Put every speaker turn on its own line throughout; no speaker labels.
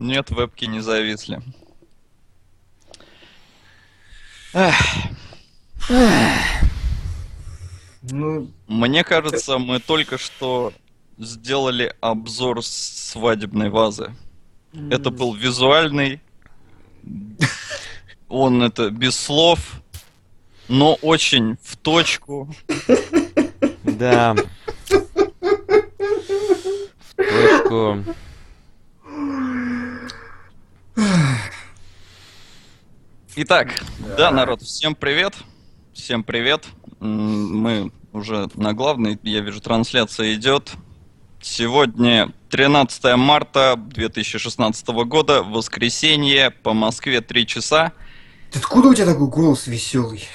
Нет, вебки не зависли. Эх.
Ну,
Мне кажется, мы только что сделали обзор свадебной вазы. Это был визуальный. Он это без слов, но очень в точку.
Да. В точку.
Итак, да, народ, всем привет. Всем привет. Мы уже на главной, я вижу, трансляция идет. Сегодня 13 марта 2016 года, воскресенье, по Москве 3 часа.
Откуда у тебя такой голос веселый?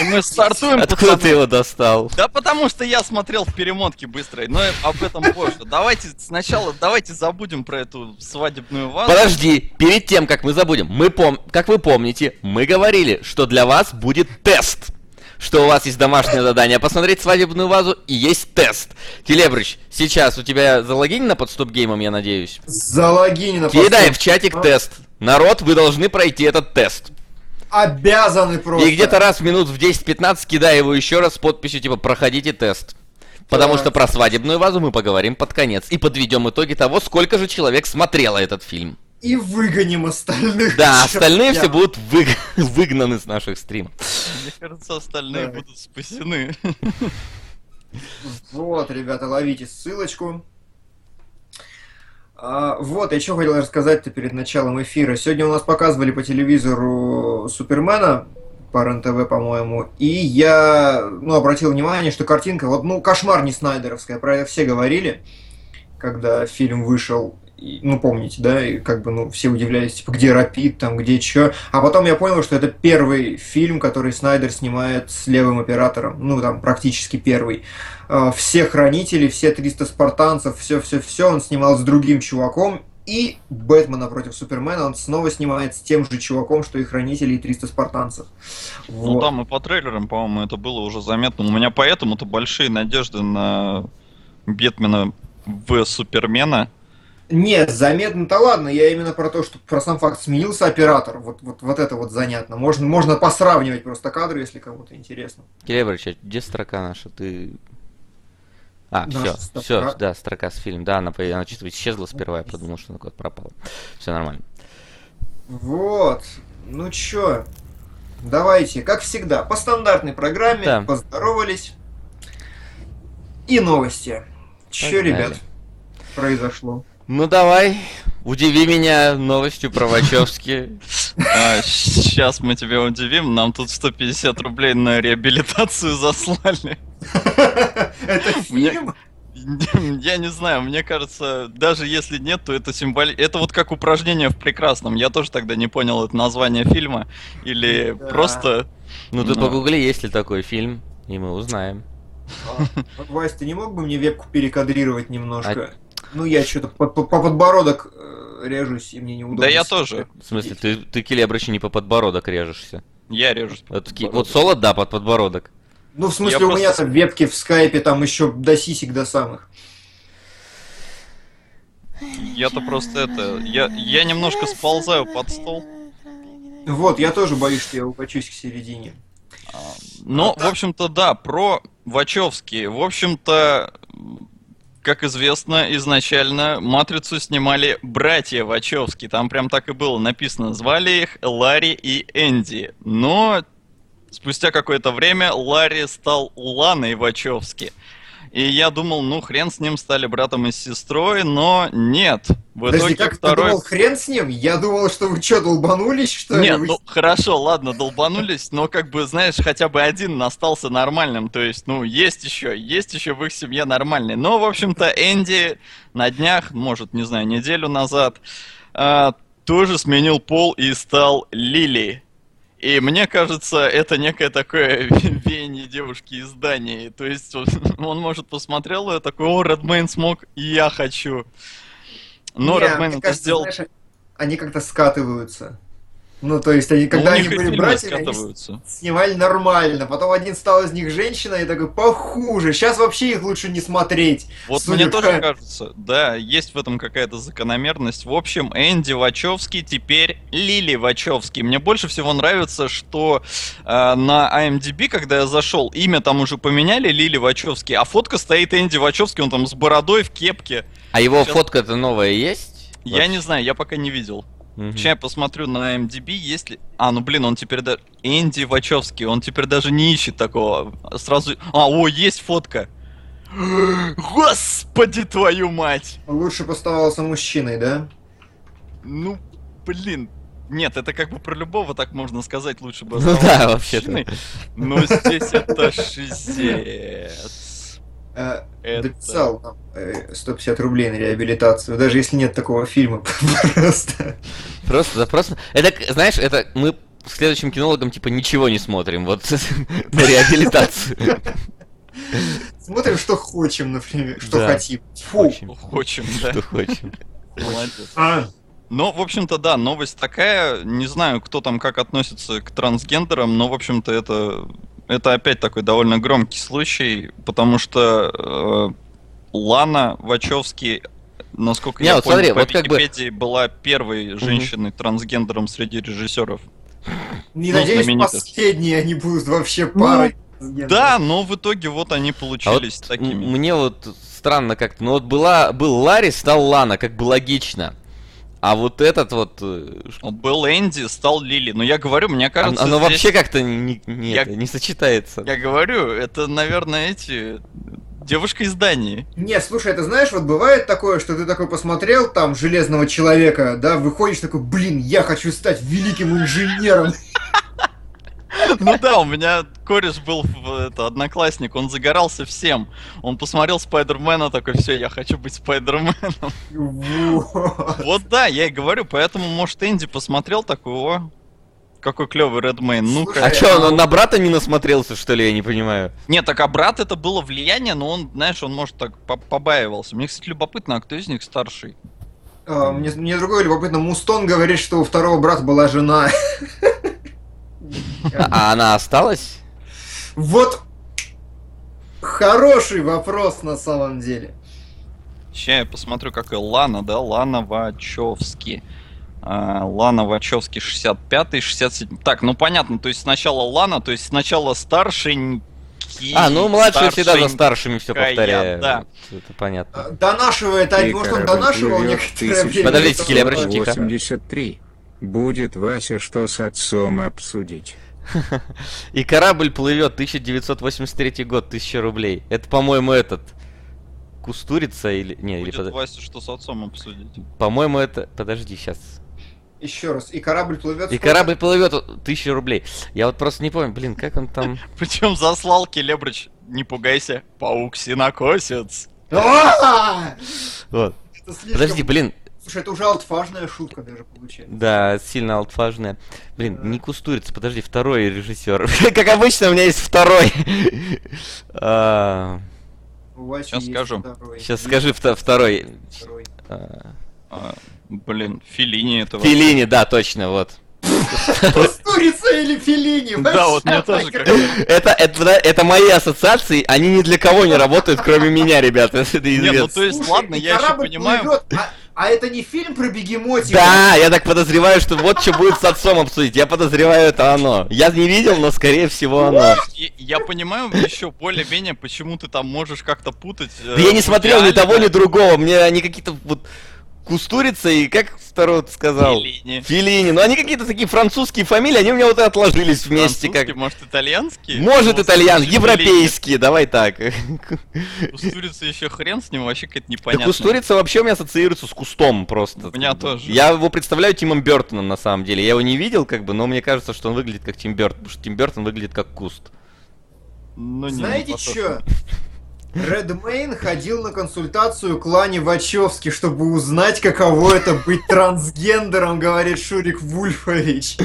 И мы стартуем,
Откуда ты его достал?
Да потому что я смотрел в перемотке быстрой, но об этом позже. Давайте сначала, давайте забудем про эту свадебную вазу.
Подожди, перед тем, как мы забудем, мы пом... как вы помните, мы говорили, что для вас будет тест. Что у вас есть домашнее задание посмотреть свадебную вазу и есть тест. Келебрыч, сейчас у тебя залогинено под стоп-геймом, я надеюсь?
Залогинено.
Кидай в
просто.
чатик тест. Народ, вы должны пройти этот тест.
Обязаны просто.
И где-то раз в минут в 10-15 кидай его еще раз с подписью типа «Проходите тест». Потому
Так.
что про свадебную вазу мы поговорим под конец. И подведем итоги того, сколько же человек смотрело этот фильм.
И выгоним остальных.
Да, остальные все
чертям.
будут выг- выгнаны с наших стримов.
Мне кажется, остальные
Так.
будут спасены.
Вот, ребята, ловите ссылочку. А, вот, я что хотел рассказать-то перед началом эфира. Сегодня у нас показывали по телевизору Супермена по РЕН-ТВ, по-моему, и я, ну, обратил внимание, что картинка, вот, ну, кошмар не снайдеровская, про это все говорили, когда фильм вышел, ну, помните, да, и как бы, ну, все удивлялись, типа, где Рапид, там, где чё, а потом я понял, что это первый фильм, который Снайдер снимает с левым оператором, ну, там, практически первый, э, все хранители, все 300 спартанцев, все-все-все он снимал с другим чуваком, и Бэтмена против Супермена он снова снимает с тем же чуваком, что и хранители и 300 спартанцев.
Ну
Вот.
там и по трейлерам, по-моему, это было уже заметно. У меня поэтому-то большие надежды на Бетмена в Супермена.
Нет, заметно-то ладно, я именно про то, что про сам факт сменился оператор, вот, вот, вот это вот занятно. Можно, можно посравнивать просто кадры, если кому-то интересно.
Келебрыч, а где строка наша? Ты... А,
Наша
все,
строка.
все, да, строка с фильм. Да, она, она что-то исчезла сперва, я подумал, что она куда-то пропала. Все нормально.
Вот, ну чё, давайте, как всегда, по стандартной программе,
Да.
поздоровались. И новости. Чё,
Погнали.
ребят, произошло?
Ну давай, удиви меня новостью про Вачовски.
сейчас мы тебя удивим, нам тут 150 рублей на реабилитацию заслали.
Это фильм?
Я не знаю, мне кажется, даже если нет, то это символи... Это вот как упражнение в прекрасном. Я тоже тогда не понял это название фильма. Или
Да.
просто...
Ну ты
Ну.
погугли, есть ли такой фильм, и мы узнаем.
А, Вась, ты не мог бы мне вебку перекадрировать немножко? Ну, я что-то по, по- по подбородок э, режусь, и мне неудобно.
Да я тоже.
В смысле, ты, ты Келебрыч, не по подбородок режешься.
Я режусь.
Вот, вот соло, да, под подбородок.
Ну, в смысле,
Я
у
просто-
меня-то вебки в скайпе там еще до сисек до самых.
Я-то просто это... Я, я немножко сползаю под стол.
Вот, я тоже боюсь, что я укачусь к середине.
Ну, в общем-то, да, про Вачовски. В общем-то, как известно, изначально «Матрицу» снимали братья Вачовски. Там прям так и было написано. Звали их Ларри и Энди. Но спустя какое-то время Ларри стал Ланой Вачовски. И я думал, ну, хрен с ним, стали братом и сестрой, но нет. В
Подожди,
итоге
как ты
второй...
думал, хрен с ним? Я думал, что вы что, долбанулись, что ли?
Нет,
Вы-
ну хорошо, ладно, долбанулись, но как бы, знаешь, хотя бы один остался нормальным. То есть, ну, есть еще, есть еще в их семье нормальный. Но, в общем-то, Энди на днях, может, не знаю, неделю назад, а, тоже сменил пол и стал Лили. И мне кажется, это некое такое веяние девушки из Дании. То есть он, он может посмотрел и такой, о, Редмейн смог, и я хочу. Но Редмейн это
кажется,
сделал...
знаешь, они как-то скатываются. Ну, то есть, они, когда
Ну,
они были братьями, они снимали нормально. Потом один стал из них женщиной и такой, похуже. Сейчас вообще их лучше не смотреть.
Вот
Судя
мне тоже кажется, да, есть в этом какая-то закономерность. В общем, Энди Вачовский теперь Лили Вачовский. Мне больше всего нравится, что э, на IMDb, когда я зашел, имя там уже поменяли, Лили Вачовский, а фотка стоит Энди Вачовский, он там с бородой в кепке.
А его
Сейчас-
фотка-то новая есть?
Я не знаю, я пока не видел.
Мгм.
Сейчас я посмотрю на IMDb, есть ли... А, ну блин, он теперь даже... Энди Вачовский, он теперь даже не ищет такого. Сразу... А, о, есть фотка. Господи, твою мать!
Лучше бы оставался мужчиной, да?
Ну, блин. Нет, это как бы про любого так можно сказать, лучше бы
Ну
оставался
да,
мужчиной. Но здесь это шизец.
Э,
Это-
Дописал нам э, 150 рублей на реабилитацию, даже если нет такого фильма. Просто.
Просто, да, просто. Это, знаешь, это мы следующим кинологом типа ничего не смотрим. Вот на реабилитацию.
Смотрим, что хотим, например, что
Да.
хотим. Фу.
Очень,
Хочем, да.
Что хочем.
Молодец.
А,
Ну, в общем-то, да, новость такая. Не знаю, кто там как относится к трансгендерам, но, в общем-то, это, это опять такой довольно громкий случай, потому что э, Лана Вачовски, насколько
Не,
я
вот
понял,
смотри,
по
вот как бы-
Википедии была первой женщиной трансгендером среди режиссеров.
Не
Ну,
надеюсь,
знаменитость.
последние они будут вообще парой.
Да, но в итоге вот они
А вот
получились такими.
мне вот странно как-то. Ну вот была, был Ларри, стал Лана, как бы логично. А вот этот вот... э, ш-
Был Энди, стал Лили. Но я говорю, мне
Оно,
кажется,
оно
здесь-
вообще как-то не, не,
Я-
не сочетается.
Я говорю, это, наверное, эти... Девушка из Дании.
Не, слушай, это знаешь, вот бывает такое, что ты такой посмотрел там Железного Человека, да, выходишь такой, блин, я хочу стать великим инженером.
Ну да, у меня кореш был в- это, одноклассник, он загорался всем. Он посмотрел Спайдермена, такой, все, я хочу быть Спайдерменом.
Вот.
Да, я и говорю, поэтому, может, Энди посмотрел такой, о, какой клевый Редмейн, ну-ка.
А чё, он на брата не насмотрелся, что ли, я не понимаю?
Нет, так а брат это было влияние, но он, знаешь, он, может, так по- побаивался. Мне, кстати, любопытно, а кто из них старший?
А, Мне, мне другое любопытно, Мустон говорит, что у второго брата была жена.
А она осталась?
Вот хороший вопрос на самом деле.
Сейчас я посмотрю, какая Лана, да, Лана Вачовски. А, Лана Вачовски 65-й, 67 Так, ну понятно, то есть сначала Лана, то есть сначала старшенький.
А, ну младшие всегда за старшими все повторяют.
да.
Это понятно.
Донашивает, а
И
может он донашивал время?
Подождите, Келебрыч, тихо.
83. Будет Вася что с отцом обсудить.
И корабль плывет 1983 год, 1000 рублей. Это, по-моему, этот. Кустурица или. Не, или
Будет
под-
Вася, что с отцом обсудить.
По-моему, это. Подожди, сейчас.
Еще раз, и корабль плывет.
И
сколько?
корабль плывет 1000 рублей. Я вот просто не помню, блин, как он там.
Причем заслал Келебрыч, не пугайся, паук синокосец.
А!
Вот. Подожди, блин,
Слушай, это уже алтфажная шутка даже получается.
да, сильно алтфажная. Блин, не кустурица, подожди, второй режиссер. Как обычно, у меня есть второй. А,
Сейчас
есть
скажу.
второй.
Сейчас скажи вто- второй.
Второй.
А,
А, блин, Филини это вообще-
Филини, да, точно, вот.
Кустурица или Филини?
Да, вот мне тоже как
Это, это, это мои ассоциации, они ни для кого не работают, кроме меня, ребята. Это
Нет, ну
известно.
то есть,
Слушай,
ладно, я еще понимаю.
плывет, а, а это не фильм про бегемотика?
Да, я так подозреваю, что вот что будет с отцом обсудить. Я подозреваю, это оно. Я не видел, но скорее всего оно.
Я, я понимаю еще более-менее, почему ты там можешь как-то путать. э,
Да я не смотрел ни того, ни другого. Мне они какие-то вот Кустурица и как второй сказал?
Феллини.
Филини. Ну они какие-то такие французские фамилии, они у меня вот и отложились вместе как.
может, итальянский?
Может
Ну,
итальян,
слушай,
европейские, давай так.
Феллини. Устурица еще хрен с ним, вообще какая-то
Да
непонятная.
Кустурица вообще у меня ассоциируется с кустом просто.
У меня тоже.
Я его представляю Тимом Бертоном на самом деле. Я его не видел, как бы, но мне кажется, что он выглядит как Тим Бертон, потому что Тим Бертон выглядит как куст.
Ну, не,
Знаете
ну,
что? Редмейн ходил на консультацию к Лане Вачовски, чтобы узнать, каково это быть трансгендером, говорит Шурик Вульфович.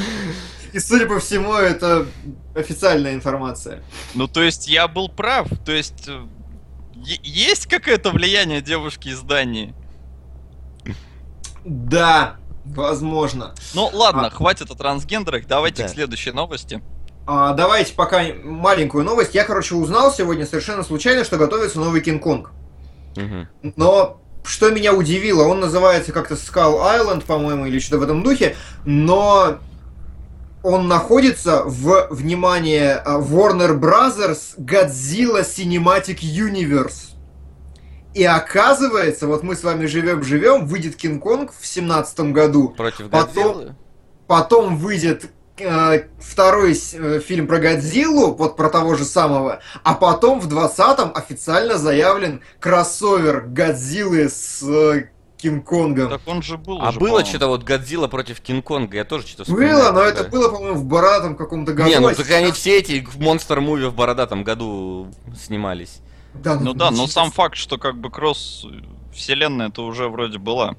И, судя по всему, это официальная информация.
Ну, то есть я был прав. То есть э, есть какое-то влияние девушки из Дании?
Да, Возможно.
Ну ладно,
А.
хватит о трансгендерах, давайте
Да.
к следующей новости.
А, давайте пока маленькую новость. Я, короче, узнал сегодня совершенно случайно, что готовится новый Кинг-Конг.
Мгм.
Но что меня удивило, он называется как-то Skull Island, по-моему, или что-то в этом духе, но он находится в, внимание, а, Warner Brothers Godzilla Cinematic Universe. И оказывается, вот мы с вами живем-живем, выйдет Кинг-Конг в семнадцатом году,
Против
Потом-
Годзиллы?
потом выйдет второй с- э, фильм про Годзиллу, вот про того же самого, а потом в 20-м официально заявлен кроссовер Годзиллы с э, Кинг-Конгом.
Так он же был
А
уже,
было что-то вот Годзилла против Кинг-Конга, я тоже что-то
Было, но
такое.
это было, по-моему, в бородатом каком-то году.
Не, ну так они все эти монстр-муви в бородатом году снимались.
Да,
Ну да, но
сейчас-
сам факт, что как бы кросс вселенная это уже вроде была.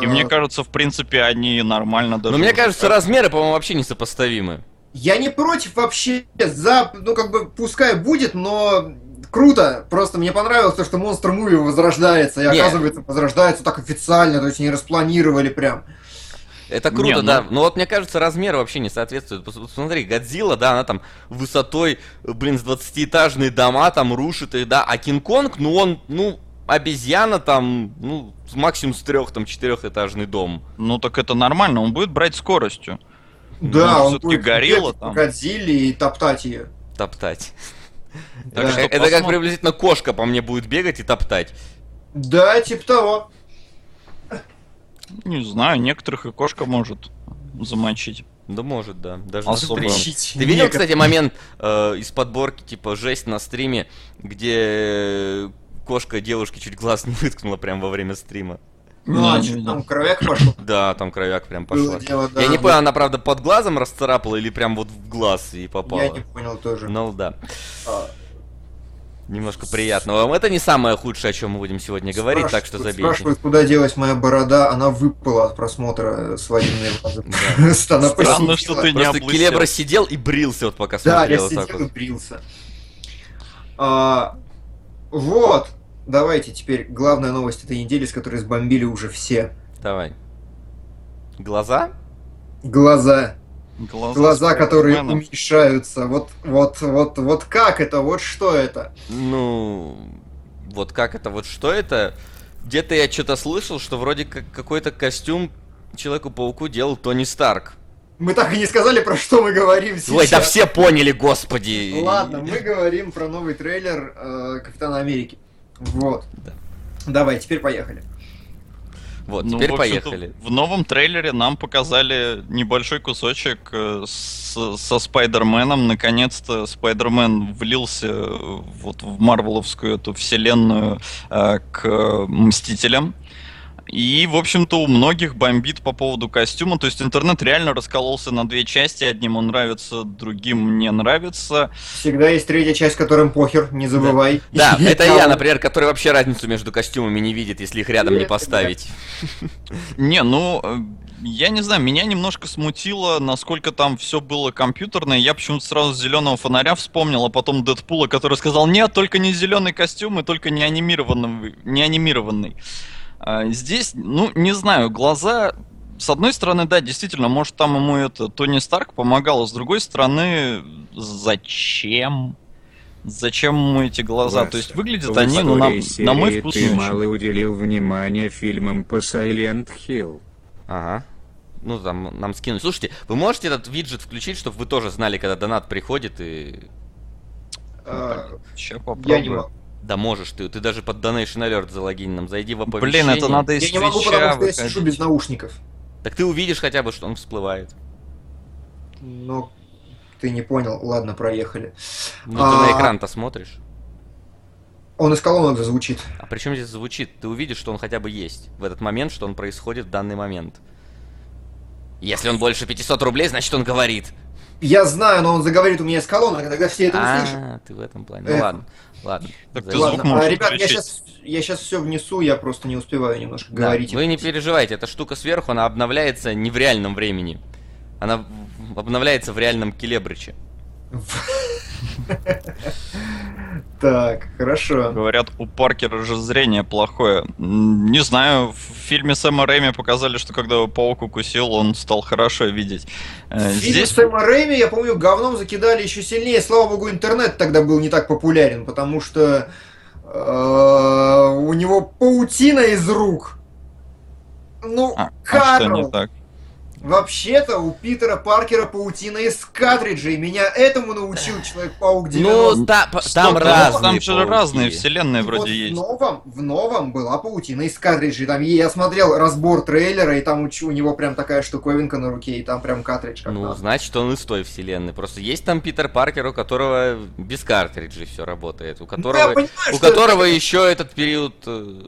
И
а,
мне кажется, в принципе, они нормально даже...
Но мне кажется,
как-
размеры, по-моему, вообще несопоставимы.
Я не против вообще, за, ну как бы, пускай будет, но круто. Просто мне понравилось то, что Монстр Муви возрождается, и
Не.
оказывается, возрождается так официально, то есть не распланировали прям.
Это круто,
Не, ну-
да. Но вот мне кажется, размеры вообще не соответствуют. Пос- Посмотри, Годзилла, да, она там высотой, блин, с 20-этажные дома там рушит их, да. А Кинг-Конг, ну он, ну, обезьяна там, ну, максимум с трех, там, четырехэтажный дом.
Ну так это нормально, он будет брать скоростью.
Да,
Ну,
он будет
горилла там.
Годзилле и топтать ее.
Топтать.
Так
Да.
что
это как
посмотрим.
приблизительно кошка по мне будет бегать и топтать.
Да, типа того.
Не знаю, некоторых и кошка может замочить.
Да может, да. Даже
Особо.
стриме. Ты видел, кстати, момент э, из подборки, типа, жесть на стриме, где кошка девушки чуть глаз не выткнула прямо во время стрима?
Ну, а что там кровяк пошел?
Да, там кровяк прям пошла.
дело, да.
Я не понял, она, правда, под глазом расцарапала или прям вот в глаз и попала?
Я не понял тоже.
Ну да,
А,
немножко приятного. Это не самое худшее, о чем мы будем сегодня говорить, так что забейте.
Спрашивают, куда делась моя борода, она выпала от просмотра свадебной вазы.
Странно, что ты не
Просто
облысел.
Келебра сидел и брился вот пока
Да, я
смотрел вот так
сидел и брился. Вот. Давайте теперь главная новость этой недели, с которой сбомбили уже все.
Давай. Глаза?
Глаза.
Глаза,
Глаза, которые уменьшаются. Вот, вот, вот, вот как это? Вот что это?
Ну, вот как это, вот что это? Где-то я что-то слышал, что вроде как какой-то костюм Человеку-пауку делал Тони Старк.
Мы так и не сказали, про что мы говорим сейчас.
Ой, да все поняли, господи.
Ладно, мы говорим про новый трейлер э, Капитана Америки. Вот.
Да.
Давай, теперь поехали.
Вот,
Ну,
теперь поехали.
В новом трейлере нам показали небольшой кусочек э, с- со Спайдерменом. Наконец-то Спайдермен влился вот в Марвеловскую эту вселенную э, к Мстителям. И, в общем-то, у многих бомбит по поводу костюма. То есть интернет реально раскололся на две части. Одним он нравится, другим не нравится.
Всегда есть третья часть, которым похер, не забывай.
Да, это я, например, который вообще разницу между костюмами не видит, если их рядом не поставить.
Не, ну, э, я не знаю, меня немножко смутило, насколько там все было компьютерное. Я почему-то сразу зеленого фонаря вспомнил, а потом Дэдпула, который сказал, нет, только не зеленый костюм и только не анимированный. Не анимированный. А, здесь, ну, не знаю, глаза... С одной стороны, да, действительно, может, там ему это Тони Старк помогал, а с другой стороны, зачем? Зачем ему эти глаза?
Вася,
То есть выглядят они, ну, на, на мой вкус,
ты мало уделил внимания фильмам по Silent Hill.
Ага. Ну, там нам скинули. Слушайте, вы можете этот виджет включить, чтобы вы тоже знали, когда донат приходит и...
А,
Ща
Я не
попробую.
могу.
Да можешь ты, ты даже под Donation Alert залогинь зайди в оповещение.
Блин, это надо из
Я не могу, потому что я сижу
выходить.
без наушников.
Так ты увидишь хотя бы, что он всплывает.
Ну, ты не понял. Ладно, проехали.
Ну, ты
А.
на экран-то смотришь.
Он из колонок зазвучит.
А при чем здесь звучит? Ты увидишь, что он хотя бы есть в этот момент, что он происходит в данный момент. Если он больше 500 рублей, значит он говорит.
Я знаю, но он заговорит у меня из колонок, тогда все это услышат.
А, ты в этом плане. Ну
Эх.
ладно, ладно.
Так ты
Ладно, а, ребят, я сейчас, я сейчас все внесу, я просто не успеваю немножко
Да,
говорить.
Вы не переживайте, эта штука сверху, она обновляется не в реальном времени. Она обновляется в реальном Келебриче.
Так, хорошо.
Говорят, у Паркера же зрение плохое. Не знаю, в фильме Сэма Рэйми показали, что когда его паук укусил, он стал хорошо видеть. Э,
Фильм
Здесь
Сэма Рэйми, я помню, говном закидали еще сильнее. Слава богу, интернет тогда был не так популярен, потому что э, у него паутина из рук. Ну,
А, а что не
Карл,
так?
Вообще-то у Питера Паркера паутина из картриджей. Меня этому научил Человек-паук 90.
Ну, та- там разные
Там же
пауки.
разные вселенные вроде
в
есть.
новом, в новом была паутина из картриджей. Там я смотрел разбор трейлера, и там у, него прям такая штуковинка на руке, и там прям картридж как
Ну,
надо.
значит, он из той вселенной. Просто есть там Питер Паркер, у которого без картриджей все работает. У
Ну, понимаю,
которого еще этот период э,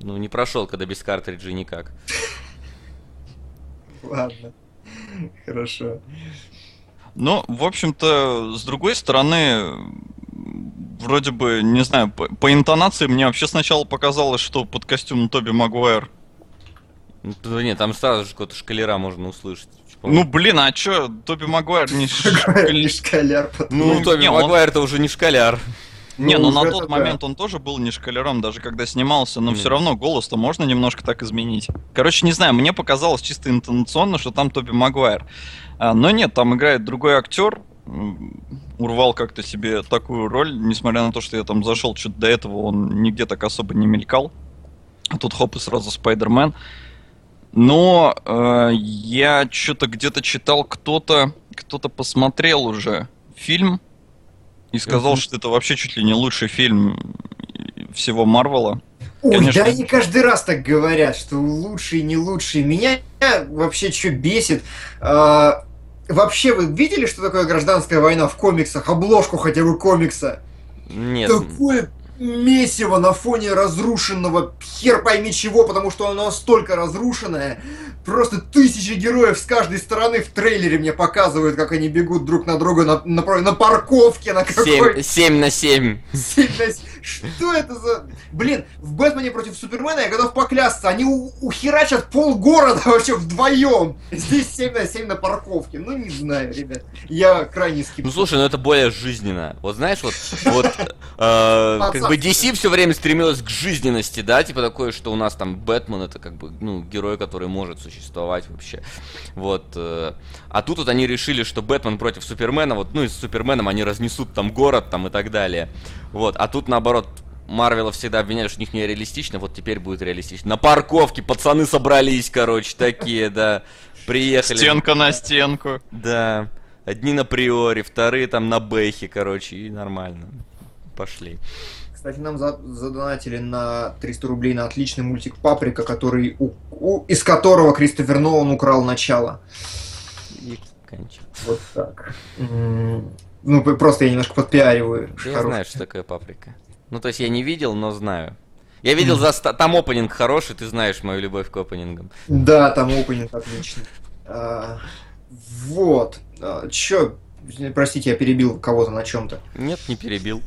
ну, не прошел, когда без картриджей никак.
Ладно. Хорошо.
Ну, в общем-то, с другой стороны, вроде бы, не знаю, по, по интонации мне вообще сначала показалось, что под костюм Тоби Магуайр.
Да нет, там сразу же какого-то шкалера можно услышать.
Ну, блин, а чё, Тоби Магуайр не...
шкаляр.
ну,
ну,
Тоби Магуайр-то уже не шкаляр.
Не, ну на
уже
тот
это
момент он тоже был не шкалером, даже когда снимался, но
Мгм.
все равно голос-то можно немножко так изменить. Короче, не знаю, мне показалось чисто интонационно, что там Тоби Магуайр. А, но нет, там играет другой актер. Урвал как-то себе такую роль, несмотря на то, что я там зашел чуть до этого, он нигде так особо не мелькал. А тут хоп и сразу Спайдермен. Но э, я что-то где-то читал, кто-то кто-то посмотрел уже фильм и сказал, что это вообще чуть ли не лучший фильм всего Марвела.
Ой,
Конечно.
да они каждый раз так говорят, что лучший, не лучший. Меня вообще что бесит. а, вообще, вы видели, что такое гражданская война в комиксах? Обложку хотя бы комикса.
Нет.
Такое месиво на фоне разрушенного хер пойми чего, потому что оно настолько разрушенное. Просто тысячи героев с каждой стороны в трейлере мне показывают, как они бегут друг на друга на, на, на парковке, на какой
7, на 7.
Сильность. Что это за... Блин, в Бэтмене против Супермена я готов поклясться, они у- ухерачат полгорода вообще вдвоем. Здесь 7 на 7 на парковке. Ну, не знаю, ребят. Я крайне
Ну
скептичен.
слушай, ну это более жизненно. Вот знаешь, вот, вот э, как бы DC все время стремилась к жизненности, да, типа такое, что у нас там Бэтмен это как бы, ну, герой, который может существовать вообще. Вот. э, а тут вот они решили, что Бэтмен против Супермена, вот, ну и с Суперменом они разнесут там город там и так далее. Вот. А тут наоборот, Марвела всегда обвиняли, что у них не реалистично, вот теперь будет реалистично. На парковке пацаны собрались, короче, такие, да. Приехали.
Стенка на стенку.
Да. Одни на приоре, вторые там на бэхе, короче, и нормально. Пошли.
Кстати, нам за- задонатили на 300 рублей на отличный мультик «Паприка», который у- у- из которого Кристофер Нолан украл начало.
И кончил.
Вот так. Ну, просто я немножко подпиариваю.
Я
Хорош.
знаю, что такое паприка. Ну, то есть я не видел, но знаю. Я видел за ста- там опенинг хороший, ты знаешь мою любовь к опенингам.
Да, там опенинг отличный. А, вот. А, чё? Простите, я перебил кого-то на чем-то.
Нет, не перебил.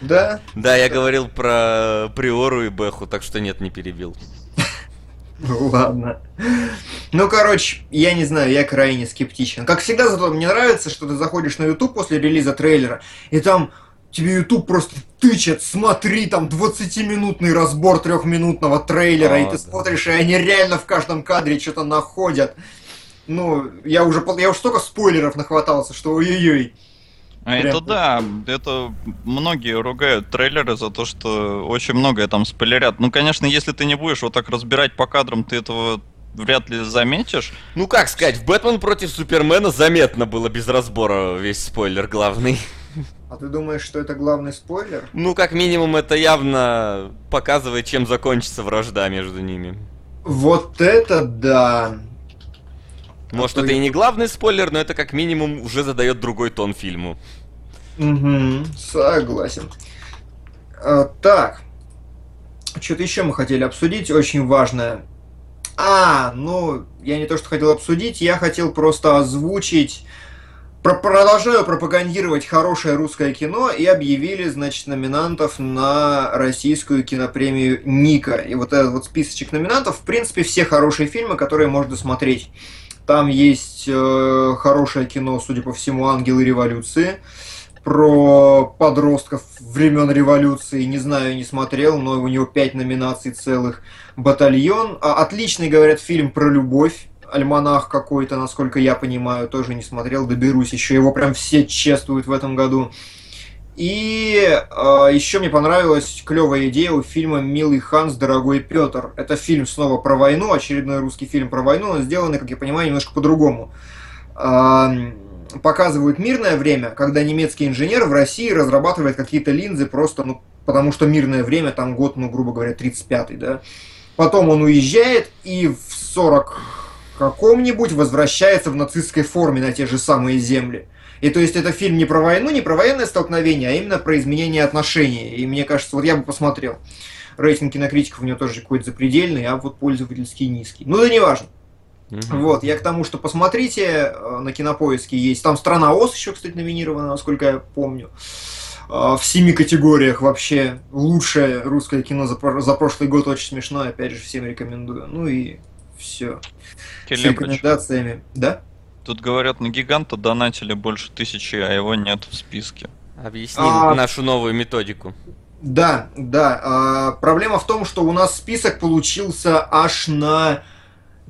Да?
Да, я говорил про Приору и Бэху, так что нет, не перебил.
Ну ладно. Ну, короче, я не знаю, я крайне скептичен. Как всегда, зато мне нравится, что ты заходишь на YouTube после релиза трейлера, и там тебе YouTube просто тычет, смотри, там 20-минутный разбор трехминутного трейлера,
О,
и ты
да.
смотришь, и они реально в каждом кадре что-то находят. Ну, я уже, я уже столько спойлеров нахватался, что ой-ой-ой.
А
Прям
это
так.
да, это многие ругают трейлеры за то, что очень многое там спойлерят. Ну, конечно, если ты не будешь вот так разбирать по кадрам, ты этого вряд ли заметишь.
Ну как сказать, в Бэтмен против Супермена заметно было без разбора весь спойлер главный.
А ты думаешь, что это главный спойлер?
Ну, как минимум, это явно показывает, чем закончится вражда между ними.
Вот это да.
Может,
то
это и не главный спойлер, но это как минимум уже задает другой тон фильму.
Угу, согласен. А, так. Что-то еще мы хотели обсудить, очень важное. А, ну, я не то, что хотел обсудить, я хотел просто озвучить... Про- продолжаю пропагандировать хорошее русское кино и объявили, значит, номинантов на российскую кинопремию Ника. И вот этот вот списочек номинантов, в принципе, все хорошие фильмы, которые можно смотреть. Там есть э, хорошее кино, судя по всему, «Ангелы революции». Про подростков времен революции. Не знаю, не смотрел, но у него пять номинаций целых. Батальон. А, отличный, говорят, фильм про любовь. Альманах какой-то, насколько я понимаю, тоже не смотрел, доберусь еще. Его прям все чествуют в этом году. И э, еще мне понравилась клевая идея у фильма «Милый Ханс, дорогой Петр». Это фильм снова про войну, очередной русский фильм про войну, но сделанный, как я понимаю, немножко по-другому. Э, показывают мирное время, когда немецкий инженер в России разрабатывает какие-то линзы просто, ну, потому что мирное время, там год, ну, грубо говоря, 35-й, да. Потом он уезжает и в 40 каком-нибудь возвращается в нацистской форме на те же самые земли. И то есть это фильм не про войну, не про военное столкновение, а именно про изменение отношений. И мне кажется, вот я бы посмотрел. Рейтинг кинокритиков у него тоже какой-то запредельный, а вот пользовательский низкий. Ну да не важно. Угу. Вот, я к тому, что посмотрите, э, на кинопоиске есть. Там страна ОС еще, кстати, номинирована, насколько я помню. Э, в семи категориях вообще лучшее русское кино за, за прошлый год очень смешно, опять же, всем рекомендую. Ну и все. С рекомендациями. Да?
Тут говорят, на гиганта донатили больше тысячи, а его нет в списке.
Объясни а... нашу новую методику.
Да, да. А, проблема в том, что у нас список получился аж на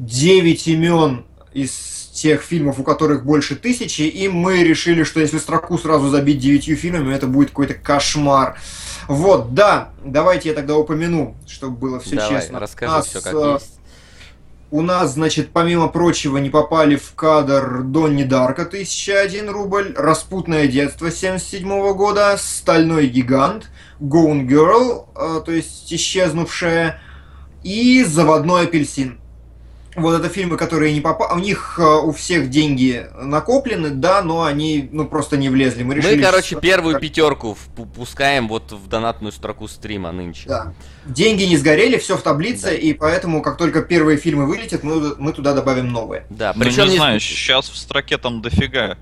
9 имен из тех фильмов, у которых больше тысячи, и мы решили, что если строку сразу забить девятью фильмами, это будет какой-то кошмар. Вот, да, давайте я тогда упомяну, чтобы было все
Давай,
честно.
расскажи нас, все как э, есть.
У нас, значит, помимо прочего, не попали в кадр Донни Дарка 1001 рубль, Распутное детство 77 года, Стальной гигант, Gone Girl, э, то есть исчезнувшая, и Заводной апельсин. Вот это фильмы, которые не попали. У них э, у всех деньги накоплены, да, но они ну просто не влезли.
Мы, решили, Мы короче, что... первую пятерку пускаем вот в донатную строку стрима нынче.
Да. Деньги не сгорели, все в таблице, да. и поэтому, как только первые фильмы вылетят, мы, мы туда добавим новые.
Да, причем ну, не, не знаю, сейчас в строке там дофига.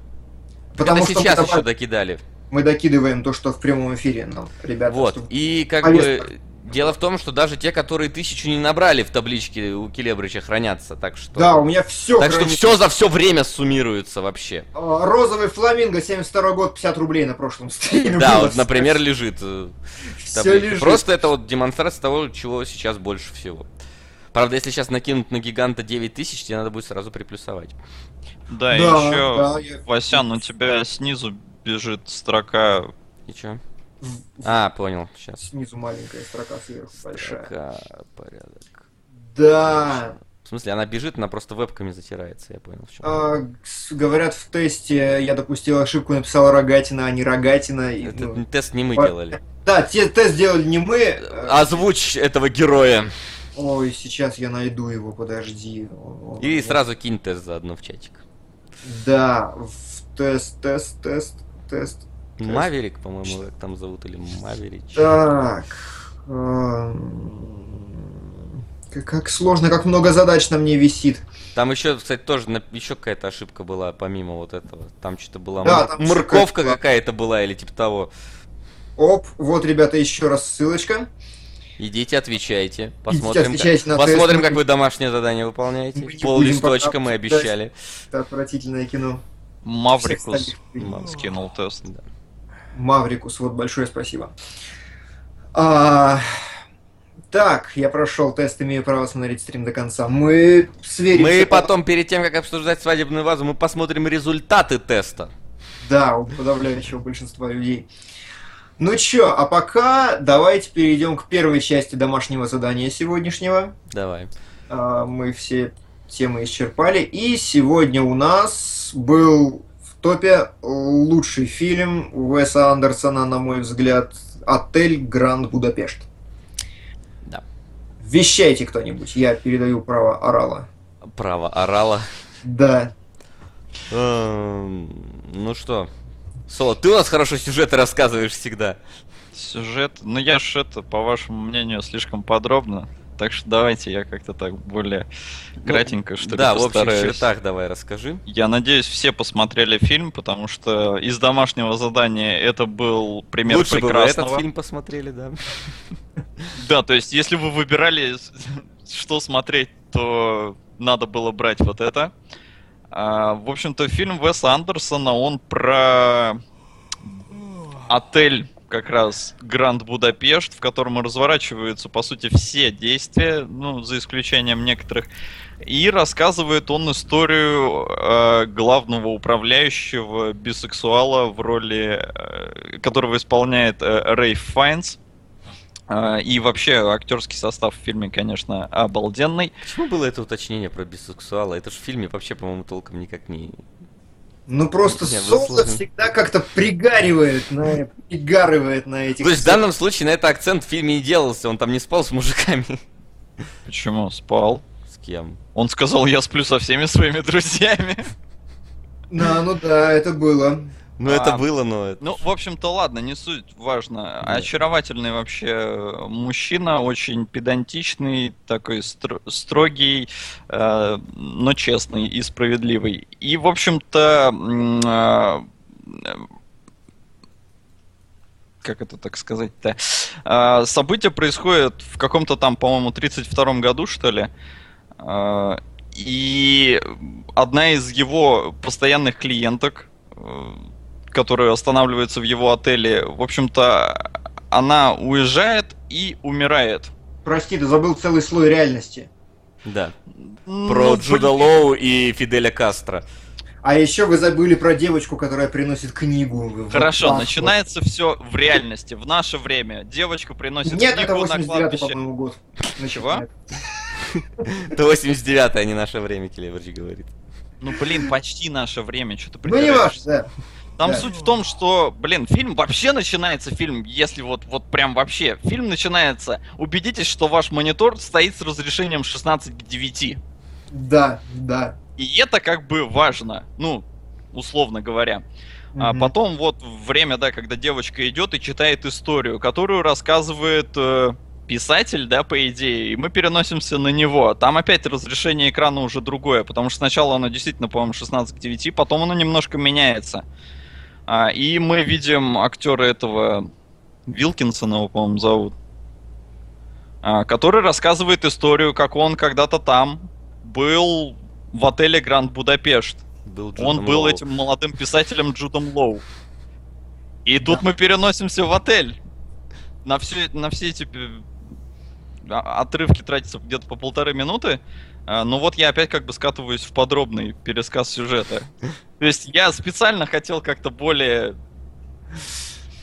Потому Это что сейчас еще докидали.
Мы докидываем то, что в прямом эфире нам, ребята.
Вот, и как повестка. бы Дело в том, что даже те, которые тысячу не набрали в табличке у Келебрича, хранятся, так что...
Да, у меня все
Так хранится. что все за все время суммируется вообще.
А, розовый фламинго, 72 год, 50 рублей на прошлом стриме.
Да, вот, например, лежит. Э, все лежит. Просто это вот демонстрация того, чего сейчас больше всего. Правда, если сейчас накинуть на гиганта 9000, тебе надо будет сразу приплюсовать.
Да, да еще, да, я... Васян, у тебя снизу бежит строка...
И чё? А, понял, сейчас.
Снизу маленькая строка, сверху большая.
Строка, порядок.
Да.
В смысле, она бежит, она просто вебками затирается, я понял. В чем
а, говорят, в тесте я допустил ошибку, написал рогатина, а не рогатина.
Этот ну, тест не мы по... делали.
Да, те, тест делали не мы.
Озвучь этого героя.
Ой, сейчас я найду его, подожди.
И сразу кинь тест заодно в чатик.
Да, в тест, тест, тест, тест.
Маверик, по-моему, как там зовут, или Маверич.
Так. Эм, как сложно, как много задач на мне висит.
Там еще, кстати, тоже еще какая-то ошибка была, помимо вот этого. Там что-то была да, м- морковка какая-то была или типа того.
Оп, вот, ребята, еще раз ссылочка.
Идите, отвечайте. Посмотрим, Идите, отвечайте как, на посмотрим как вы домашнее задание выполняете. Пол листочка мы обещали.
Это отвратительное кино.
Маврикус скинул тест. Да.
Маврикус, вот большое спасибо. А, так, я прошел тест, имею право смотреть стрим до конца. Мы
сверимся... Мы потом, перед тем, как обсуждать свадебную вазу, мы посмотрим результаты теста.
Да, у подавляющего большинства людей. Ну чё, а пока давайте перейдем к первой части домашнего задания сегодняшнего.
Давай.
А, мы все темы исчерпали. И сегодня у нас был топе лучший фильм Уэса Андерсона, на мой взгляд, «Отель Гранд Будапешт».
Да.
Вещайте кто-нибудь, я передаю право орала.
Право орала?
Да.
Эм, ну что, Соло, ты у нас хорошо сюжеты рассказываешь всегда.
Сюжет, ну я ж это, по вашему мнению, слишком подробно. Так что давайте я как-то так более ну, кратенько, что ли,
Да, в общих чертах давай расскажи.
Я надеюсь, все посмотрели фильм, потому что из домашнего задания это был пример
Лучше
прекрасного.
Лучше бы этот фильм посмотрели, да.
Да, то есть, если вы выбирали, что смотреть, то надо было брать вот это. А, в общем-то, фильм Веса Андерсона, он про отель как раз Гранд Будапешт, в котором разворачиваются, по сути, все действия, ну, за исключением некоторых. И рассказывает он историю э, главного управляющего бисексуала в роли, э, которого исполняет э, Файнс. Э, и вообще актерский состав в фильме, конечно, обалденный.
Почему было это уточнение про бисексуала? Это же в фильме вообще, по-моему, толком никак не...
Ну просто
Не,
Соло
выслушаем.
всегда как-то пригаривает на, пригаривает на этих...
То есть в данном случае на это акцент в фильме и делался, он там не спал с мужиками.
Почему? Спал.
С кем?
Он сказал, я сплю со всеми своими друзьями.
Да, ну да, это было.
Ну это
А,
было, но... это-
Ну, в общем-то, ладно, не суть важно. Очаровательный вообще э, мужчина, очень педантичный, такой стро- строгий, э, но честный и справедливый. И, в общем-то, а, э, как это так сказать-то? А, События происходят в каком-то там, по-моему, 32-м году, что ли. А, И одна из его постоянных клиенток, э, которая останавливается в его отеле, в общем-то, она уезжает и умирает.
Прости, ты забыл целый слой реальности.
Да.
Ну,
Про
блин.
Джуда Лоу и Фиделя Кастро.
А еще вы забыли про девочку, которая приносит книгу.
Хорошо,
паспорт.
начинается все в реальности, в наше время. Девочка приносит
Нет, это
книгу на
89
кладбище.
по-моему, год.
Чего?
Это 89-е, а не наше время, Келеверч говорит.
Ну, блин, почти наше время, что ты
Ну не важно, да.
Там
Да.
суть в том, что, блин, фильм вообще начинается, фильм, если вот, вот прям вообще, фильм начинается, убедитесь, что ваш монитор стоит с разрешением 16 к 9.
Да, да.
И это как бы важно, ну, условно говоря. А
Мгм.
потом вот время, да, когда девочка идет и читает историю, которую рассказывает э, писатель, да, по идее, и мы переносимся на него. Там опять разрешение экрана уже другое, потому что сначала оно действительно, по-моему, 16 к 9, потом оно немножко меняется. А, и мы видим актера этого Вилкинсона, его, по-моему, зовут, а, который рассказывает историю, как он когда-то там был в отеле Гранд Будапешт.
Был
Он был
Лоу.
этим молодым писателем Джудом Лоу. И тут мы переносимся в отель. На все, на все эти пи- а- отрывки тратится где-то по полторы минуты. А, Но вот я опять как бы скатываюсь в подробный пересказ сюжета. То есть я специально хотел как-то более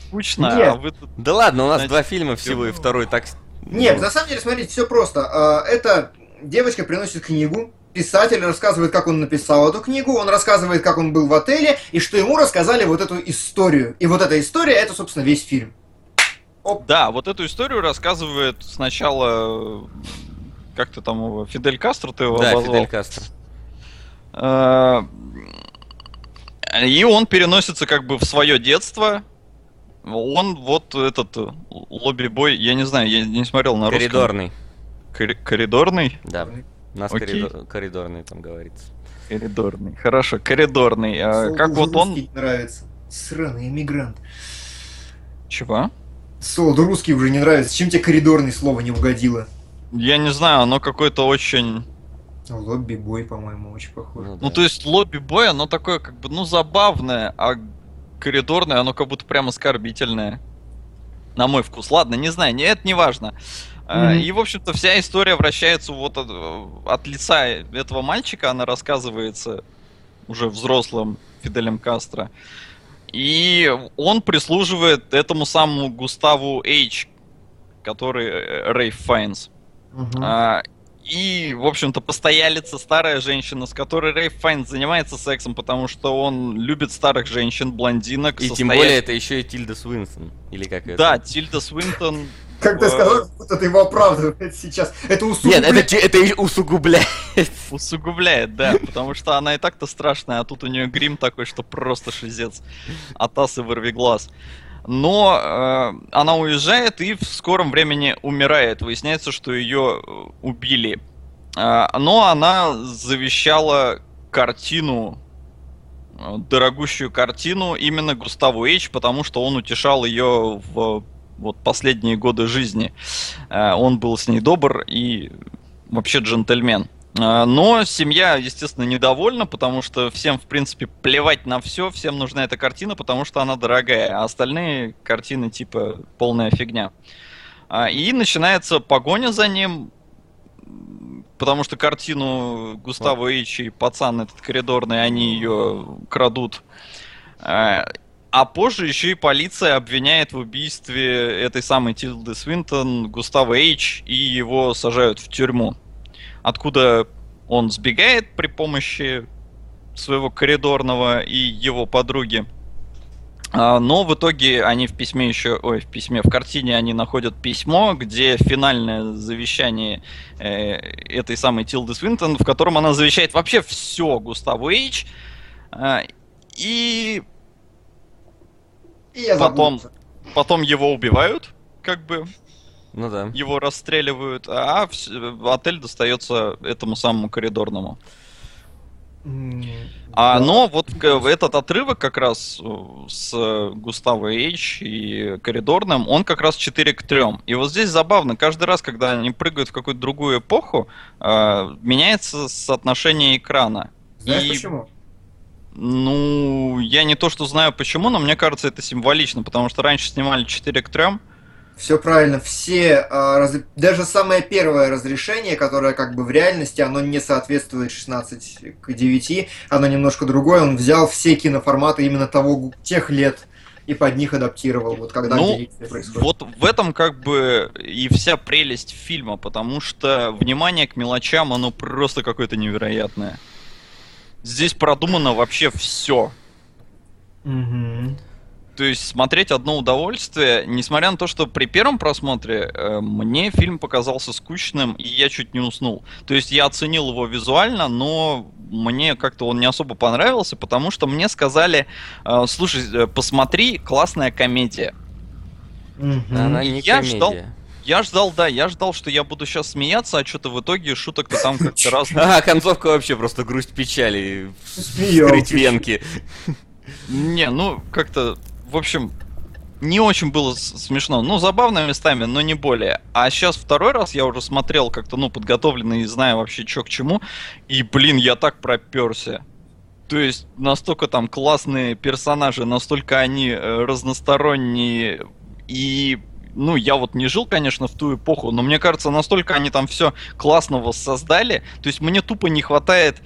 скучно,
Нет.
а вы тут...
Да ладно, у нас
Значит,
два фильма всего, и второй так...
Нет,
ну,
на самом деле, смотрите, все просто. А, Эта девочка приносит книгу, писатель рассказывает, как он написал эту книгу, он рассказывает, как он был в отеле, и что ему рассказали вот эту историю. И вот эта история, это, собственно, весь фильм.
Да, вот эту историю рассказывает сначала... Как ты там его? Фидель Кастро ты его
Да,
обозвал?
Фидель Кастро.
Э, И он переносится как бы в свое детство. Он вот этот лобби-бой, я не знаю, я не смотрел на русском.
Коридорный.
Кори- коридорный?
Да, у нас
Окей.
коридор- коридорный там говорится.
Коридорный. Хорошо, коридорный. А как вот он...
русский нравится. Сраный иммигрант.
Чего?
Солоду русский уже не нравится. Чем тебе коридорное слово не угодило?
Я не знаю, оно какое-то очень...
Лобби-бой, по-моему, очень похоже.
Ну,
да.
то есть лобби-бой, оно такое как бы, ну, забавное, а коридорное, оно как будто прям оскорбительное. На мой вкус. Ладно, не знаю, не, это не важно.
Мгм.
И, в общем-то, вся история вращается вот от, от лица этого мальчика, она рассказывается уже взрослым Фиделем Кастро. И он прислуживает этому самому Густаву Эйч, который э, Рейф Файнс.
Мгм.
А, и, в общем-то, постоялица, старая женщина, с которой Рейф Файнс занимается сексом, потому что он любит старых женщин, блондинок.
И тем
состоя-
более это еще и Тильда Свинсон. Или как это?
Да, Тильда Свинтон.
Как ты
э,
сказал, ты его оправдывает сейчас. Это
Нет,
усугубляет.
это, че- это и усугубляет.
Усугубляет, да, потому что она и так-то страшная, а тут у нее грим такой, что просто шизец. Атас и вырви глаз. Но э, она уезжает и в скором времени умирает. Выясняется, что ее э, убили. А, но она завещала картину, э, дорогущую картину именно Густаву Эйч, потому что он утешал ее в вот последние годы жизни. Э, он был с ней добр и вообще джентльмен. А, Но семья, естественно, недовольна, потому что всем, в принципе, плевать на все, всем нужна эта картина, потому что она дорогая, а остальные картины типа полная фигня. А, И начинается погоня за ним, потому что картину Густава Ичи и пацан этот коридорный, они ее крадут. А, А позже еще и полиция обвиняет в убийстве этой самой Тилды Свинтон Густава Эйч и его сажают в тюрьму откуда он сбегает при помощи своего коридорного и его подруги. А, Но в итоге они в письме еще, ой, в письме, в картине они находят письмо, где финальное завещание э, этой самой Тилды Свинтон, в котором она завещает вообще все Густаву Эйч. А, И
И
Потом- потом его убивают, как бы,
Ну да.
его расстреливают, а отель достается этому самому коридорному. А, но вот этот отрывок как раз э, с Густаво Эйч и Коридорным, он как раз 4 к 3. И вот здесь забавно, каждый раз, когда они прыгают в какую-то другую эпоху, э, меняется соотношение экрана.
Знаешь
и-
почему?
Ну, я не то что знаю почему, но мне кажется это символично, потому что раньше снимали 4 к 3.
Все правильно. Все, а, раз- даже самое первое разрешение, которое как бы в реальности, оно не соответствует 16 к 9, оно немножко другое. Он взял все киноформаты именно того, тех лет и под них адаптировал, вот когда
Ну,
действие происходит.
Вот в этом как бы и вся прелесть фильма, потому что внимание к мелочам, оно просто какое-то невероятное. Здесь продумано вообще все.
Мгм.
То есть смотреть одно удовольствие, несмотря на то, что при первом просмотре э, мне фильм показался скучным, и я чуть не уснул. То есть я оценил его визуально, но мне как-то он не особо понравился, потому что мне сказали, э, слушай, э, посмотри, классная комедия.
Мгм.
Она не
Я
комедия.
ждал. Я ждал, да, я ждал, что я буду сейчас смеяться, а что-то в итоге шуток-то там как-то раз...
А, концовка вообще просто грусть печали. Скрыть венки.
Не, ну, как-то, в общем, не очень было смешно. Ну, забавно местами, но не более. А сейчас второй раз я уже смотрел как-то, ну, подготовленный и зная вообще, что к чему. И, блин, я так проперся. То есть, настолько там классные персонажи, настолько они э, разносторонние. И, ну, я вот не жил, конечно, в ту эпоху, но мне кажется, настолько они там все классного создали. То есть, мне тупо не хватает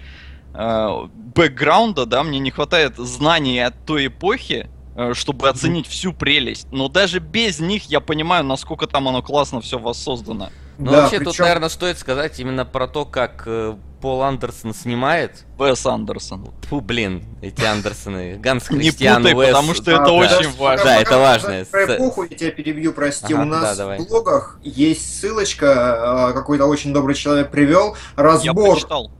э, бэкграунда, да, мне не хватает знаний от той эпохи, чтобы оценить всю прелесть. Но даже без них я понимаю, насколько там оно классно все воссоздано.
Ну,
Да,
вообще, тут,
причем-
наверное, стоит сказать именно про то, как э, Пол Андерсон снимает.
Вес Андерсон.
Фу, блин, эти Андерсоны. Ганс
Не
Христиан
путай,
Уэс.
потому что
А,
это
да,
очень важно.
Да, это важно.
Про эпоху, я тебя перебью, прости.
Ага,
У нас
да,
в блогах есть ссылочка, а, какой-то очень добрый человек привел,
Я
разбор
прочитал.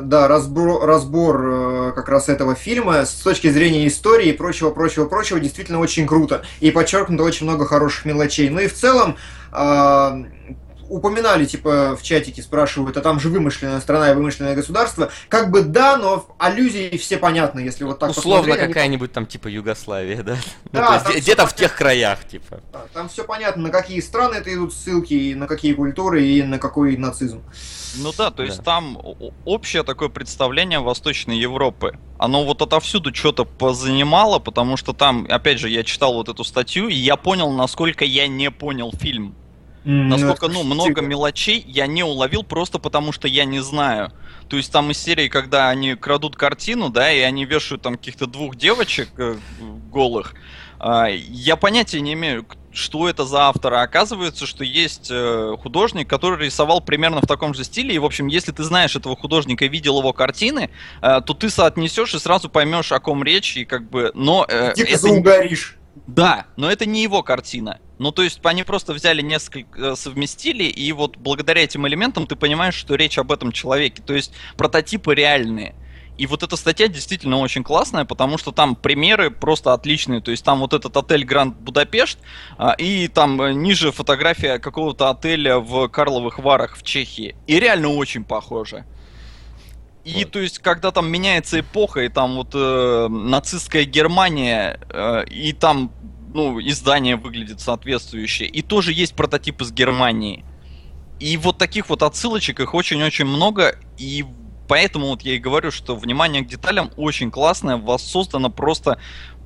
Да, разбор, разбор э, как раз этого фильма с точки зрения истории и прочего, прочего, прочего действительно очень круто. И подчеркнуто очень много хороших мелочей. Ну и в целом а, упоминали, типа, в чатике спрашивают, а там же вымышленная страна и вымышленное государство. Как бы да, но аллюзии все понятны, если вот так
Условно
посмотреть, они-
какая-нибудь там типа Югославия, да? Ну,
Да, всё
где-то в тех краях, типа.
Да, Там все понятно, на какие страны это идут ссылки, и на какие культуры, и на какой нацизм.
Ну да, то есть
Да.
там общее такое представление Восточной Европы. Оно вот отовсюду что-то позанимало, потому что там, опять же, я читал вот эту статью, и я понял, насколько я не понял фильм. Насколько, ну, много мелочей я не уловил просто потому, что я не знаю. То есть там из серии, когда они крадут картину, да, и они вешают там каких-то двух девочек э, голых, а, я понятия не имею, что это за автор. А оказывается, что есть э, художник, который рисовал примерно в таком же стиле. И, в общем, если ты знаешь этого художника и видел его картины, э, то ты соотнесешь и сразу поймешь, о ком речь, и как бы. Но э,
Дико
это
заугоришь.
да, но это не его картина. Ну, то есть они просто взяли несколько, э, совместили, и вот благодаря этим элементам ты понимаешь, что речь об этом человеке. То есть прототипы реальные. И вот эта статья действительно очень классная, потому что там примеры просто отличные. То есть там вот этот отель Гранд Будапешт, а, и там э, ниже фотография какого-то отеля в Карловых Варах в Чехии. И реально очень похоже. И
Вот.
то есть, когда там меняется эпоха, и там вот э, нацистская Германия, э, и там, ну, издание выглядит соответствующее, и тоже есть прототип из Германии. И вот таких вот отсылочек их очень-очень много, И поэтому вот я и говорю, что внимание к деталям очень классное, воссоздано просто,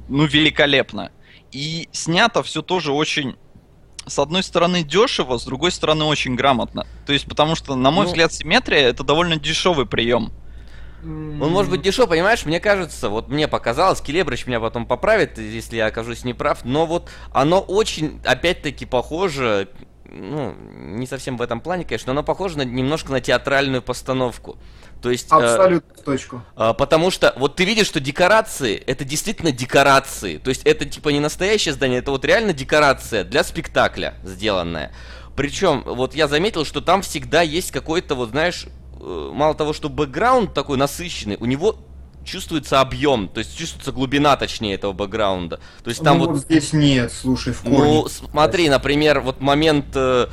ну, великолепно. И снято все тоже очень с одной стороны дешево, с другой стороны очень грамотно. То есть, потому что, на мой
Ну-
взгляд, симметрия это довольно дешевый прием.
Он может быть дешев, понимаешь, мне кажется, вот мне показалось, Келебрыч меня потом поправит, если я окажусь неправ, но вот оно очень, опять-таки, похоже, ну, не совсем в этом плане, конечно, но оно похоже на, немножко на театральную постановку. То есть... э,
Абсолютно в точку.
а, Потому что вот ты видишь, что декорации это действительно декорации. То есть это типа не настоящее здание, это вот реально декорация для спектакля сделанная. Причем, вот я заметил, что там всегда есть какой-то, вот знаешь, э, мало того, что бэкграунд такой насыщенный, у него чувствуется объем, то есть чувствуется глубина, точнее, этого бэкграунда. То есть там
ну,
вот
вот здесь нет, слушай, в корне.
ну, смотри, например, вот момент э, э,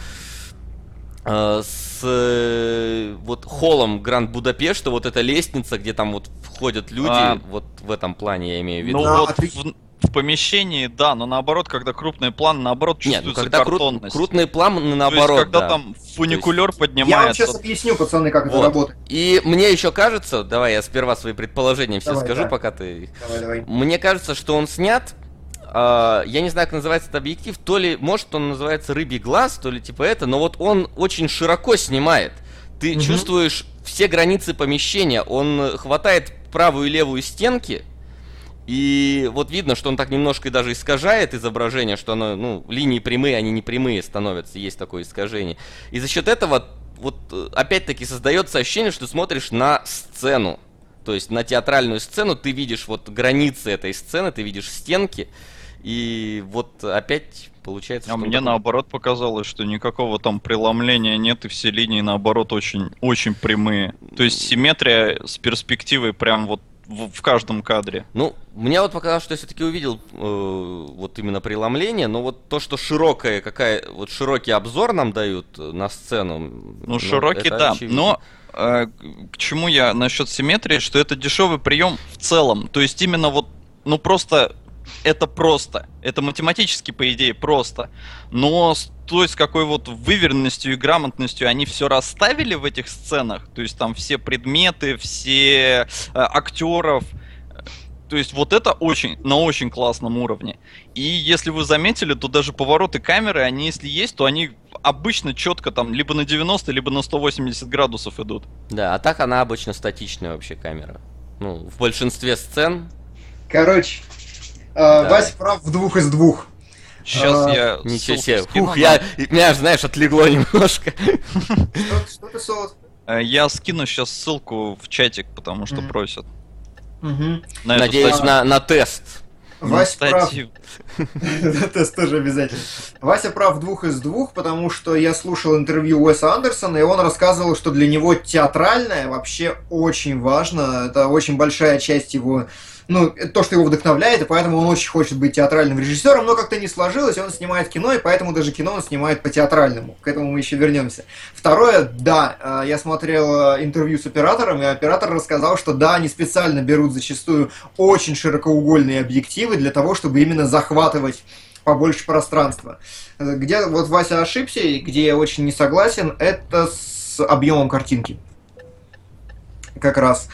с э, вот холлом Гранд Будапешта, вот эта лестница, где там вот входят люди,
А.
вот в этом плане я имею в виду.
Ну
Да,
вот
а ты-
в, в помещении, да, но наоборот, когда крупный план, наоборот,
Нет, ну
чувствуется
когда крут-
картонность.
крупные планы
То есть,
наоборот,
когда
да.
там фуникулер
Я вам
поднимается.
сейчас объясню, пацаны, как это
Вот.
работает.
И мне еще кажется, давай я сперва свои предположения все
Давай,
скажу,
да.
пока ты
Давай, давай.
Мне кажется, что он снят. А, я не знаю, как называется этот объектив. То ли, может, он называется рыбий глаз, то ли типа это, но вот он очень широко снимает. Ты
Мгм.
чувствуешь все границы помещения. Он хватает правую и левую стенки. И вот видно, что он так немножко даже искажает изображение, что оно, ну, линии прямые, они не прямые становятся, есть такое искажение. И за счет этого, вот э, опять-таки создается ощущение, что ты смотришь на сцену. То есть на театральную сцену ты видишь вот границы этой сцены, ты видишь стенки, и вот опять получается,
А мне
такой-
наоборот показалось, что никакого там преломления нет, и все линии наоборот очень, очень прямые. То есть симметрия с перспективой прям вот в, в каждом кадре.
Ну, мне вот показалось, что я все-таки увидел э, вот именно преломление, но вот то, что широкая какая, вот широкий обзор нам дают э, на сцену.
Ну, широкий,
это
да.
очевидно.
Но э, к чему я насчет симметрии, что это дешевый прием в целом. То есть именно вот, ну просто это просто. Это математически, по идее, просто. Но с той, с какой вот выверенностью и грамотностью они все расставили в этих сценах, то есть там все предметы, все э, актеров, то есть вот это очень, на очень классном уровне. И если вы заметили, то даже повороты камеры, они если есть, то они обычно четко там либо на 90, либо на 180 градусов идут.
Да, а так она обычно статичная вообще камера. Ну, в большинстве сцен.
Короче, э. Вася прав в двух из двух.
Сейчас
А,
я
Ничего
ссылку
себе. Фух, я, меня, знаешь, отлегло немножко.
Что, что ты, Солод?
Э, Я скину сейчас ссылку в чатик, потому что просят. На
Надеюсь, на, на тест.
Вася прав. Тест тоже обязательно. Вася прав в двух из двух, потому что я слушал интервью Уэса Андерсона, и он рассказывал, что для него театральное вообще очень важно. Это очень большая часть его ну, то, что его вдохновляет, и поэтому он очень хочет быть театральным режиссером, но как-то не сложилось, он снимает кино, и поэтому даже кино он снимает по-театральному. К этому мы еще вернемся. Второе, да, э, я смотрел э, интервью с оператором, и оператор рассказал, что да, они специально берут зачастую очень широкоугольные объективы для того, чтобы именно захватывать побольше пространства. Э, Где вот Вася ошибся, и где я очень не согласен, это с объемом картинки. Как раз.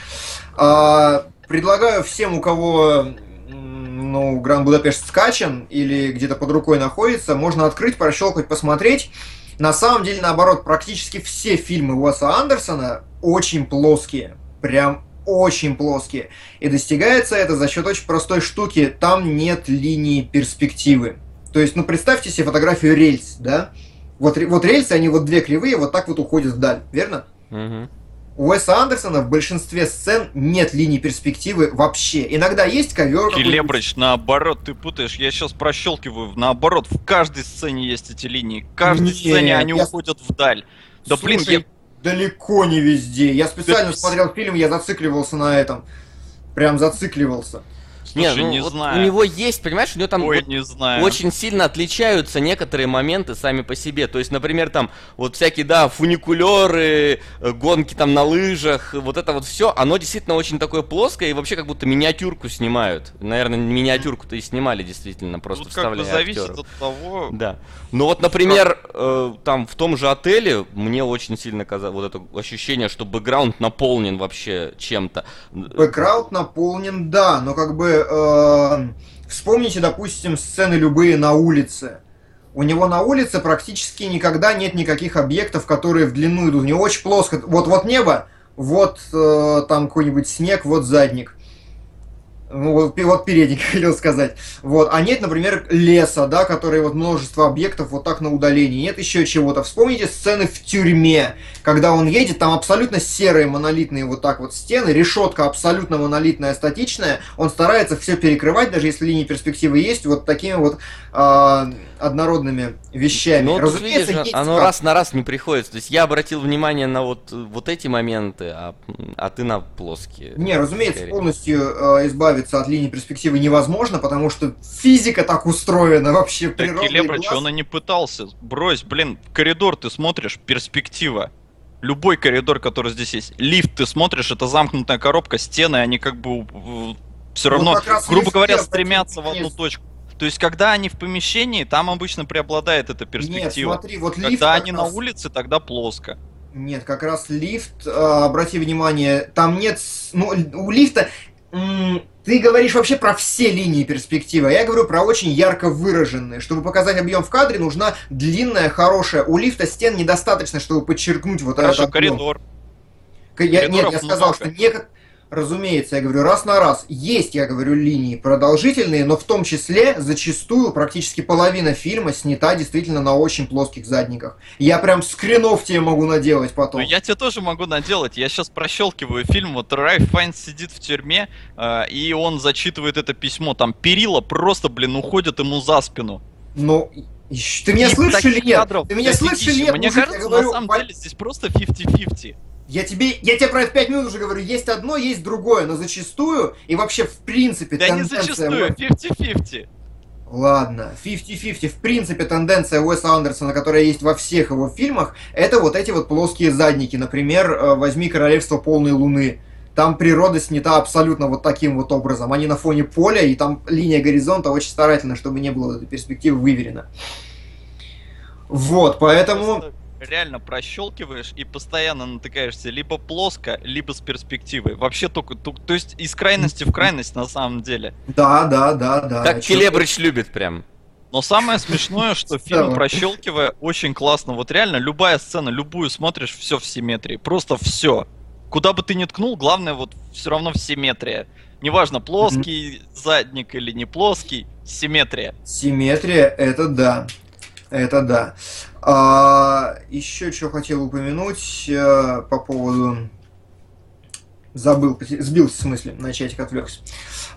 Предлагаю всем, у кого ну, Гранд Будапешт скачан или где-то под рукой находится, можно открыть, прощелкать, посмотреть. На самом деле, наоборот, практически все фильмы Уэса Андерсона очень плоские. Прям очень плоские. И достигается это за счет очень простой штуки. Там нет линии перспективы. То есть, ну, представьте себе фотографию рельс, да? Вот, вот рельсы, они вот две кривые, вот так вот уходят вдаль, верно?
Мгм.
У Уэса Андерсона в большинстве сцен нет линии перспективы вообще. Иногда есть ковер.
Келебрыч, наоборот, ты путаешь. Я сейчас прощелкиваю. Наоборот, в каждой сцене есть эти линии. В каждой
Нет,
сцене они
я-
уходят вдаль. Да блин,
Слушай, далеко не везде. Я специально
Да,
смотрел фильм, я зацикливался на этом. Прям зацикливался.
Слушай,
ну,
не
вот
знаю.
у него есть, понимаешь, у него там
Ой,
вот
не знаю.
очень сильно отличаются некоторые моменты сами по себе. То есть, например, там вот всякие, да, фуникулеры, э, гонки там на лыжах, вот это вот все, оно действительно очень такое плоское и вообще как будто миниатюрку снимают. Наверное, миниатюрку-то и снимали действительно, просто
Тут как бы
вставляя
зависит
актеров.
от того,
Да. Ну вот, например, э, там в том же отеле мне очень сильно казалось вот это ощущение, что бэкграунд наполнен вообще чем-то.
Бэкграунд наполнен, да, но как бы э, вспомните, допустим, сцены любые на улице. У него на улице практически никогда нет никаких объектов, которые в длину идут. У него очень плоско. Вот вот небо, вот э, там какой-нибудь снег, вот задник. Ну, вот, пе- вот передник, хотел сказать. Вот. А нет, например, леса, да, который вот множество объектов вот так на удалении. Нет еще чего-то. Вспомните сцены в тюрьме, когда он едет, там абсолютно серые монолитные вот так вот стены, решетка абсолютно монолитная, статичная. Он старается все перекрывать, даже если линии перспективы есть, вот такими вот а, однородными вещами.
Ну,
Разумеется,
видишь,
есть
оно
как.
раз на раз не приходится. То есть я обратил внимание на вот, вот эти моменты, а, а ты на плоские.
Не, разумеется,
Скорее.
полностью э, избавиться от линии перспективы невозможно, потому что физика так устроена вообще.
Так
природный
Келебрыч,
глаз-
он и не пытался. Брось, блин, коридор ты смотришь, перспектива. Любой коридор, который здесь есть. Лифт ты смотришь, это замкнутая коробка, стены, они как бы все
Ну,
равно,
раз
грубо говоря, стремятся в одну точку. То есть, когда они в помещении, там обычно преобладает эта
Нет,
перспектива.
смотри, вот лифт
Когда они на
раз-
улице, тогда плоско.
Нет, как раз лифт, э, обрати внимание, там нет... Ну, у лифта... Ты говоришь вообще про все линии перспективы, а я говорю про очень ярко выраженные. Чтобы показать объем в кадре, нужна длинная, хорошая. У лифта стен недостаточно, чтобы подчеркнуть вот
Хорошо,
этот объем.
коридор.
Я, нет, я сказал,
много.
что некот... Разумеется, я говорю, раз на раз. Есть, я говорю, линии продолжительные, но в том числе зачастую практически половина фильма снята действительно на очень плоских задниках. Я прям скринов тебе могу наделать потом.
Ну, я тебе тоже могу наделать. Я сейчас прощелкиваю фильм. Вот Райф Файнс сидит в тюрьме, э, и он зачитывает это письмо. Там перила просто, блин, уходят ему за спину.
Ну, ищ- ты меня слышишь или нет? Ты меня слышишь или нет?
Мне кажется, на самом деле здесь просто 50-50.
Я тебе, я тебе про это пять минут уже говорю. Есть одно, есть другое, но зачастую и вообще в принципе
Да не
тенденция...
зачастую, 50-50.
Ладно, 50-50, в принципе, тенденция Уэса Андерсона, которая есть во всех его фильмах, это вот эти вот плоские задники. Например, э, возьми «Королевство полной луны». Там природа снята абсолютно вот таким вот образом. Они на фоне поля, и там линия горизонта очень старательно, чтобы не было этой перспективы выверена. Вот, поэтому...
Реально прощелкиваешь и постоянно натыкаешься либо плоско, либо с перспективой. Вообще только, ту- то есть из крайности в крайность на самом деле.
Да, да, да, да.
Как Келебрыч любит прям.
Но самое смешное, что фильм прощелкивая очень классно. Вот реально любая сцена, любую смотришь, все в симметрии. Просто все. Куда бы ты ни ткнул, главное вот все равно в симметрия. Неважно, плоский задник или не плоский, симметрия.
Симметрия, это да. Это да. А, еще что хотел упомянуть э, по поводу... Забыл, сбился в смысле, на чатик отвлекся.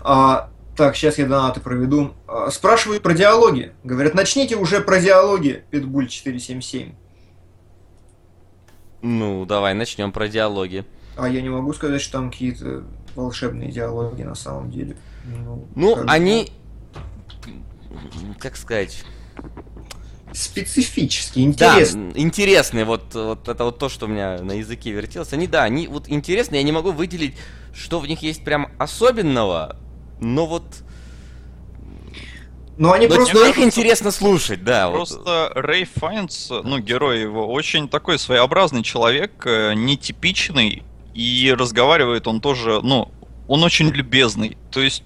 А, так, сейчас я донаты проведу. А, спрашивают про диалоги. Говорят, начните уже про диалоги, Питбуль 477.
Ну, давай начнем про диалоги.
А я не могу сказать, что там какие-то волшебные диалоги на самом деле. Ну,
Ну, они... Как сказать?
Специфические,
Да,
интересные.
м, интересные, вот, вот это вот то, что у меня на языке вертелось. Они, да, они вот интересные, я не могу выделить, что в них есть прям особенного, но вот...
Но они
Но,
просто...
их
кажется,
интересно слушать, да. вот.
Просто Рэй Файнс, ну, герой его, очень такой своеобразный человек, э, нетипичный, и разговаривает он тоже, ну, он очень любезный. То есть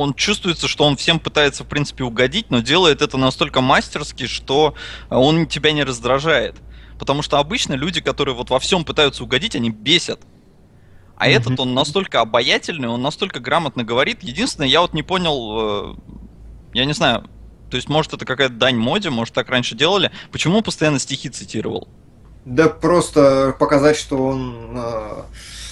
он чувствуется, что он всем пытается, в принципе, угодить, но делает это настолько мастерски, что э, он тебя не раздражает. Потому что обычно люди, которые вот во всем пытаются угодить, они бесят. А
Мгм.
этот, он настолько обаятельный, он настолько грамотно говорит. Единственное, я вот не понял, э, я не знаю, то есть, может, это какая-то дань моде, может, так раньше делали. Почему он постоянно стихи цитировал?
Да просто показать, что он... э,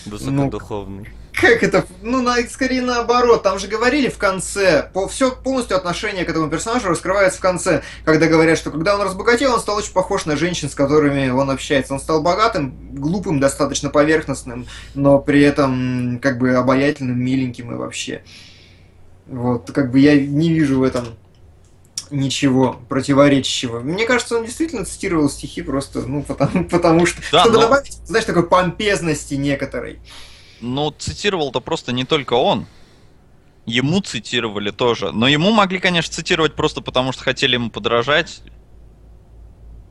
Высокодуховный.
Как это? Ну, на, скорее наоборот. Там же говорили в конце, по, все полностью отношение к этому персонажу раскрывается в конце, когда говорят, что когда он разбогател, он стал очень похож на женщин, с которыми он общается. Он стал богатым, глупым, достаточно поверхностным, но при этом как бы обаятельным, миленьким и вообще. Вот, как бы я не вижу в этом ничего противоречащего. Мне кажется, он действительно цитировал стихи просто, ну, потому, потому что...
Да,
чтобы
но-
добавить, знаешь, такой помпезности некоторой.
Ну, цитировал-то просто не только он. Ему цитировали тоже. Но ему могли, конечно, цитировать просто потому, что хотели ему подражать.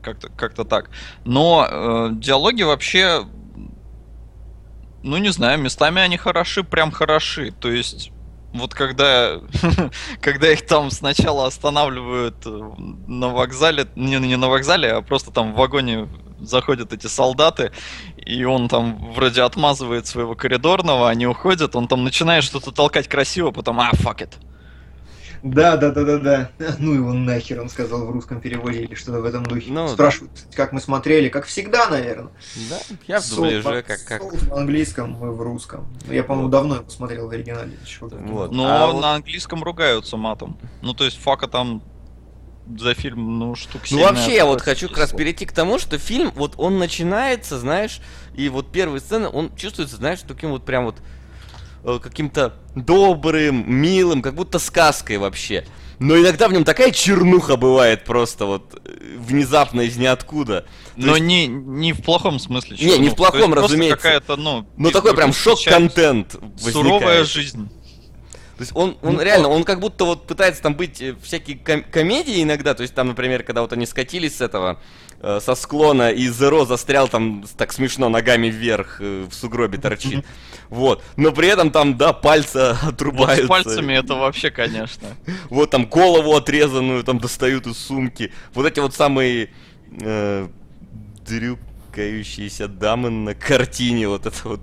Как-то как так. Но э, диалоги вообще... Ну, не знаю, местами они хороши, прям хороши. То есть... Вот когда, когда их там сначала останавливают э, на вокзале, не, не на вокзале, а просто там в вагоне заходят эти солдаты, и он там вроде отмазывает своего коридорного, они уходят, он там начинает что-то толкать красиво, потом, а, fuck it.
Да, да, да, да, да. Ну его нахер, он сказал в русском переводе или что-то в этом духе.
Ну,
Спрашивают, как мы смотрели, как всегда, наверное.
Да, я в
Соус
дубляже,
по-
как... как...
соус в английском, мы в русском. Ну, Я, по-моему,
Вот.
давно его смотрел в оригинале. еще.
Вот.
Но
А вот-
на английском ругаются матом. Ну, то есть, фака там за фильм, ну, штук
Ну
семь,
вообще, я вот хочу как раз перейти к тому, что фильм, вот он начинается, знаешь, и вот первые сцены, он чувствуется, знаешь, таким вот прям вот каким-то добрым, милым, как будто сказкой вообще. Но иногда в нем такая чернуха бывает просто вот э, внезапно из ниоткуда.
Но
есть-
не, не в плохом смысле.
Не, не
чернуха.
в плохом,
То
разумеется.
какая-то, ну...
Ну
из
такой прям шок-контент
Суровая
возникает.
жизнь.
То есть он, он
Ну,
реально, он как будто вот пытается там быть э, всякие ком- комедии иногда, то есть там, например, когда вот они скатились с этого, э, со склона, и Зеро застрял там так смешно ногами вверх, э, в сугробе торчит. Вот. Но при этом там, да, пальцы
Вот
отрубаются.
с пальцами это вообще, конечно.
Вот там голову отрезанную там достают из сумки. Вот эти вот самые э, дрюкающиеся дамы на картине, вот это вот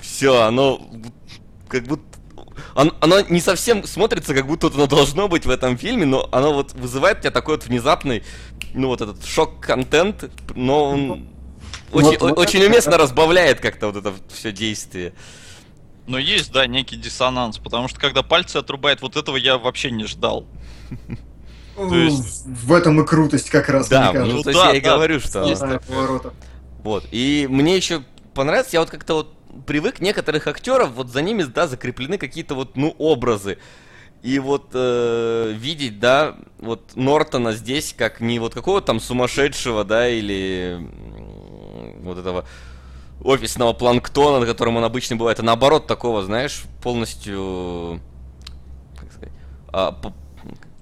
все, оно вот как будто оно, оно не совсем смотрится, как будто вот оно должно быть в этом фильме, но оно вот вызывает у тебя такой вот внезапный, ну вот этот шок-контент, но он
Вот-
очень,
вот
очень
это-
уместно разбавляет как-то вот это все действие.
Но есть, да, некий диссонанс, потому что когда пальцы отрубает, вот этого я вообще не ждал.
То
есть-
В этом и крутость как раз,
Да,
мне
ну
кажется.
то есть
да,
я и говорю, что...
есть.
Вот. И мне еще понравится, я вот как-то вот привык некоторых актеров, вот за ними, да, закреплены какие-то вот, ну, образы. И вот э, видеть, да, вот Нортона здесь как не вот какого-то там сумасшедшего, да, или вот этого офисного планктона, на котором он обычно бывает, а наоборот такого, знаешь, полностью, как сказать, а, по-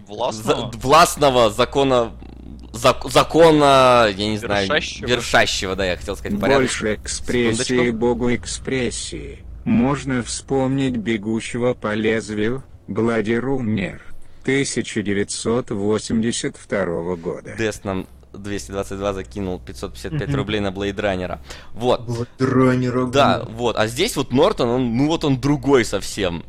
Властного.
за- властного закона зак- закона, я не знаю,
Вершащего.
вершащего, да, я хотел сказать порядок.
Больше экспрессии,
Секундочку.
богу экспрессии. Можно вспомнить «Бегущего по лезвию» Блади Руннер 1982 года.
Дест нам 222 закинул 555
Мгм.
рублей на Блейдранера. Вот.
Раннера.
Да, вот. А здесь вот Нортон, он, ну вот он другой совсем.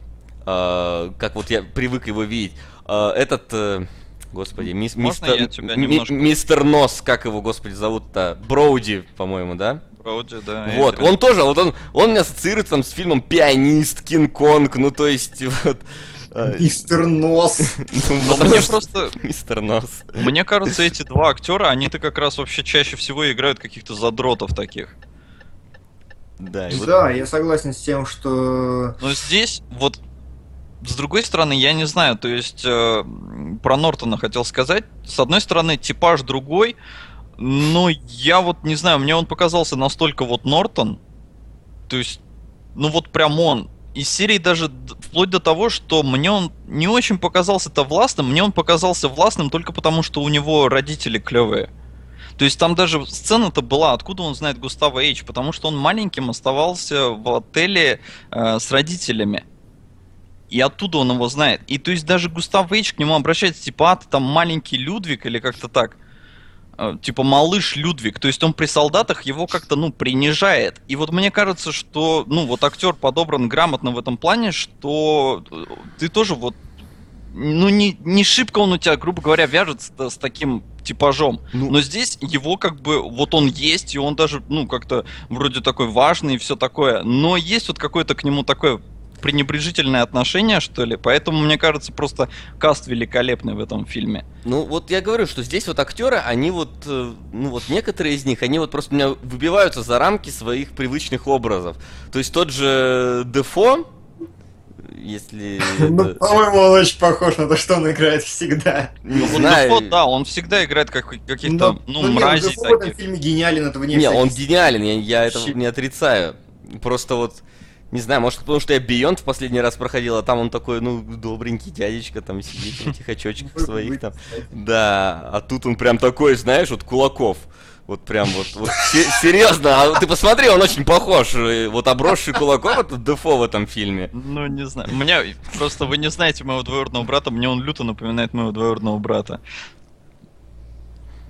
А, как вот я привык его видеть. А, этот, э, господи, мис- мистер,
немножко-
мистер Нос, как его, господи, зовут-то? Броуди, по-моему, да?
Вроде, да.
Вот, он тоже, вот он, он меня ассоциируется там с фильмом «Пианист», «Кинг-Конг», ну то есть, вот... э,
Мистер Нос.
ну, потому
мне просто,
Мистер Нос.
мне кажется, эти два актера, они-то как раз вообще чаще всего играют каких-то задротов таких.
Да, и вот-
Да, я согласен с тем, что...
Но здесь вот с другой стороны, я не знаю, то есть э, про Нортона хотел сказать. С одной стороны, типаж другой, но я вот не знаю, мне он показался настолько вот Нортон, то есть, ну вот прям он. Из серии даже вплоть до того, что мне он не очень показался-то властным, мне он показался властным только потому, что у него родители клевые. То есть там даже сцена-то была, откуда он знает Густава Эйч, потому что он маленьким оставался в отеле э, с родителями. И оттуда он его знает. И то есть даже Густав Эйч к нему обращается, типа, а, ты там маленький Людвиг или как-то так. Э, Типа малыш Людвиг. То есть он при солдатах его как-то, ну, принижает. И вот мне кажется, что, ну, вот актер подобран грамотно в этом плане, что э, ты тоже вот ну, не, не шибко он у тебя, грубо говоря, вяжется с таким типажом.
Ну.
Но здесь его как бы, вот он есть, и он даже, ну, как-то вроде такой важный и все такое. Но есть вот какое-то к нему такое пренебрежительное отношение, что ли. Поэтому, мне кажется, просто каст великолепный в этом фильме.
Ну, вот я говорю, что здесь вот актеры, они вот, э, ну вот некоторые из них, они вот просто у меня выбиваются за рамки своих привычных образов. То есть тот же Дефо, если...
Ну, по-моему, он очень похож на то, что он играет всегда.
Не
Вот
знаю.
Дефо, да, он всегда играет как каких-то, ну,
не,
мразей
Дефо в этом
таких.
фильме гениален, этого не
Не, он гениален, я, этого не отрицаю. Просто вот, не знаю, может потому что я Бионд в последний раз проходил, а там он такой, ну, добренький дядечка, там сидит в этих очочках своих там. Да, а тут он прям такой, знаешь, вот Кулаков. Вот прям вот, вот се- серьезно, а ты посмотри, он очень похож. э, Вот обросший Кулаков это Дефо в этом фильме.
Ну, не знаю. Меня просто вы не знаете моего двоюродного брата, мне он люто напоминает моего двоюродного брата.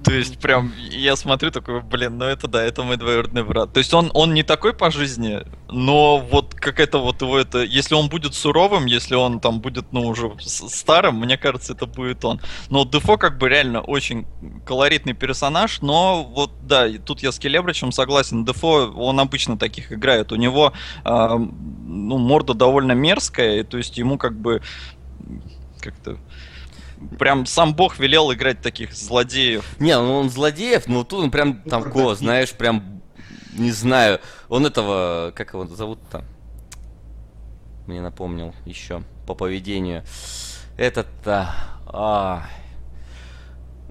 То есть, прям, я смотрю такой, блин, ну это да, это мой двоюродный брат. То есть он, он не такой по жизни, но вот какая-то вот его это... Если он будет суровым, если он там будет, ну, уже старым, мне кажется, это будет он. Но Дефо как бы реально очень колоритный персонаж, но вот, да, и тут я с Келебричем согласен. Дефо, он обычно таких играет. У него, а, ну, морда довольно мерзкая, и то есть ему как бы как-то прям сам бог велел играть таких злодеев.
Не, ну он злодеев, но тут он прям там
Ну,
кого,
да.
знаешь, прям, не знаю, он этого, как его зовут-то? Мне напомнил еще по поведению. Этот-то, а,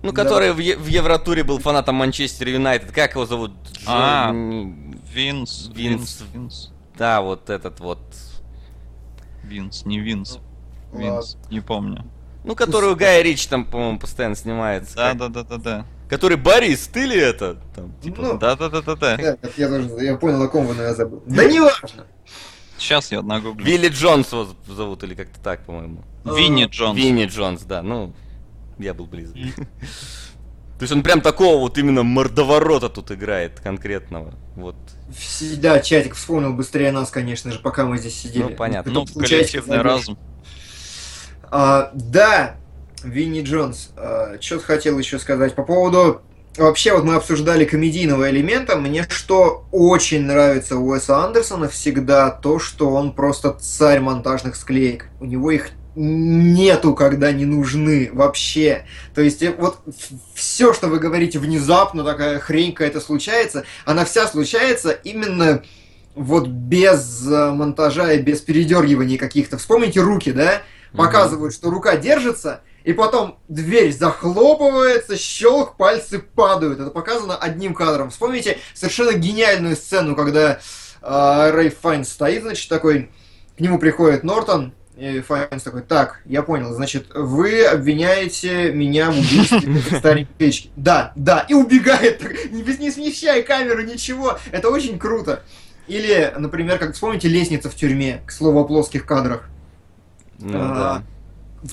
ну,
Да.
который в, Е- в Евротуре был фанатом Манчестер Юнайтед, как его зовут?
А. Винс.
Винс,
Винс,
Да, вот этот вот.
Винс, не Винс,
Ну,
Винс, не помню.
Ну, который у Гая Рич там, по-моему, постоянно снимается.
Да,
Как-
да, да, да, да.
Который Борис, ты ли это? Там, типа,
Ну,
Да, да, да, да, да.
Да, я тоже я понял, о ком вы, но я забыл. Да не важно.
Сейчас я нагуглю.
Вилли Джонс его зовут, или как-то так, по-моему.
Винни Джонс.
Винни Джонс, да, ну, я был близок. То есть он прям такого вот именно мордоворота тут играет конкретного. Вот.
Всегда чатик вспомнил быстрее нас, конечно же, пока мы здесь сидели.
Ну, понятно.
Ну, коллективный разум.
А, да, Винни Джонс. что хотел еще сказать по поводу... Вообще, вот мы обсуждали комедийного элемента. Мне что очень нравится у Уэса Андерсона всегда, то, что он просто царь монтажных склеек. У него их нету, когда не нужны вообще. То есть э, вот все, что вы говорите внезапно, такая хрень какая-то случается, она вся случается именно вот без э, монтажа и без передергиваний каких-то. Вспомните руки, да? Показывают, что рука держится, и потом дверь захлопывается, щелк, пальцы падают. Это показано одним кадром. Вспомните совершенно гениальную сцену, когда э, Рэй Файнс стоит, значит, такой, к нему приходит Нортон, и Файнс такой, так, я понял, значит, вы обвиняете меня в убийстве старенькой печки. Да, да, и убегает, так, не, не смещая камеру, ничего. Это очень круто. Или, например, как вспомните лестница в тюрьме, к слову о плоских кадрах.
Ну
А,
да.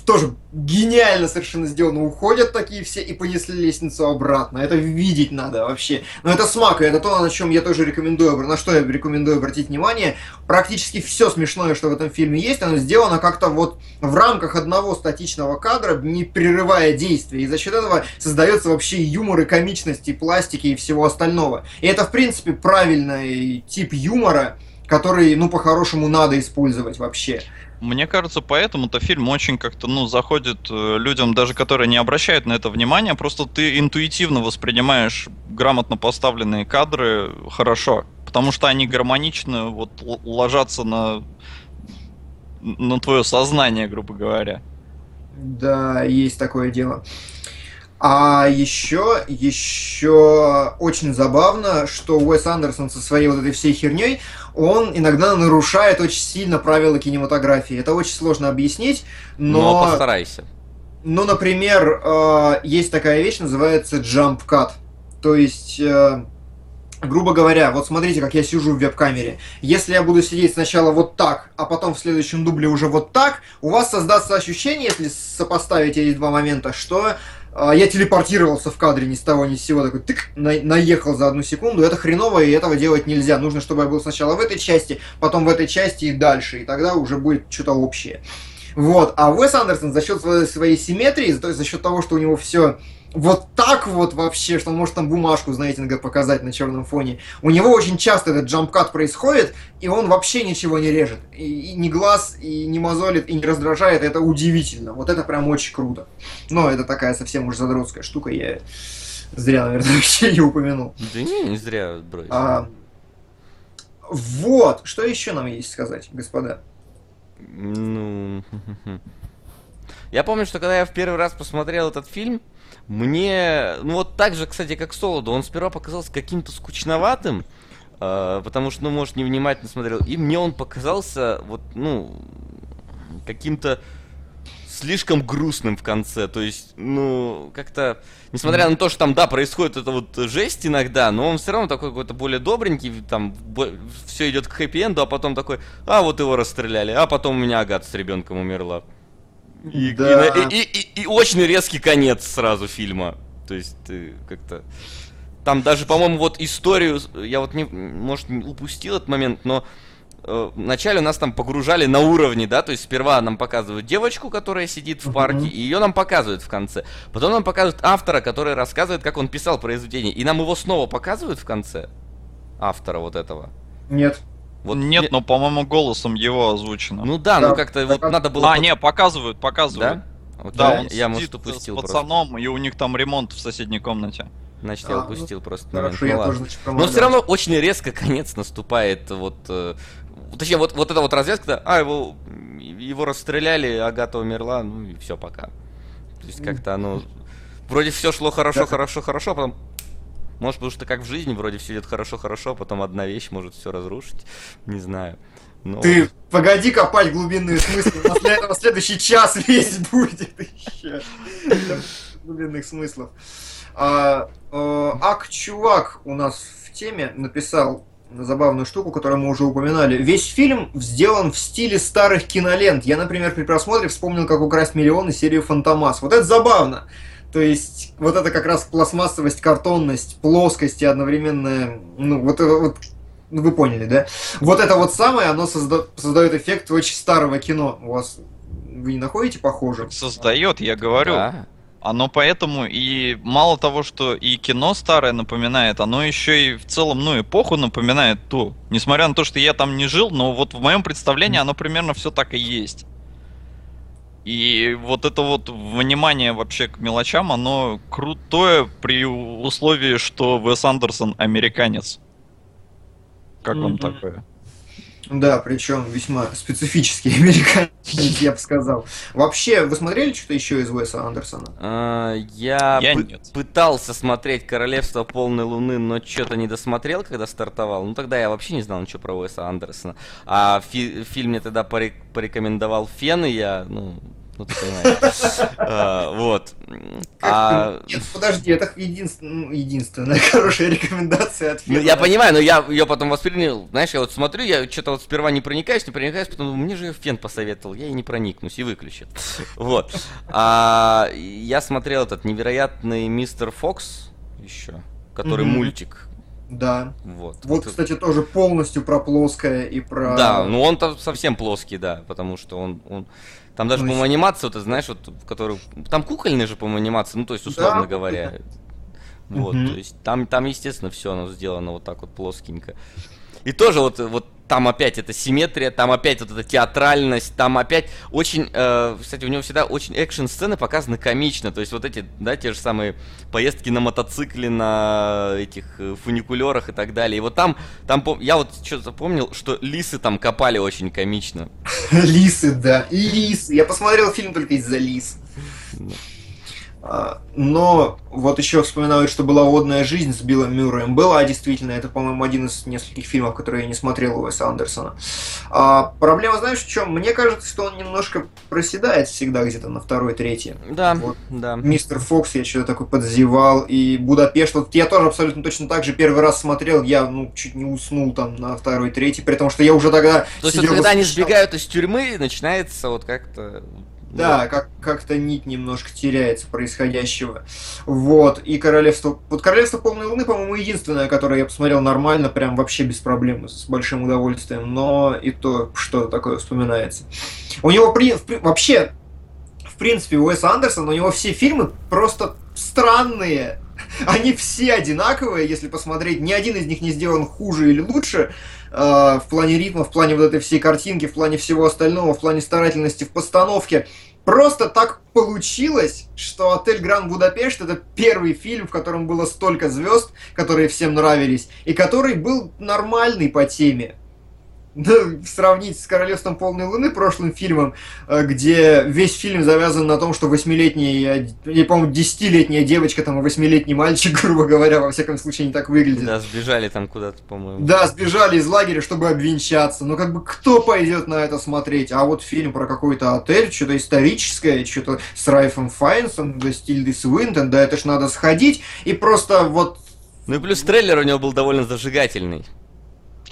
Тоже гениально совершенно сделано. Уходят такие все и понесли лестницу обратно. Это видеть надо вообще. Но это смак, и это то, на чем я тоже рекомендую, на что я рекомендую обратить внимание. Практически все смешное, что в этом фильме есть, оно сделано как-то вот в рамках одного статичного кадра, не прерывая действия. И за счет этого создается вообще юмор, и комичность, и пластики, и всего остального. И это, в принципе, правильный тип юмора, который, ну, по-хорошему надо использовать вообще.
Мне кажется, поэтому-то фильм очень как-то, ну, заходит э, людям, даже которые не обращают на это внимания, просто ты интуитивно воспринимаешь грамотно поставленные кадры хорошо, потому что они гармонично вот ложатся на на твое сознание, грубо говоря.
Да, есть такое дело. А еще, еще очень забавно, что Уэс Андерсон со своей вот этой всей херней, он иногда нарушает очень сильно правила кинематографии. Это очень сложно объяснить,
Но
но,
постарайся.
ну, например, э, есть такая вещь, называется jump cut. То есть, э, грубо говоря, вот смотрите, как я сижу в веб-камере. Если я буду сидеть сначала вот так, а потом в следующем дубле уже вот так, у вас создастся ощущение, если сопоставить эти два момента, что я телепортировался в кадре ни с того ни с сего, такой тык, на- наехал за одну секунду. Это хреново, и этого делать нельзя. Нужно, чтобы я был сначала в этой части, потом в этой части и дальше, и тогда уже будет что-то общее. Вот, а Уэс Андерсон за счет своей, своей симметрии, то есть за счет того, что у него все вот так вот вообще, что он может там бумажку, знаете, иногда показать на черном фоне. У него очень часто этот джампкат происходит, и он вообще ничего не режет. И, и ни глаз, и не мозолит, и не раздражает. Это удивительно. Вот это прям очень круто. Но это такая совсем уж задротская штука, я зря, наверное, вообще ее упомянул.
Да не, не зря брось.
А, вот, что еще нам есть сказать, господа?
Ну... Я помню, что когда я в первый раз посмотрел этот фильм, мне, ну вот так же, кстати, как Солоду, он сперва показался каким-то скучноватым, э, потому что, ну, может, невнимательно смотрел, и мне он показался, вот, ну, каким-то слишком грустным в конце. То есть, ну, как-то, несмотря на то, что там, да, происходит это вот жесть иногда, но он все равно такой какой-то более добренький, там все идет к хэппи-энду, а потом такой, а вот его расстреляли, а потом у меня Агат с ребенком умерла. И, да. и, и, и, и очень резкий конец сразу фильма. То есть ты как-то... Там даже, по-моему, вот историю, я вот не, может, упустил этот момент, но э, вначале нас там погружали на уровне, да, то есть сперва нам показывают девочку, которая сидит в парке, и ее нам показывают в конце. Потом нам показывают автора, который рассказывает, как он писал произведение, и нам его снова показывают в конце. Автора вот этого.
Нет.
Вот Нет, не... но, по-моему, голосом его озвучено.
Ну да, да ну как-то вот надо было...
А, не, показывают, показывают.
Да?
Вот да, я, он я, может, упустил с пацаном, просто. и у них там ремонт в соседней комнате.
Значит, а, я упустил ну, просто Хорошо, момент. я ну, тоже, значит, Но все равно очень резко конец наступает. Вот, э, точнее, вот, вот эта вот развязка, а, его, его расстреляли, Агата умерла, ну и все, пока. То есть как-то оно... Вроде все шло хорошо, хорошо, хорошо, а потом может, потому что как в жизни, вроде все идет хорошо-хорошо, а потом одна вещь может все разрушить. Не знаю.
Но... Ты погоди копать глубинные смыслы, этого следующий час весь будет еще. Глубинных смыслов. А, а, Ак-чувак у нас в теме написал забавную штуку, которую мы уже упоминали. Весь фильм сделан в стиле старых кинолент. Я, например, при просмотре вспомнил, как украсть миллионы серию Фантомас. Вот это забавно. То есть вот это как раз пластмассовость, картонность, плоскость и одновременно, ну вот, вот ну, вы поняли, да? Вот это вот самое, оно созда создает эффект очень старого кино. У вас вы не находите похоже?
Создает, я говорю. Да. Оно поэтому и мало того, что и кино старое напоминает, оно еще и в целом, ну, эпоху напоминает ту. Несмотря на то, что я там не жил, но вот в моем представлении оно примерно все так и есть. И вот это вот внимание вообще к мелочам, оно крутое при условии, что Вес Андерсон американец. Как mm-hmm. вам такое?
Да, причем весьма специфический американец, я бы сказал. Вообще, вы смотрели что-то еще из Уэса Андерсона?
А, я я пытался смотреть Королевство полной луны, но что-то не досмотрел, когда стартовал. Ну тогда я вообще не знал ничего про Уэса Андерсона. А фи- фильм мне тогда порекомендовал Фен, и я, ну, ну ты понимаешь. А, вот.
А... Подожди, это единственная, ну, единственная хорошая рекомендация от фильма.
Ну, я понимаю, но я ее потом воспринял. Знаешь, я вот смотрю, я что-то вот сперва не проникаюсь, не проникаюсь, потом мне же фен посоветовал, я и не проникнусь, и выключит. Вот. А, я смотрел этот невероятный мистер Фокс еще, который мультик.
Да. Вот. Вот, кстати, тоже полностью про плоское и про.
Да, ну он там совсем плоский, да, потому что он, он там даже, ну, по-моему, анимация, вот, ты знаешь, вот, в которую... Там кукольные же, по-моему, анимации, ну, то есть, условно да, говоря. Вот, угу. то есть, там, там, естественно, все оно сделано вот так вот плоскенько. И тоже вот, вот там опять эта симметрия, там опять вот эта театральность, там опять очень, э, кстати, у него всегда очень экшн-сцены показаны комично, то есть вот эти, да, те же самые поездки на мотоцикле, на этих э, фуникулерах и так далее. И вот там, там, я вот что-то помнил, что лисы там копали очень комично.
Лисы, да, лисы. Я посмотрел фильм только из-за лис. А, но вот еще вспоминают, что была «Водная жизнь» с Биллом Мюрреем. Была, действительно, это, по-моему, один из нескольких фильмов, которые я не смотрел у Уэса Андерсона. А, проблема, знаешь, в чем? Мне кажется, что он немножко проседает всегда где-то на второй, третий.
Да, вот. да.
Мистер Фокс я что-то такой подзевал, и Будапешт, вот я тоже абсолютно точно так же первый раз смотрел, я, ну, чуть не уснул там на второй, третий, при том, что я уже тогда...
То есть, вот, когда они сбегают из тюрьмы, начинается вот как-то
да, как, как-то нить немножко теряется происходящего. Вот, и Королевство... Вот Королевство Полной Луны, по-моему, единственное, которое я посмотрел нормально, прям вообще без проблем, с большим удовольствием, но и то, что такое вспоминается. У него при... вообще, в принципе, у Уэса Андерсона, у него все фильмы просто странные. Они все одинаковые, если посмотреть, ни один из них не сделан хуже или лучше, Э, в плане ритма, в плане вот этой всей картинки, в плане всего остального, в плане старательности в постановке. Просто так получилось, что «Отель Гранд Будапешт» — это первый фильм, в котором было столько звезд, которые всем нравились, и который был нормальный по теме. Сравнить с «Королевством полной луны» прошлым фильмом, э, где весь фильм завязан на том, что восьмилетняя, я по-моему, десятилетняя девочка, там, и восьмилетний мальчик, грубо говоря, во всяком случае, не так выглядит.
Да, сбежали там куда-то, по-моему.
Да, сбежали из лагеря, чтобы обвенчаться. Но как бы кто пойдет на это смотреть? А вот фильм про какой-то отель, что-то историческое, что-то с Райфом Файнсом, да, Стильды Свинтон, да это ж надо сходить и просто вот...
Ну и плюс трейлер у него был довольно зажигательный.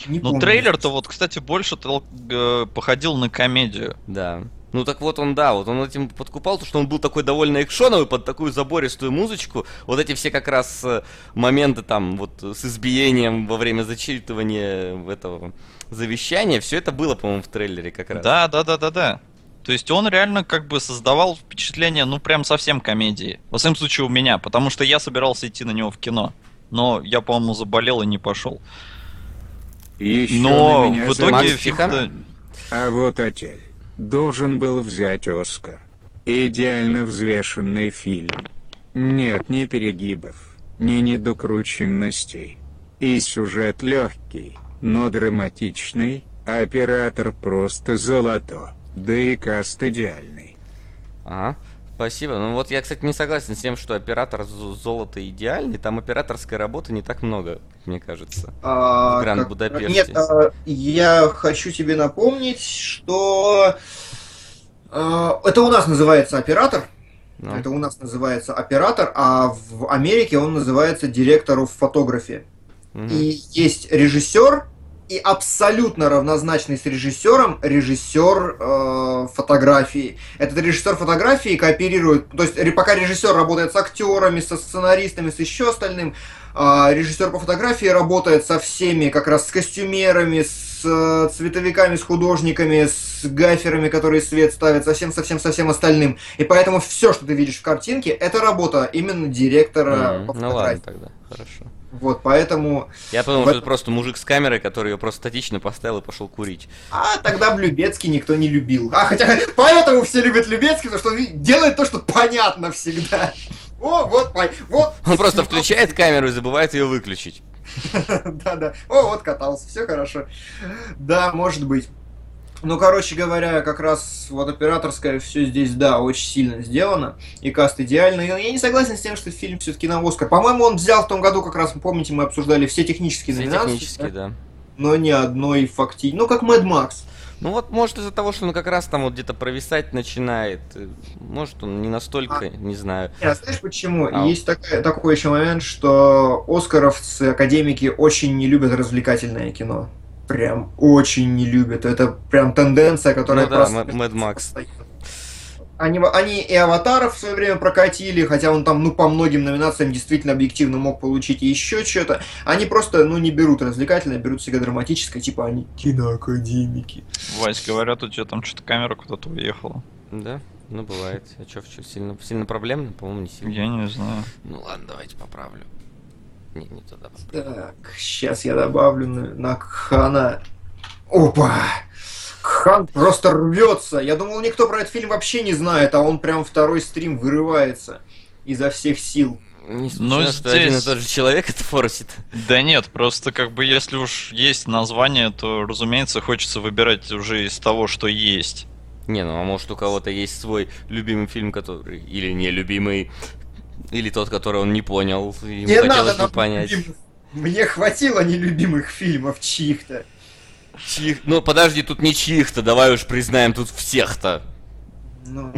Не
Ну, трейлер-то вот, кстати, больше тол- э, походил на комедию.
Да. Ну так вот он, да, вот он этим подкупал, то что он был такой довольно экшоновый под такую забористую музычку. Вот эти все как раз э, моменты там вот с избиением во время зачитывания этого завещания, все это было, по-моему, в трейлере как раз.
Да, да, да, да, да. То есть он реально как бы создавал впечатление, ну прям совсем комедии. Во всяком случае у меня, потому что я собирался идти на него в кино. Но я, по-моему, заболел и не пошел.
Еще
Но в итоге
тихо.
А вот отель. Должен был взять Оскар. Идеально взвешенный фильм. Нет ни перегибов, ни недокрученностей. И сюжет легкий, но драматичный, оператор просто золото. Да и каст идеальный.
Ага. Спасибо. Ну вот я, кстати, не согласен с тем, что оператор з- золота идеальный. Там операторской работы не так много, мне кажется.
А,
в Гранд
как-
Будапеште.
Нет, а, я хочу тебе напомнить, что а, это у нас называется оператор.
Ну,
Это у нас называется оператор, а в Америке он называется директор of photography.
мгм.
И есть режиссер, и абсолютно равнозначный с режиссером режиссер э, фотографии. Этот режиссер фотографии кооперирует, то есть пока режиссер работает с актерами, со сценаристами, с еще остальным, а режиссер по фотографии работает со всеми, как раз с костюмерами, с э, цветовиками, с художниками, с гаферами, которые свет ставят, совсем, совсем, совсем остальным. И поэтому все, что ты видишь в картинке, это работа именно директора
Мгм.
по
Ну ладно
фотографии.
тогда, хорошо.
Вот, поэтому
Я подумал,
В
что это просто мужик с камерой, который ее просто статично поставил и пошел курить.
А тогда Любецкий никто не любил. А хотя поэтому все любят Любецкий, потому что он делает то, что понятно всегда. О, вот, вот.
Он просто включает камеру и забывает ее выключить.
Да-да. О, вот катался, все хорошо. Да, может быть. Ну, короче говоря, как раз вот операторское все здесь, да, очень сильно сделано. И каст идеальный. Но я не согласен с тем, что фильм все-таки на Оскар. По-моему, он взял в том году, как раз, помните, мы обсуждали все технические
Все
номинации.
технически,
да?
да.
Но ни одной факти... Ну, как Мэд Макс.
Ну вот, может, из-за того, что он как раз там вот где-то провисать начинает. э, Может, он не настолько, не знаю.
Не, а знаешь почему?
Ау.
Есть такая- такой еще момент, что оскаровцы, академики очень не любят развлекательное кино. Прям очень не любят. Это прям тенденция, которая
Ну да,
просто...
Мэд Макс.
Они, они и «Аватаров» в свое время прокатили, хотя он там, ну, по многим номинациям действительно объективно мог получить еще что-то. Они просто, ну, не берут развлекательное, берут всегда драматическое, типа они киноакадемики.
Вась, говорят, у тебя там что-то камера куда-то уехала.
Да, ну бывает. А что, сильно, сильно проблемно? По-моему, не сильно.
Я не знаю.
Ну ладно, давайте поправлю. Не, не туда.
Так, сейчас я добавлю на, на Кхана. Опа! Кхан просто рвется. Я думал, никто про этот фильм вообще не знает, а он прям второй стрим вырывается изо всех сил.
Не
Ну,
что один и
здесь-
тот же человек это форсит.
Да нет, просто как бы если уж есть название, то, разумеется, хочется выбирать уже из того, что есть.
Не, ну а может у кого-то есть свой любимый фильм, который... Или нелюбимый, или тот, который он не понял, и ему
Не
хотелось
надо
бы понять.
любимых. Мне хватило нелюбимых фильмов чьих-то.
Чьих- Ну подожди, тут не чьих-то, давай уж признаем, тут всех-то.
Ну,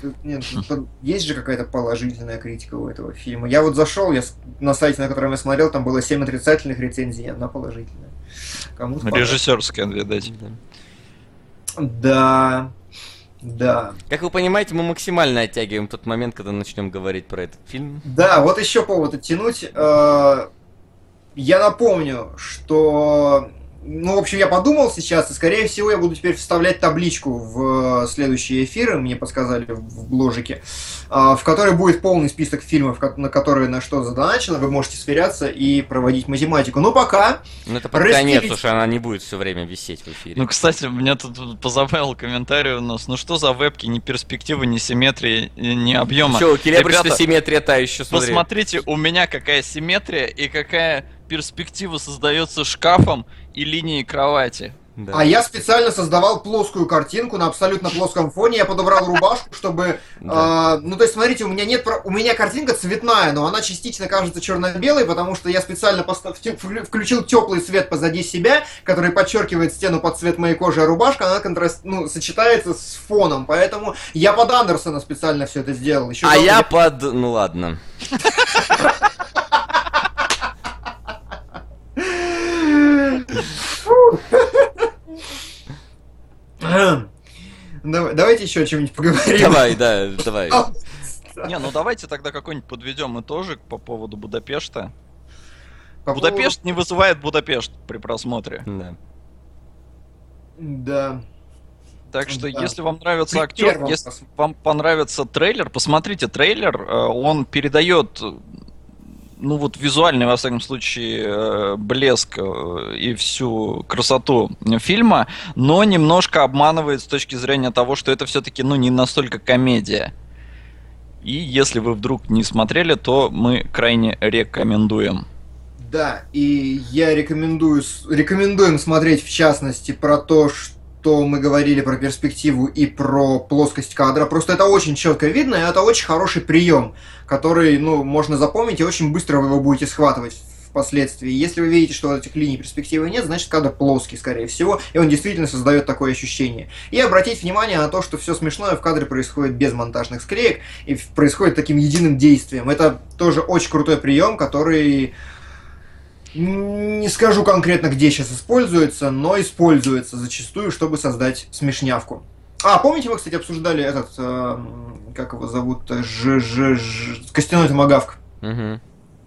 тут нет, ну, тут есть же какая-то положительная критика у этого фильма. Я вот зашел, я на сайте, на котором я смотрел, там было 7 отрицательных рецензий одна положительная. Кому
Режиссерская, видать.
Да.
Да.
Как вы понимаете, мы максимально оттягиваем тот момент, когда начнем говорить про этот фильм.
Да, вот еще повод оттянуть. Э, Я напомню, что... Ну, в общем, я подумал сейчас, и, скорее всего, я буду теперь вставлять табличку в следующие эфиры, мне подсказали в бложике, а, в которой будет полный список фильмов, на которые на что задоначено, вы можете сверяться и проводить математику. Но пока
Ну это под конец,
Разделить.
уж она не будет все время висеть в эфире.
Ну, кстати, меня тут позабавил комментарий у нас. Ну что за вебки, ни перспективы, ни симметрии, ни объема.
Че, у
Ребята,
симметрия та еще, смотри.
Посмотрите, у меня какая симметрия и какая перспектива создается шкафом и линией кровати.
Да.
А я специально создавал плоскую картинку на абсолютно плоском фоне. Я подобрал рубашку, чтобы...
Да.
а, ну, то есть, смотрите, у меня нет... У меня картинка цветная, но она частично кажется черно-белой, потому что я специально постав- включил теплый свет позади себя, который подчеркивает стену под цвет моей кожи, а рубашка, она контраст... ну, сочетается с фоном. Поэтому я под Андерсона специально все это сделал. Еще
А я под... Ну ладно.
Давайте еще о чем-нибудь поговорим.
Давай, да, давай.
Не, ну давайте тогда какой-нибудь подведем итожик по поводу Будапешта.
по
Будапешт не вызывает Будапешт при просмотре.
Да.
поводу- Да.
Так что,
Да.
если вам нравится
При
актер, если вам понравится трейлер, посмотрите трейлер. э, Он передает, ну вот визуальный, во всяком случае, э, блеск э, и всю красоту фильма, но немножко обманывает с точки зрения того, что это все-таки, ну, не настолько комедия. И если вы вдруг не смотрели, то мы крайне рекомендуем.
Да, и я рекомендую, рекомендуем смотреть в частности про то, что мы говорили про перспективу и про плоскость кадра. Просто это очень четко видно, и это очень хороший прием, который, ну, можно запомнить, и очень быстро вы его будете схватывать впоследствии. Если вы видите, что этих линий перспективы нет, значит кадр плоский, скорее всего, и он действительно создает такое ощущение. И обратить внимание на то, что все смешное в кадре происходит без монтажных склеек и происходит таким единым действием. Это тоже очень крутой прием, который не скажу конкретно, где сейчас используется, но используется зачастую, чтобы создать смешнявку. А, помните, мы, кстати, обсуждали этот, эм, как его зовут, Ж, Ж, Ж, Костяной томагавк.
Мгм.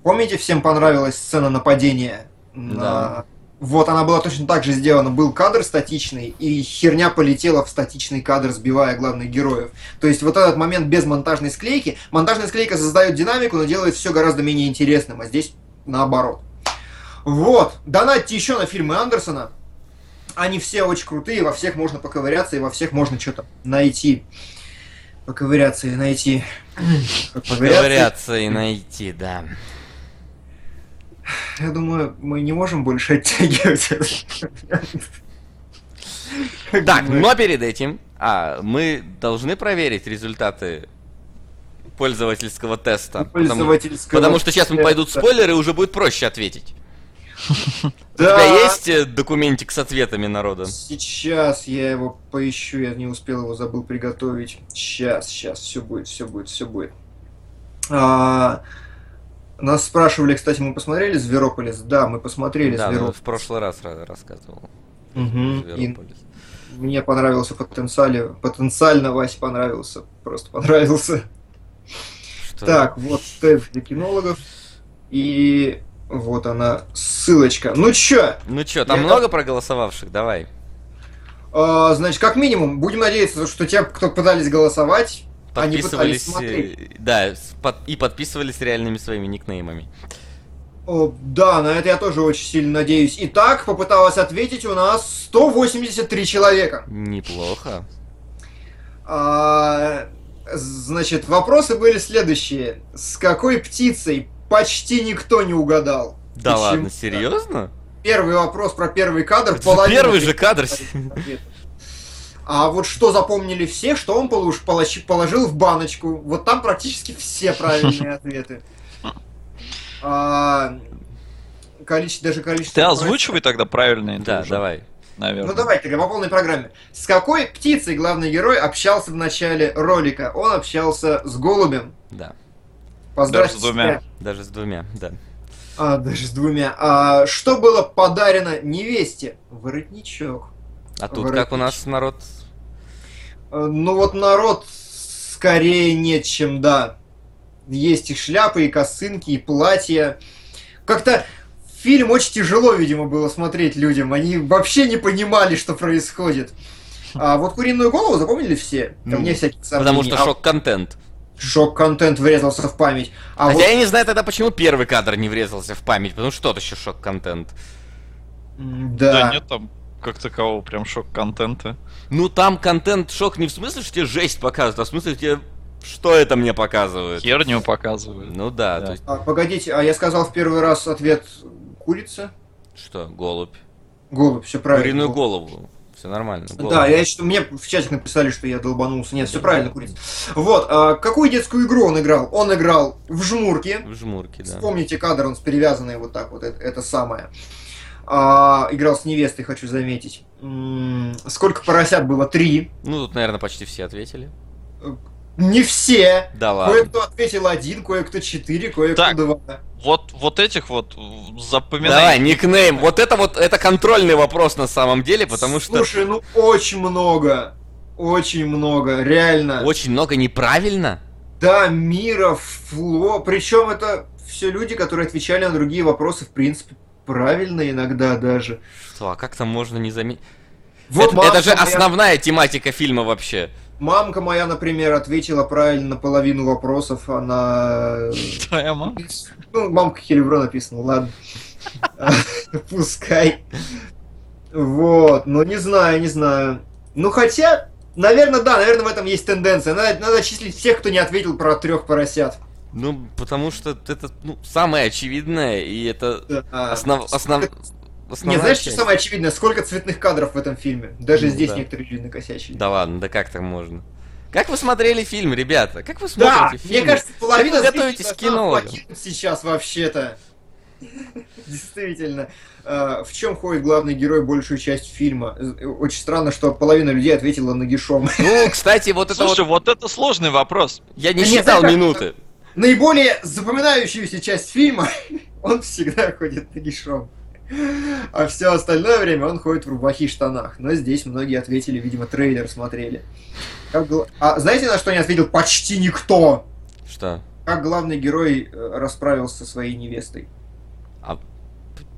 Помните, всем понравилась сцена нападения? на-
Да.
Вот она была точно так же сделана. Был кадр статичный, и херня полетела в статичный кадр, сбивая главных героев. То есть вот этот момент без монтажной склейки. Монтажная склейка создает динамику, но делает все гораздо менее интересным, а здесь наоборот. Вот. Донатьте еще на фильмы Андерсона. Они все очень крутые, во всех можно поковыряться, и во всех можно что-то найти. Поковыряться и найти. Поковыряться.
Ковыряться и найти, да.
Я думаю, мы не можем больше оттягивать это. Как
Так, но перед этим а, мы должны проверить результаты пользовательского теста. Потому,
Пользовательского
потому что сейчас пойдут
теста.
спойлеры, и уже будет проще ответить. У
Да.
тебя есть э, документик с ответами народа?
Сейчас я его поищу, я не успел его, забыл приготовить. Сейчас, сейчас, все будет, все будет, все будет. А, нас спрашивали, кстати, мы посмотрели Зверополис? Да, мы посмотрели
Да,
Зверополис.
в прошлый раз ра- рассказывал.
И
Зверополис.
мне понравился потенциале, потенциально Васе понравился, просто понравился.
Что?
Так, вот тест для кинологов. И вот она, ссылочка. Ну чё,
Ну чё, там
Я-
много проголосовавших? Давай.
а, значит, как минимум, будем надеяться, что те, кто пытались голосовать, они пытались смотреть.
э, да, и подписывались реальными своими никнеймами.
О, да, на это я тоже очень сильно надеюсь. Итак, попыталась ответить у нас 183 человека.
Неплохо.
А, значит, вопросы были следующие. С какой птицей почти никто не угадал?
Да
Почему?
ладно, серьезно?
Первый вопрос про первый кадр.
Это
половина
Первый же кадр.
А вот что запомнили все, что он положил в баночку. Вот там практически все правильные ответы. А, количество, даже количество...
Ты озвучивай тогда правильные.
Да,
уже,
давай.
Наверное.
Ну давай тогда по полной программе. С какой птицей главный герой общался в начале ролика? Он общался с голубем.
Да.
Поздравьте
Даже с двумя.
себя.
Даже с двумя, да.
А, даже с двумя. А, что было подарено невесте? Воротничок.
А тут как у нас
Воротничок.
народ...
Э, Ну вот народ скорее нет, чем да. Есть и шляпы, и косынки, и платья. Как-то фильм очень тяжело, видимо, было смотреть людям. Они вообще не понимали, что происходит. А вот куриную голову запомнили все? Там
Ну,
вне всяких сомнений.
Потому что
А
шок-контент.
Шок-контент врезался в память. А
Хотя
вот-
я не знаю тогда, почему первый кадр не врезался в память, потому что тот еще шок-контент.
Да.
Да.
нет там как такового прям шок-контента.
Ну там контент шок не в смысле, что тебе жесть показывают, а в смысле тебе что это мне показывает.
Херню показывают.
Ну да,
Да.
то есть
А, погодите, а я сказал в первый раз ответ курица?
что, голубь.
Голубь, все правильно.
Куриную голову. Все нормально.
Да,
голову.
я что мне в чатик написали, что я долбанулся. Нет, все правильно, курица. Вот, а какую детскую игру он играл? Он играл в жмурки.
В жмурке, да.
Вспомните кадр, он с перевязанной вот так вот, это, это самое. А, играл с невестой, хочу заметить. М, Сколько поросят было? Три.
Ну, тут, наверное, почти все ответили.
Не все.
Да ладно.
Кое-кто ответил один, кое-кто четыре, кое-кто два.
Вот, вот этих вот э, запоминай.
Давай, никнейм. Вот это вот, это контрольный вопрос на самом деле, потому что
Слушай, ну очень много. Очень много, реально.
очень много неправильно.
Да, мира, фло. Причем это все люди, которые отвечали на другие вопросы, в принципе, правильно иногда даже.
Что, а как там можно не заметить?
Вот
это, это же основная тематика фильма вообще.
Мамка моя, например, ответила правильно на половину вопросов. Она...
Твоя мама?
Ну, мамка Хелебро написано, ладно. Пускай. Вот, ну не знаю, не знаю. Ну хотя, наверное, да, наверное, в этом есть тенденция. Надо, надо числить всех, кто не ответил про трех поросят.
Ну, потому что это ну, самое очевидное, и это
Да.
основ, основ,
Не,
основная
знаешь, что
часть.
самое очевидное? Сколько цветных кадров в этом фильме? Даже
Ну,
здесь
да.
некоторые люди накосячили.
Да ладно, да как так можно? Как вы смотрели фильм, ребята? Как вы
Да,
смотрите
мне
фильм?
кажется, половина
Как вы готовитесь к
покинуть сейчас вообще-то. Действительно. Э, В чем ходит главный герой большую часть фильма? Очень странно, что половина людей ответила нагишом.
Ну, кстати, вот это
Слушай,
вот...
вот это сложный вопрос.
Я не
Нет,
считал минуты.
Наиболее запоминающуюся часть фильма он всегда ходит нагишом. А все остальное время он ходит в рубахе и штанах. Но здесь многие ответили, видимо, трейлер смотрели. Как А знаете, на что не ответил почти никто?
Что?
Как главный герой э, расправился со своей невестой?
А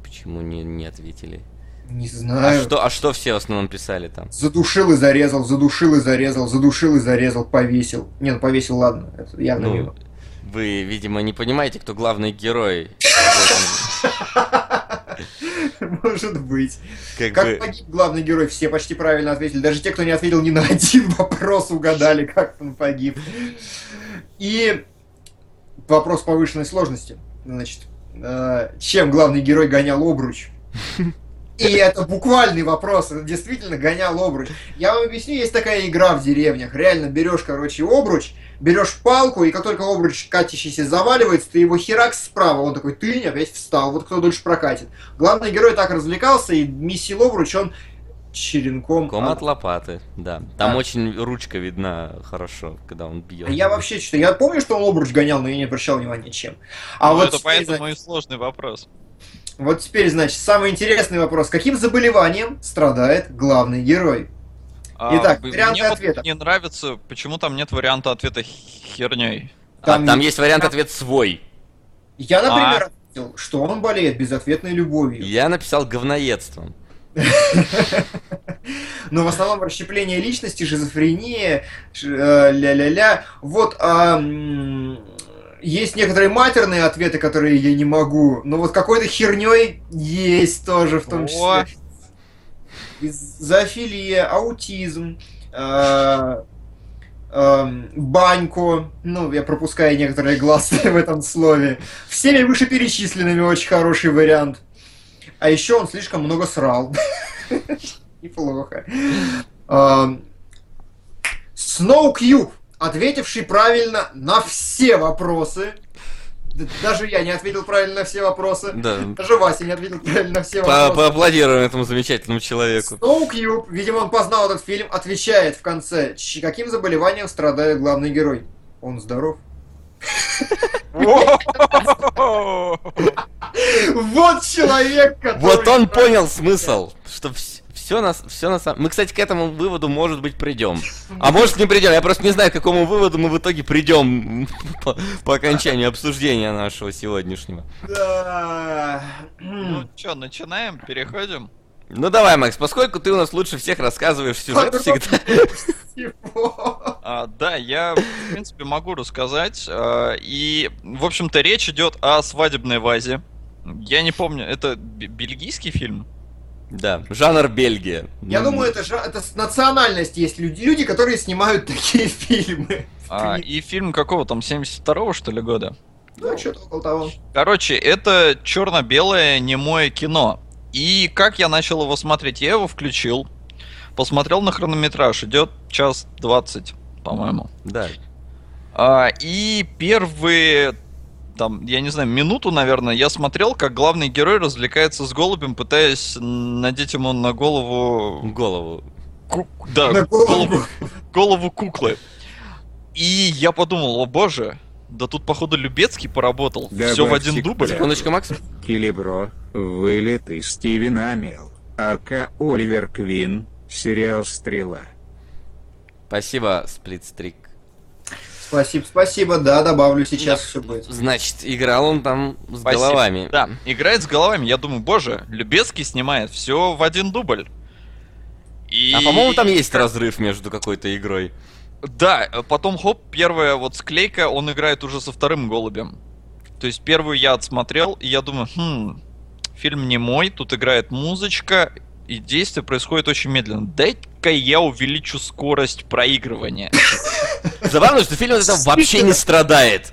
почему не, не ответили?
Не
А
знаю.
что, а что все в основном писали там?
Задушил и зарезал, задушил и зарезал, задушил и зарезал, повесил. Не, ну повесил, ладно, это явно
Ну,
мимо.
вы, видимо, не понимаете, кто главный герой.
Может быть.
Как
Как
бы...
погиб главный герой, все почти правильно ответили. Даже те, кто не ответил ни на один вопрос, угадали, как он погиб. И вопрос повышенной сложности. Значит, э, чем главный герой гонял обруч? И это буквальный вопрос, это действительно гонял обруч. Я вам объясню, есть такая игра в деревнях. Реально берешь, короче, обруч, берешь палку, и как только обруч катящийся заваливается, ты его херакс справа, он такой, ты опять встал, вот кто дольше прокатит. Главный герой так развлекался, и месил обруч он черенком.
Ком
от-
от лопаты, да. Там
Да.
очень ручка видна хорошо, когда он бьет.
А Я вообще что я помню, что он обруч гонял, но я не обращал внимания чем. А
Ну,
вот
это поэтому и сложный вопрос.
Вот теперь, значит, самый интересный вопрос. Каким заболеванием страдает главный герой?
А,
Итак,
б-
варианты
мне вот
ответа.
не нравится, почему там нет варианта ответа херней.
А,
Там
там
есть-
вариант ответ свой.
Я, например,
А.
ответил, что он болеет безответной любовью.
Я написал говноедством.
Но в основном расщепление личности, шизофрения, э, ля-ля-ля. Вот а, есть некоторые матерные ответы, которые я не могу. Но вот какой-то херней есть тоже в том числе. Зоофилия, аутизм, э, баньку, ну, я пропускаю некоторые гласные в этом слове. Всеми вышеперечисленными очень хороший вариант. А еще он слишком много срал. Неплохо. Сноу Кьюб, ответивший правильно на все вопросы. Даже я не ответил правильно на все вопросы.
Да.
Даже Вася не ответил правильно на все
По-
вопросы.
Поаплодируем этому замечательному человеку.
Сноу Кьюб, видимо, он познал этот фильм, отвечает в конце, «Ч- каким заболеванием страдает главный герой. Он здоров. Вот человек, который...
Вот он понял смысл, что все на, все на самом... Мы, кстати, к этому выводу, может быть, придем. А может, не придем. Я просто не знаю, к какому выводу мы в итоге придем по, по окончанию обсуждения нашего сегодняшнего.
Да.
Ну что, начинаем, переходим?
Ну давай, Макс, поскольку ты у нас лучше всех рассказываешь сюжет всегда.
А, да, я, в принципе, могу рассказать. А, и, в общем-то, речь идет о свадебной вазе. Я не помню, это бе- бельгийский фильм?
Да, жанр Бельгия.
Я
Ну,
думаю, это же это с- национальность есть люди, люди, которые снимают такие фильмы.
А, и фильм какого там, 72-го, что ли, года?
Ну, что-то около того.
Короче, это черно-белое немое кино. И как я начал его смотреть? Я его включил, посмотрел на хронометраж, идет час двадцать, по-моему.
Да.
А, и первые, там, я не знаю, минуту, наверное, я смотрел, как главный герой развлекается с голубем, пытаясь надеть ему на голову...
Голову.
ку- Да,
На голову.
голову, голову куклы. И я подумал, о боже, да тут, походу, Любецкий поработал. Все в один дубль.
Да.
Секундочку, Макс.
Килибро, вылет из Стивен Амел. АК Оливер Квин, сериал «Стрела».
Спасибо, Сплитстрик.
Спасибо, спасибо, да, добавлю сейчас все будет.
Значит, играл он там с
Спасибо.
головами.
Да, играет с головами. Я думаю, боже, Любецкий снимает все в один дубль. И...
А по-моему, там есть разрыв между какой-то игрой.
Да, потом хоп, первая вот склейка, он играет уже со вторым голубем. То есть первую я отсмотрел, и я думаю, хм, фильм не мой, тут играет музычка, и действие происходит очень медленно. Дай-ка я увеличу скорость проигрывания.
Забавно, что фильм этого вообще не страдает.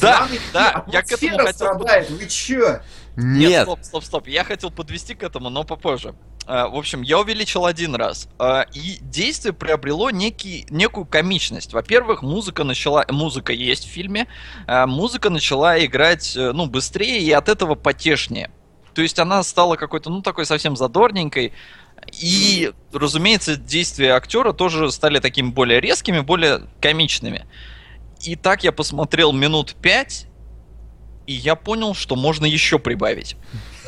Да, да, я к этому хотел...
страдает, вы чё?
Нет.
стоп, стоп, стоп. Я хотел подвести к этому, но попозже. А, В общем, я увеличил один раз. а, И действие приобрело некий, некую комичность. Во-первых, музыка начала... Музыка есть в фильме. а, Музыка начала играть, э, ну, быстрее и от этого потешнее. То есть она стала какой-то, ну, такой совсем задорненькой. И, разумеется, действия актера тоже стали такими более резкими, более комичными. И так я посмотрел минут пять, и я понял, что можно еще прибавить.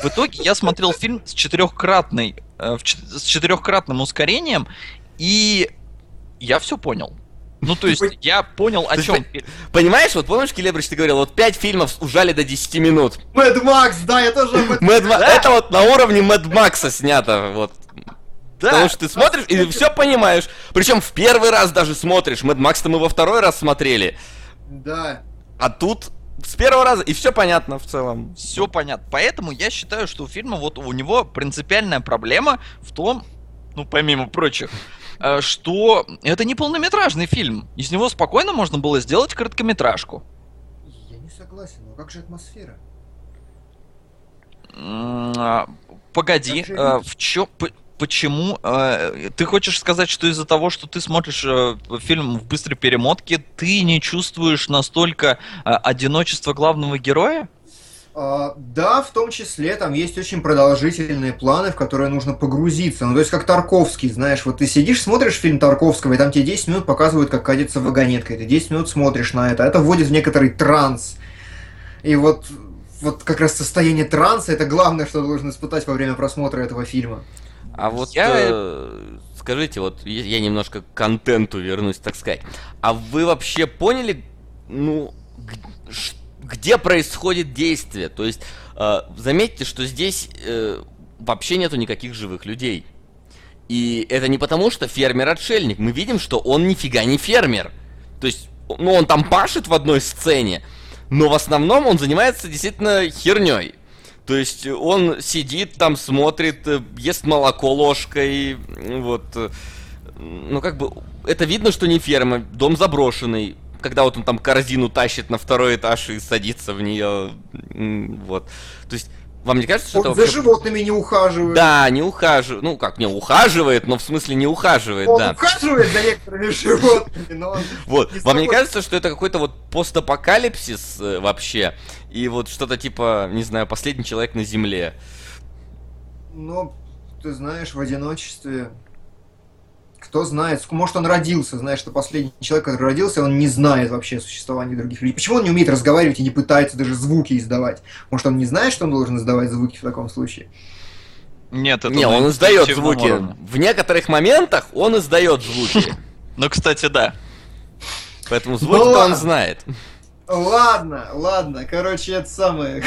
В итоге я смотрел фильм с четырехкратной, э, с четырехкратным ускорением, и я все понял. Ну, то есть, я понял, о чем.
Понимаешь, вот помнишь, Келебрич, ты говорил, вот 5 фильмов ужали до 10 минут.
Мэд Макс, да, я тоже об этом...
Это вот на уровне Мэд Макса снято, вот. Потому что ты смотришь и все понимаешь. Причем в первый раз даже смотришь. Мэд Макс-то мы во второй раз смотрели.
Да.
А тут с первого раза, и все понятно в целом.
Все понятно. Поэтому я считаю, что у фильма вот у него принципиальная проблема в том, ну, помимо прочих, что это не полнометражный фильм. Из него спокойно можно было сделать короткометражку.
Я не согласен, но как же атмосфера?
А, Погоди,
же видишь?
в п- почему? а, Ты хочешь сказать, что из-за того, что ты смотришь э, фильм в быстрой перемотке, ты не чувствуешь настолько одиночество главного героя?
А, да, в том числе там есть очень продолжительные планы, в которые нужно погрузиться. Ну, то есть как Тарковский, знаешь, вот ты сидишь, смотришь фильм Тарковского, и там тебе 10 минут показывают, как катится вагонетка, и ты 10 минут смотришь на это. Это вводит в некоторый транс. И вот, вот как раз состояние транса это главное, что ты должен испытать во время просмотра этого фильма.
А вот
Я-
э, скажите, вот я немножко к контенту вернусь, так сказать. А вы вообще поняли, ну, ш- где происходит действие? То есть, э, заметьте, что здесь э, вообще нету никаких живых людей. И это не потому, что фермер-отшельник. Мы видим, что он нифига не фермер. То есть, ну, он там пашет в одной сцене, но в основном он занимается действительно херней. То есть он сидит там, смотрит, э, ест молоко ложкой, вот. э, Ну, как бы, это видно, что не ферма, дом заброшенный. Когда вот он там корзину тащит на второй этаж и садится в нее, вот. То есть, вам не кажется, что
Он
это
за
вообще-
животными не ухаживает.
Да, не ухаживает. Ну, как, не ухаживает, но в смысле не ухаживает,
Он
да.
ухаживает за некоторыми животными, но.
Вот,
не
вам не кажется, что это какой-то вот постапокалипсис э, вообще? И вот что-то типа, не знаю, последний человек на Земле.
Ну, ты знаешь, в одиночестве... Кто знает, может он родился, знаешь, что последний человек, который родился, он не знает вообще о существовании других людей. Почему он не умеет разговаривать и не пытается даже звуки издавать? Может он не знает, что он должен издавать звуки в таком случае?
Нет, это
не, он издает звуки.
уровне.
В некоторых моментах он издает звуки.
Ну, кстати, да.
Поэтому звуки он знает.
Ладно, ладно, короче, это самое...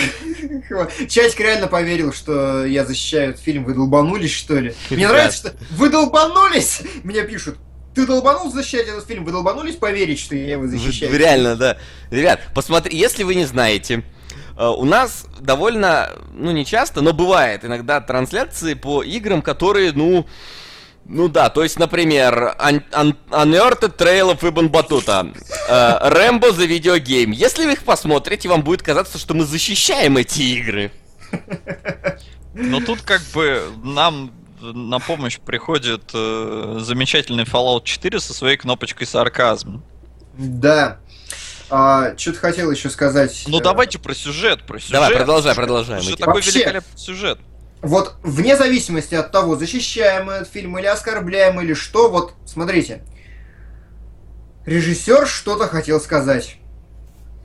Чатик реально поверил, что я защищаю этот фильм. Вы долбанулись, что ли? Мне нравится, что... Вы долбанулись? Мне пишут. Ты долбанул защищать этот фильм? Вы долбанулись поверить, что я его защищаю?
вы Реально, да. Ребят, посмотри, если вы не знаете, э, у нас довольно, ну не часто, но бывает иногда трансляции по играм, которые, ну, ну да, то есть, например, Un- Un- Unearthed Trail of Ibn Battuta, э, the Video Game. Если вы их посмотрите, вам будет казаться, что мы защищаем эти игры.
Но тут как бы нам на помощь приходит э, замечательный Fallout 4 со своей кнопочкой сарказм.
Да. А, что-то хотел еще сказать.
Ну
э,
давайте про сюжет, про сюжет.
Давай, продолжай, продолжай.
Что такой
Вообще-
великолепный сюжет.
Вот вне зависимости от того, защищаем мы этот фильм или оскорбляем, или что, вот смотрите. Режиссер что-то хотел сказать.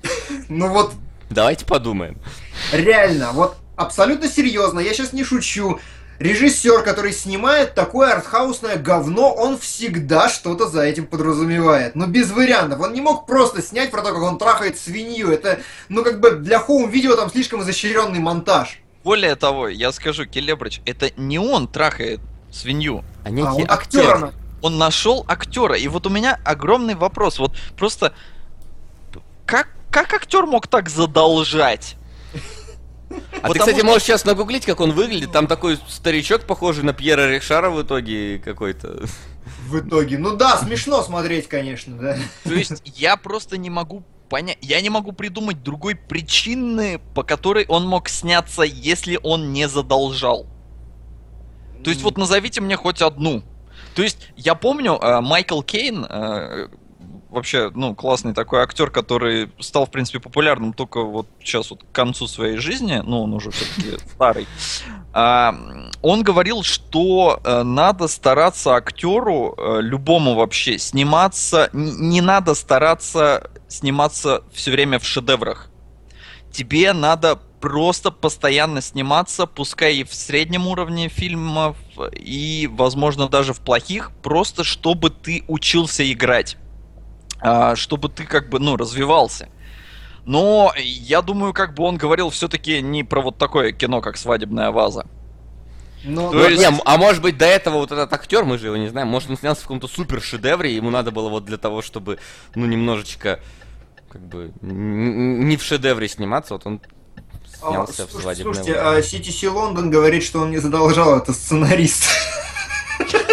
Ну вот
Давайте подумаем.
реально, вот абсолютно серьезно, я сейчас не шучу. Режиссер, который снимает такое артхаусное говно, он всегда что-то за этим подразумевает. Ну, без вариантов. Он не мог просто снять про то, как он трахает свинью. Это, ну, как бы для хоум-видео там слишком изощренный монтаж.
Более того, я скажу, Келебрич, это не он трахает свинью.
А
А,
некий
он
актер.
актера на-
Он нашел актера. И вот у меня огромный вопрос. Вот просто как, как актер мог так задолжать?
А ты,
Потому
кстати,
что-
можешь сейчас нагуглить, как он выглядит. Там такой старичок, похожий на Пьера Ришара в итоге какой-то.
В итоге. Ну да, смешно смотреть, конечно, да.
То есть я просто не могу понять, я не могу придумать другой причины, по которой он мог сняться, если он не задолжал. То есть вот назовите мне хоть одну. То есть я помню, э, Майкл Кейн, э, вообще, ну, классный такой актер, который стал, в принципе, популярным только вот сейчас вот к концу своей жизни, ну, он уже все-таки старый, он говорил, что э, надо стараться актеру, э, любому вообще, сниматься, не надо стараться сниматься все время в шедеврах. Тебе надо просто постоянно сниматься, пускай и в среднем уровне фильмов, и, возможно, даже в плохих, просто чтобы ты учился играть. А, чтобы ты как бы, ну, развивался. Но я думаю, как бы он говорил все-таки не про вот такое кино, как «Свадебная ваза».
Ну,
То
да,
есть-
Не, а может быть до этого вот этот актер, мы же его не знаем, может он снялся в каком-то супер шедевре, ему надо было вот для того, чтобы, ну, немножечко, как бы, не в шедевре сниматься, вот он
а,
снялся в
слушайте,
свадебной
слушайте, а CTC Лондон говорит, что он не задолжал, это сценарист.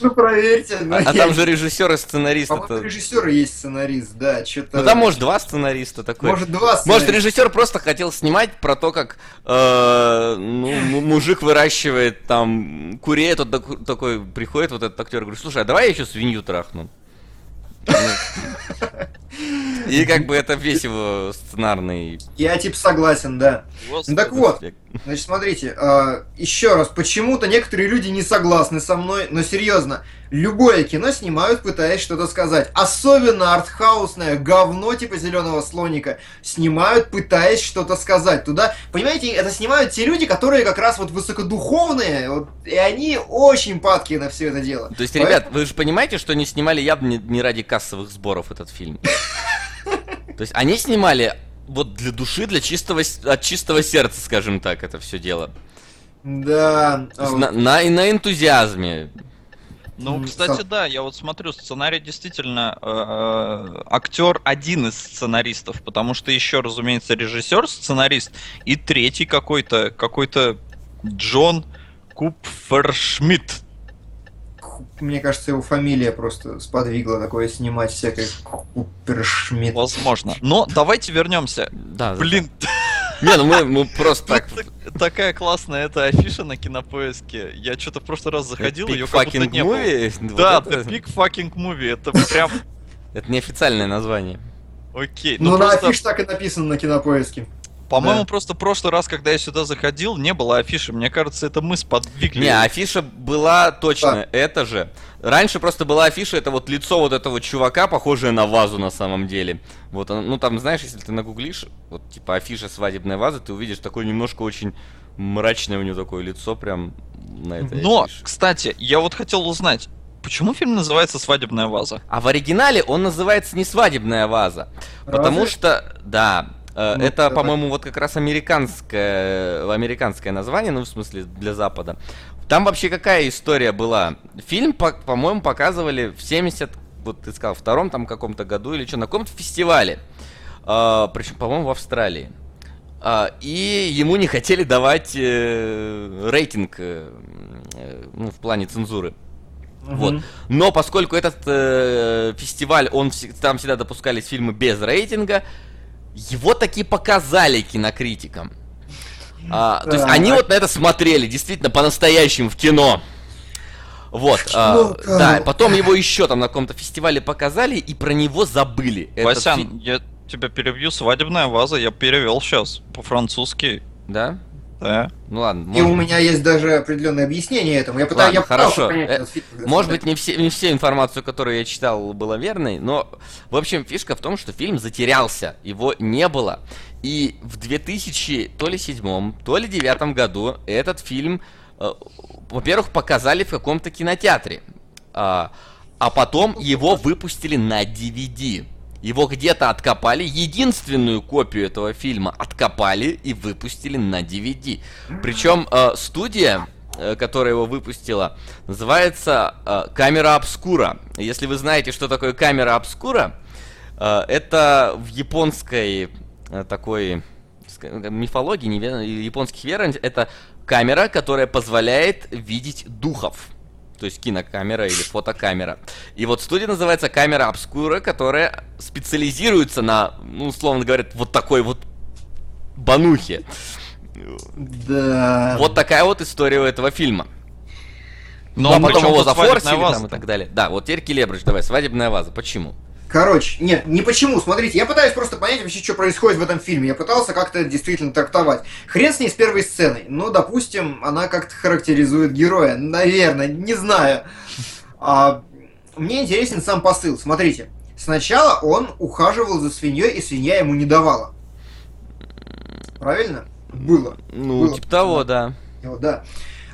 Ну, проверьте. ну,
А, а
я-
там же режиссер и сценарист.
По-моему,
это-
режиссер есть сценарист, да, что-то...
Ну там может два сценариста такой.
Может, два
Может, режиссер просто хотел снимать про то, как э, ну, мужик выращивает там курей, тот такой приходит, вот этот актер, говорит, слушай, а давай я еще свинью трахну. И как бы это весь его сценарный
Я типа согласен, да. Ну так вот, значит, смотрите, а, еще раз, почему-то некоторые люди не согласны со мной, но серьезно, любое кино снимают, пытаясь что-то сказать. Особенно артхаусное говно типа зеленого слоника снимают, пытаясь что-то сказать. Туда, понимаете, это снимают те люди, которые как раз вот высокодуховные, вот, и они очень падкие на все это дело.
То есть,
Поэтому-
ребят, вы же понимаете, что они снимали явно не, не ради кассовых сборов этот фильм. То есть они снимали вот для души, для чистого, от чистого сердца, скажем так, это все дело.
Да. А вот-
на, на- и на энтузиазме.
Ну, кстати, да, я вот смотрю, сценарий действительно э, актер один из сценаристов, потому что еще, разумеется, режиссер, сценарист и третий какой-то, какой-то Джон Купфершмидт.
Мне кажется, его фамилия просто сподвигла такое снимать всякое Купершмидт.
Возможно. Но давайте вернемся.
Да, да.
Блин,
Не, ну мы, мы просто так.
такая классная эта афиша на кинопоиске. Я что-то в прошлый раз заходил, ее как будто
fucking
не было. Да,
это,
The Big Fucking Movie. Это прям
это неофициальное название.
окей.
Ну,
Ну,
на афише так и написано на кинопоиске.
По-моему,
Да.
просто в прошлый раз, когда я сюда заходил, не было афиши. Мне кажется, это мы сподвигли.
Не, афиша была точно, это же. Раньше просто была афиша, это вот лицо вот этого чувака, похожее на вазу на самом деле. Вот, ну там, знаешь, если ты нагуглишь, вот типа афиша свадебной вазы, ты увидишь такое немножко очень мрачное у него такое лицо прям на этой
Но,
афише.
кстати, я вот хотел узнать, почему фильм называется «Свадебная ваза»?
А в оригинале он называется не свадебная ваза, потому
Разве?
что, да,
Ну,
это,
давай.
по-моему, вот как раз американское, американское название, ну, в смысле, для Запада. Там вообще какая история была? Фильм, по- по-моему, показывали в 70, вот ты сказал, втором там каком-то году или что, на каком-то фестивале. причем, по-моему, в Австралии. А, и ему не хотели давать э, рейтинг э, э, ну, в плане цензуры. Вот.
Мгм.
Но поскольку этот э, фестиваль, он там всегда допускались фильмы без рейтинга, его таки показали кинокритикам. А, то есть они вот на это смотрели, действительно, по-настоящему в кино. Вот, а,
кино,
да, потом его еще там на каком-то фестивале показали и про него забыли.
Васян,
фи-
я тебя перебью. Свадебная ваза я перевел сейчас по-французски.
Да?
Да.
Ну ладно,
И у меня есть даже определенное объяснение этому. Я пытаюсь,
Ладно,
я
хорошо.
понять
Э,
фильм,
Может быть, не все, не все информацию, которую я читал, была верной, но, в общем, фишка в том, что фильм затерялся, его не было. И в 2000, то ли седьмом, то ли девятом году этот фильм, э, во-первых, показали в каком-то кинотеатре, а, а потом его выпустили на DVD. Его где-то откопали, единственную копию этого фильма откопали и выпустили на DVD. Причем э, студия, э, которая его выпустила, называется э, камера обскура. Если вы знаете, что такое камера обскура, э, это в японской э, такой ска- мифологии, неве- японских верований, это камера, которая позволяет видеть духов. То есть кинокамера или фотокамера. И вот студия называется камера обскура, которая специализируется на, ну, условно говоря, вот такой вот банухе.
Да.
Вот такая вот история у этого фильма.
Но
Ну, а потом его зафорсили там и так далее. Да, вот теперь Келебрыч, давай, свадебная ваза. Почему?
Короче, нет, не почему. Смотрите, я пытаюсь просто понять вообще, что происходит в этом фильме. Я пытался как-то действительно трактовать. Хрен с ней с первой сценой. Ну, допустим, она как-то характеризует героя. Наверное, не знаю. А, мне интересен сам посыл. Смотрите. Сначала он ухаживал за свиньей, и свинья ему не давала. Правильно? Было.
Ну,
Было.
типа того, да.
Вот, да.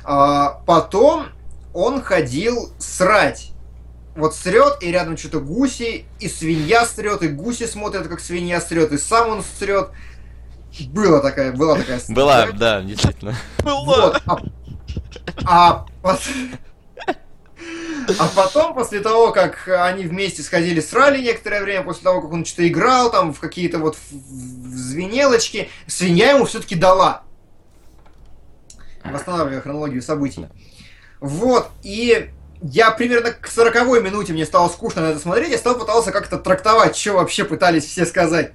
А, потом он ходил срать. Вот срет, и рядом что-то гуси, и свинья срет, и гуси смотрят, как свинья срет, и сам он срет. Была такая, была такая сцена.
Была, да, действительно.
Вот. А, а пос- а потом, после того, как они вместе сходили, срали некоторое время, после того, как он что-то играл, там, в какие-то вот в звенелочки, свинья ему все-таки дала. Восстанавливая хронологию событий. Вот, и я примерно к 40 минуте мне стало скучно на это смотреть, я стал пытался как-то трактовать, что вообще пытались все сказать.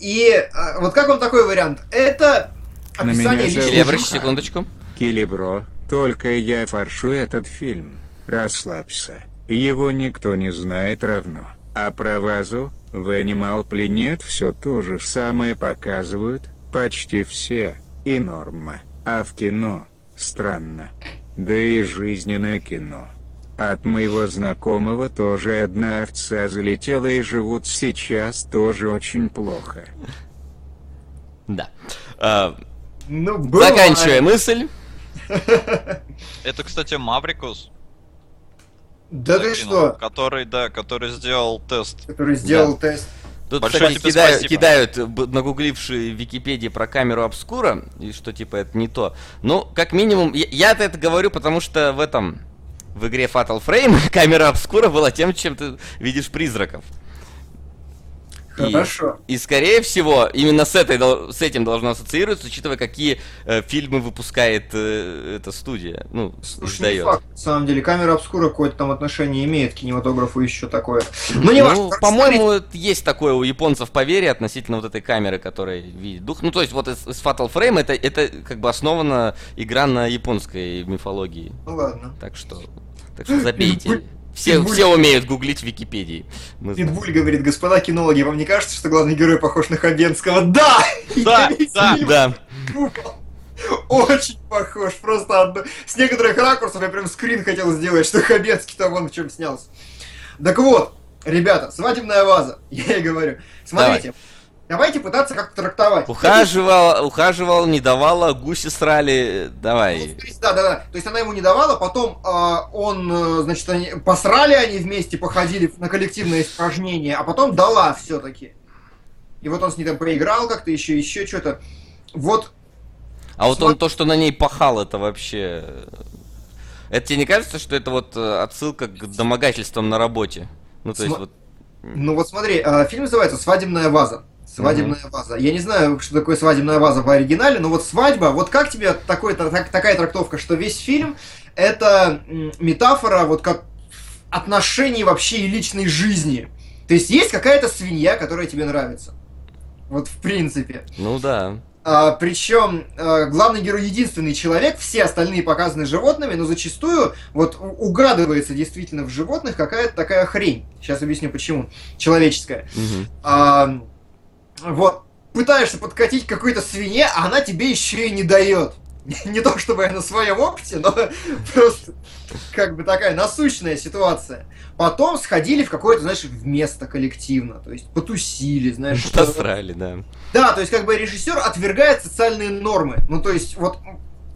И а, вот как вам такой вариант? Это
На меня
описание жизни.
секундочку.
Килибро, только я фаршу этот фильм. Расслабься. Его никто не знает равно. А про вазу в Animal Planet все то же самое показывают, почти все, и норма. А в кино, странно. Да и жизненное кино. От моего знакомого тоже одна овца залетела и живут сейчас тоже очень плохо.
Да. А,
Ну, бывает.
Заканчивая мысль.
Это, кстати, Маврикус.
Да ты что?
Который, да, который сделал тест.
Который сделал тест.
Тут,
Большое
кстати,
тебе
кидают,
спасибо.
кидают нагуглившие в Википедии про камеру обскура, и что типа это не то. Ну, как минимум, я, я это говорю, потому что в этом, в игре Fatal Frame камера обскура была тем, чем ты видишь призраков. И-
Хорошо.
И, скорее всего, именно с, этой, с этим должно ассоциироваться, учитывая, какие э, фильмы выпускает э, эта студия. Ну,
Слушай, не
издает.
факт, на самом деле. Камера обскура какое-то там отношение имеет к кинематографу еще такое. Ну, не важно.
Ну,
Короче,
по-моему, это есть такое у японцев поверье относительно вот этой камеры, которая видит дух. Ну, то есть, вот из, из Fatal Frame это, это как бы основана игра на японской мифологии.
Ну ладно.
Так что, так что забейте. Все,
Питбуль-
все умеют гуглить в Википедии. Мы знаем.
Питбуль говорит, господа кинологи, вам не кажется, что главный герой похож на Хабенского? Да!
Да, да,
Да.
Очень похож, просто одно... С некоторых ракурсов я прям скрин хотел сделать, что Хабенский-то вон в чем снялся. Так вот, ребята, свадебная ваза, я и говорю. Смотрите, давайте пытаться как-то трактовать.
Ухаживал, ухаживал, не давала, гуси срали.
Ну,
Давай.
есть, Да, да, да. То есть она ему не давала, потом а, он, э, значит, они посрали они вместе, походили на коллективное испражнение, а потом дала все-таки. И вот он с ней там поиграл как-то, еще, еще что-то. Вот,
А вот он то, что на ней пахал, это вообще... э, Это тебе не кажется, что это вот э, отсылка к домогательствам на работе? Ну, то есть вот...
ну вот смотри, а, фильм называется «Свадебная ваза». Свадебная ваза. Я не знаю, что такое свадебная ваза в оригинале, но вот свадьба, вот как тебе такой, так, такая трактовка, что весь фильм это метафора вот как отношений вообще и личной жизни. То есть есть какая-то свинья, которая тебе нравится. Вот в принципе.
Ну да.
А, причем а, главный герой единственный человек, все остальные показаны животными, но зачастую вот угадывается действительно в животных какая-то такая хрень. Сейчас объясню почему. Человеческая.
Мгм.
А, вот пытаешься подкатить какой-то свинье, а она тебе еще и не дает. Не то чтобы я на своем опыте, но просто как бы такая насущная ситуация. Потом сходили в какое-то, знаешь, в место коллективно, то есть потусили, знаешь.
Посрали, да.
Да, то есть как бы режиссер отвергает социальные нормы. Ну то есть вот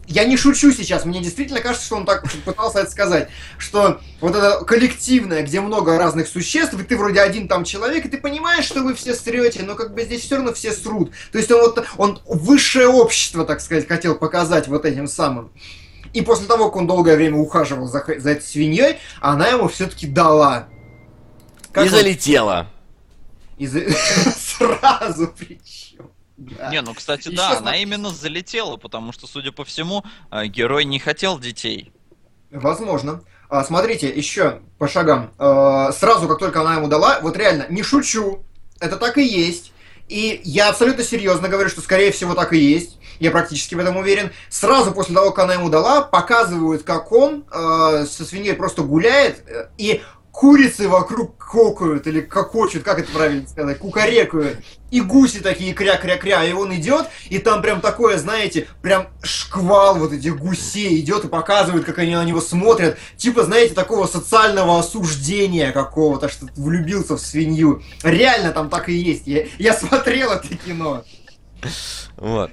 я не шучу сейчас, мне действительно кажется, что он так пытался это сказать, что вот это коллективное, где много разных существ, и ты вроде один там человек, и ты понимаешь, что вы все срете, но как бы здесь все равно все срут. То есть он вот он высшее общество, так сказать, хотел показать вот этим самым. И после того, как он долгое время ухаживал за, за этой свиньей, она ему все-таки дала. Как
И
вот-
залетела.
и за- Сразу причем. Да.
Не, ну, кстати, да, она именно залетела, потому что, судя по всему, э, герой не хотел детей.
Возможно. А, смотрите, еще по шагам. А, сразу, как только она ему дала, вот реально, не шучу, это так и есть. И я абсолютно серьезно говорю, что скорее всего так и есть. Я практически в этом уверен. Сразу после того, как она ему дала, показывают, как он э, со свиньей просто гуляет, э, и курицы вокруг кокают, или кокочут, как это правильно сказать, кукарекают. И гуси такие кря-кря-кря, и он идет, и там прям такое, знаете, прям шквал вот этих гусей идет и показывает, как они на него смотрят. Типа, знаете, такого социального осуждения какого-то, что влюбился в свинью. Реально там так и есть. Я, я смотрел это кино.
Вот.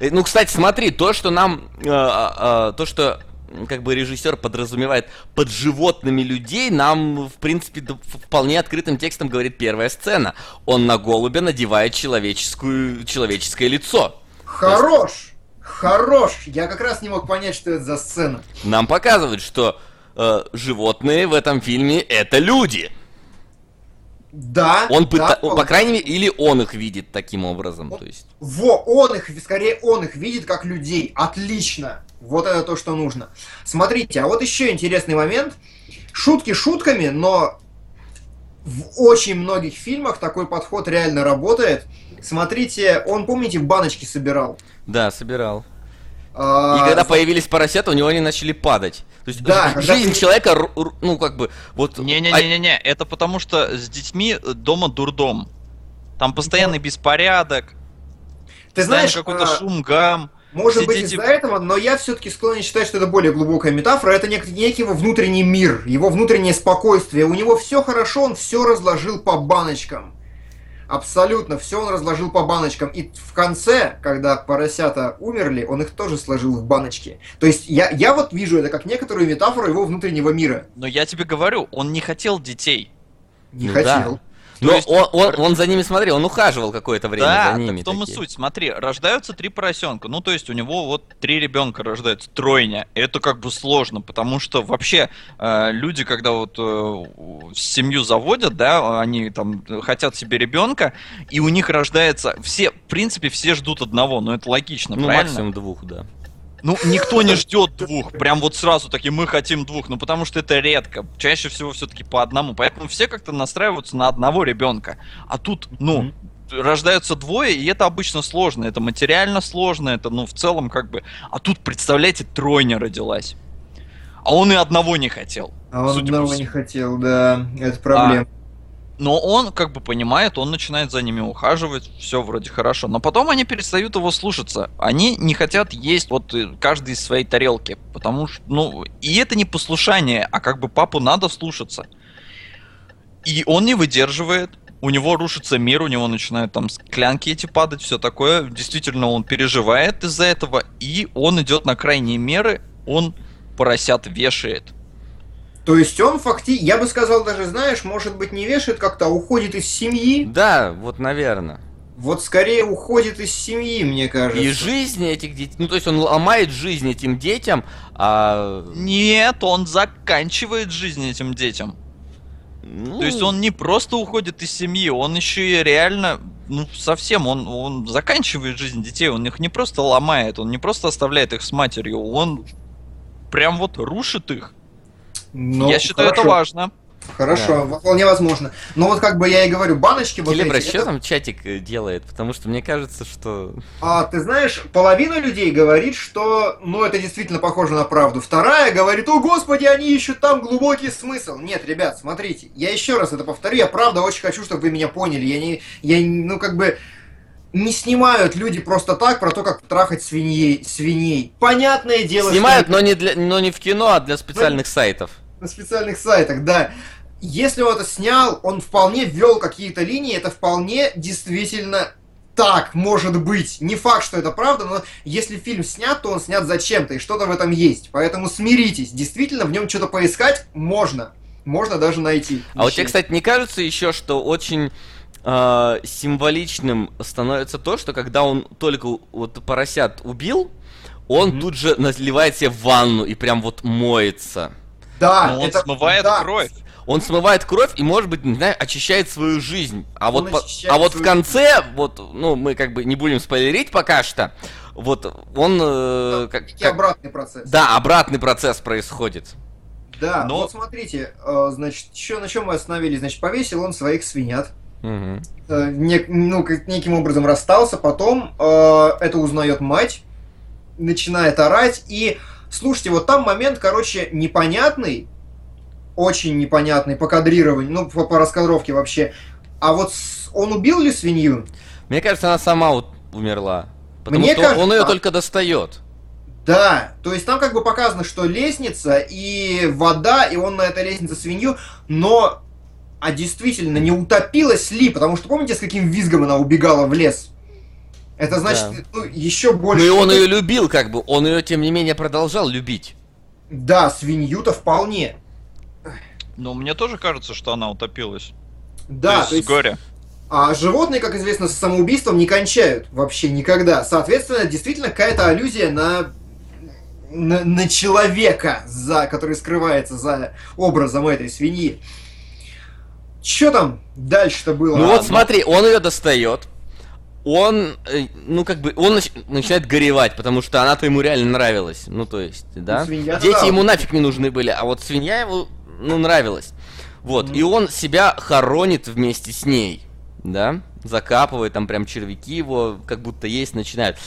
Ну, кстати, смотри, то, что нам, э, э, э, то, что как бы режиссер подразумевает под животными людей, нам, в принципе, вполне открытым текстом говорит первая сцена. Он на голубя надевает человеческую, человеческое лицо.
Хорош! Хорош! Я как раз не мог понять, что это за сцена.
Нам показывают, что э, животные в этом фильме это люди.
Да.
Он
да,
пыта...
он-
по крайней мере, или он их видит таким образом.
Он-
То есть.
Во, он их, скорее он их видит как людей. Отлично. Вот это то, что нужно. Смотрите, а вот еще интересный момент. Шутки шутками, но в очень многих фильмах такой подход реально работает. Смотрите, он, помните, в баночки собирал.
Да, собирал.
А,
И когда появились поросята, у него они начали падать. То есть
Да, когда
жизнь
появ-
человека, ну как бы, вот. а-
Не-не-не-не, это потому что с детьми дома дурдом. Там постоянный беспорядок,
Ты знаешь,
какой-то
а,
шум, гам.
Может
Все
быть из-за этого, но я все-таки склонен считать, что это более глубокая метафора. Это нек- некий его внутренний мир, его внутреннее спокойствие. У него все хорошо, он все разложил по баночкам. Абсолютно, все он разложил по баночкам. И в конце, когда поросята умерли, он их тоже сложил в баночки. То есть я, я вот вижу это как некоторую метафору его внутреннего мира.
Но я тебе говорю, он не хотел детей.
Не
Ну
хотел.
То
Но
есть-
он, он, он за ними смотрел, он ухаживал какое-то время
да,
за ними.
так в том и
такие.
суть. Смотри, рождаются три поросенка. Ну, то есть у него вот три ребенка рождаются, тройня. Это как бы сложно, потому что вообще э, люди, когда вот э, семью заводят, да, они там хотят себе ребенка, и у них рождается все, в принципе, все ждут одного, но это логично,
Ну,
правильно?
максимум двух, да.
Ну, никто не ждет двух, прям вот сразу такие, мы хотим двух, ну потому что это редко, чаще всего все-таки по одному, поэтому все как-то настраиваются на одного ребенка, а тут, ну, рождаются двое, и это обычно сложно, это материально сложно, это, ну, в целом как бы, а тут, представляете, тройня родилась, а он и одного не хотел.
А он одного не хотел, да, это проблема.
Но он как бы понимает, он начинает за ними ухаживать, все вроде хорошо. Но потом они перестают его слушаться. Они не хотят есть вот э, каждый из своей тарелки. Потому что, ну, и это не послушание, а как бы папу надо слушаться. И он не выдерживает. У него рушится мир, у него начинают там склянки эти падать, все такое. Действительно, он переживает из-за этого, и он идет на крайние меры, он поросят вешает.
То есть он фактически, я бы сказал даже, знаешь, может быть не вешает как-то, а уходит из семьи.
Да, вот, наверное.
Вот скорее уходит из семьи, мне кажется.
И жизнь этих детей, ну, то есть он ломает жизнь этим детям, а...
Нет, он заканчивает жизнь этим детям.
ну,
То есть он не просто уходит из семьи, он еще и реально, ну, совсем, он, он заканчивает жизнь детей, он их не просто ломает, он не просто оставляет их с матерью, он прям вот рушит их.
Ну,
Я считаю, это
хорошо,
важно.
Хорошо, вполне возможно. Но вот как бы я и говорю, баночки вот
Келебра,
эти,
что
это-
там чатик э, делает? Потому что мне кажется, что...
А, ты знаешь, половина людей говорит, что, ну, это действительно похоже на правду. Вторая говорит, о, господи, они ищут там глубокий смысл. Нет, ребят, смотрите, я еще раз это повторю, я правда очень хочу, чтобы вы меня поняли. Я не, я, ну, как бы, не снимают люди просто так про то, как трахать свиней. свиней. Понятное дело,
Снимают,
что
но не, для, но не в кино, а для специальных сайтов.
На специальных сайтах, да. Если он это снял, он вполне ввел какие-то линии, это вполне действительно так может быть. Не факт, что это правда, но если фильм снят, то он снят зачем-то, и что-то в этом есть. Поэтому смиритесь. Действительно, в нем что-то поискать можно. Можно даже найти.
А вот тебе, кстати, не кажется еще, что очень э, символичным становится то, что когда он только вот поросят убил, он
Мгм.
тут же наливает себе в ванну и прям вот моется.
Да,
Но он
это-
смывает
да.
кровь.
Он смывает кровь и, может быть, не знаю, очищает свою жизнь. А
Он
вот, по- а вот в конце, вот, ну, мы как бы не будем спойлерить пока что, вот он, э, как,
Некий
как-
обратный процесс.
да, обратный процесс происходит.
Да,
Но-
вот смотрите, э, значит, еще на чем мы остановились? Значит, повесил он своих свинят. Э, нек- ну, как- неким образом расстался, потом э, это узнает мать, начинает орать, и, слушайте, вот там момент, короче, непонятный, очень непонятный по кадрированию, ну, по, по раскадровке вообще, а вот с- он убил ли свинью?
Мне кажется, она сама вот умерла. Потому
Мне
что
кажется,
он ее
да.
только достает.
Да, то есть там как бы показано, что лестница и вода, и он на этой лестнице свинью, но а действительно не утопилась ли, потому что помните, с каким визгом она убегала в лес? Это значит,
Да.
ну, еще
Ну
больше...
и он ее любил, как бы. Он ее, тем не менее, продолжал любить.
Да, свинью-то вполне.
Но мне тоже кажется, что она утопилась.
Да,
то есть горя.
А животные, как известно, с самоубийством не кончают вообще никогда. Соответственно, действительно какая-то аллюзия на, на, на человека, за, который скрывается за образом этой свиньи. Че там дальше-то было?
Ну
А,
вот смотри, он ее достает. Он, э, ну как бы, он нач- начинает горевать, потому что она-то ему реально нравилась. Ну то есть, да?
свинья-то
Дети ему нафиг не нужны были, а вот свинья ему, ну, нравилась. Вот,
Мгм.
и он себя хоронит вместе с ней, да? Закапывает, там прям червяки его, как будто есть, начинают.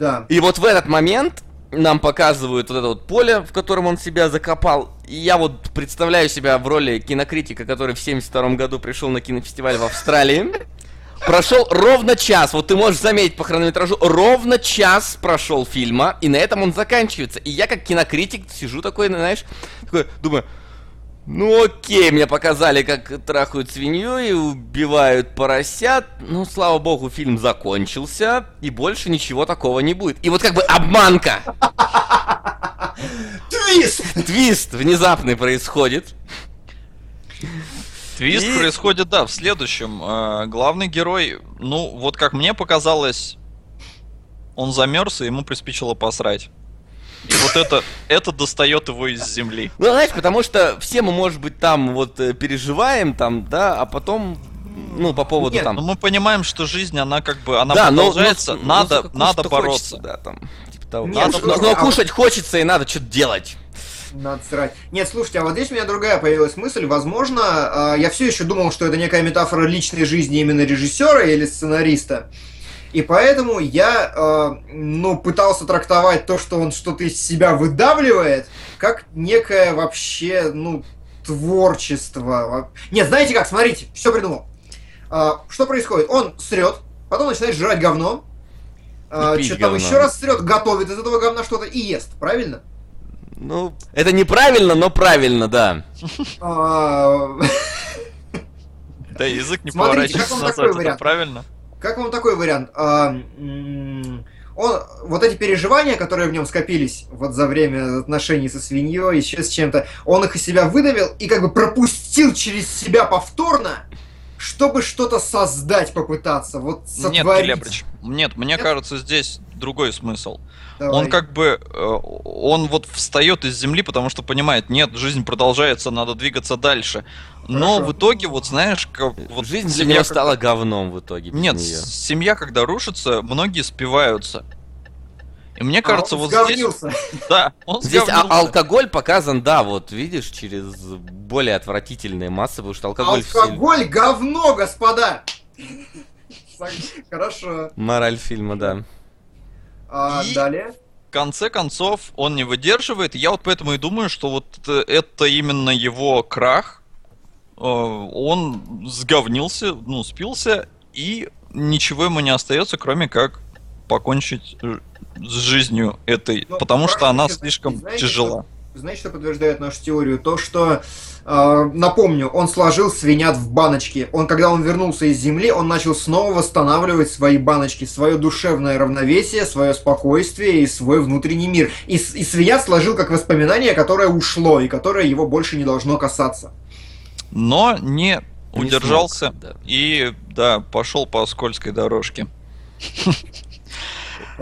Да.
И вот в этот момент нам показывают вот это вот поле, в котором он себя закопал. И я вот представляю себя в роли кинокритика, который в 72 году пришел на кинофестиваль в Австралии. Прошел ровно час, вот ты можешь заметить по хронометражу, ровно час прошел фильма, и на этом он заканчивается. И я как кинокритик сижу такой, знаешь, такой, думаю, ну окей, мне показали, как трахают свинью и убивают поросят. Ну, слава богу, фильм закончился, и больше ничего такого не будет. И вот как бы обманка,
Твист!
твист внезапный происходит.
Твист
И-
происходит, да, в следующем. Э, главный герой, ну, вот как мне показалось, он замерз, и ему приспичило посрать. И вот это, это достает его из земли.
Ну, знаешь, потому что все мы, может быть, там вот э, переживаем, там, да, а потом, ну, по поводу
Нет,
там...
Но мы понимаем, что жизнь, она как бы, она
да, но-
продолжается,
но- но
надо,
сука,
надо
кушать-то
бороться.
хочется, да, там, типа того.
Нет,
Надо- но, но
а вот-
кушать хочется и надо что-то делать.
Надо срать. Нет, слушайте, а вот здесь у меня другая появилась мысль. Возможно, э, я все еще думал, что это некая метафора личной жизни именно режиссера или сценариста. И поэтому я, э, ну, пытался трактовать то, что он что-то из себя выдавливает, как некое вообще, ну, творчество. Во- Нет, знаете как, смотрите, все придумал. А, что происходит? Он срет, потом начинает жрать говно, а,
пить
что там еще раз срет, готовит из этого говна что-то и ест, правильно?
Ну, это неправильно, но правильно, да.
А,
Да, язык не
Смотрите,
поворачивается назад, это правильно?
Как вам такой вариант? А, он, вот эти переживания, которые в нем скопились вот за время отношений со свиньей, еще с чем-то, он их из себя выдавил и как бы пропустил через себя повторно, чтобы что-то создать попытаться, вот
Нет,
сотворить.
Келебрич, нет, мне
Нет?
кажется, здесь другой смысл.
Давай.
Он как бы, э, он вот встает из земли, потому что понимает, нет, жизнь продолжается, надо двигаться дальше. Но
Хорошо.
в итоге, вот знаешь, как, вот
Жизнь для
когда-
стала говном в итоге
Нет,
неё.
с- семья, когда рушится, многие спиваются. И мне кажется,
а он
вот здесь...
сговнился.
Да, он
Здесь а- алкоголь показан, да, вот видишь, через более отвратительные массы, потому что алкоголь,
Алкоголь говно, господа! Хорошо.
Мораль фильма, да.
А
И-
далее?
В конце концов, он не выдерживает. Я вот поэтому и думаю, что вот э, это именно его крах. Э, Он сговнился, ну, спился, и ничего ему не остается, кроме как покончить э, с жизнью этой,
Ну,
потому что она слишком
знаете,
тяжела.
Знаете, что подтверждает нашу теорию? То, что, э, напомню, он сложил свинят в баночки. Он, когда он вернулся из земли, он начал снова восстанавливать свои баночки, свое душевное равновесие, свое спокойствие и свой внутренний мир. И, и свинят сложил как воспоминание, которое ушло и которое его больше не должно касаться.
Но не
Не
удержался
смог, да.
и, да, пошел по скользкой дорожке.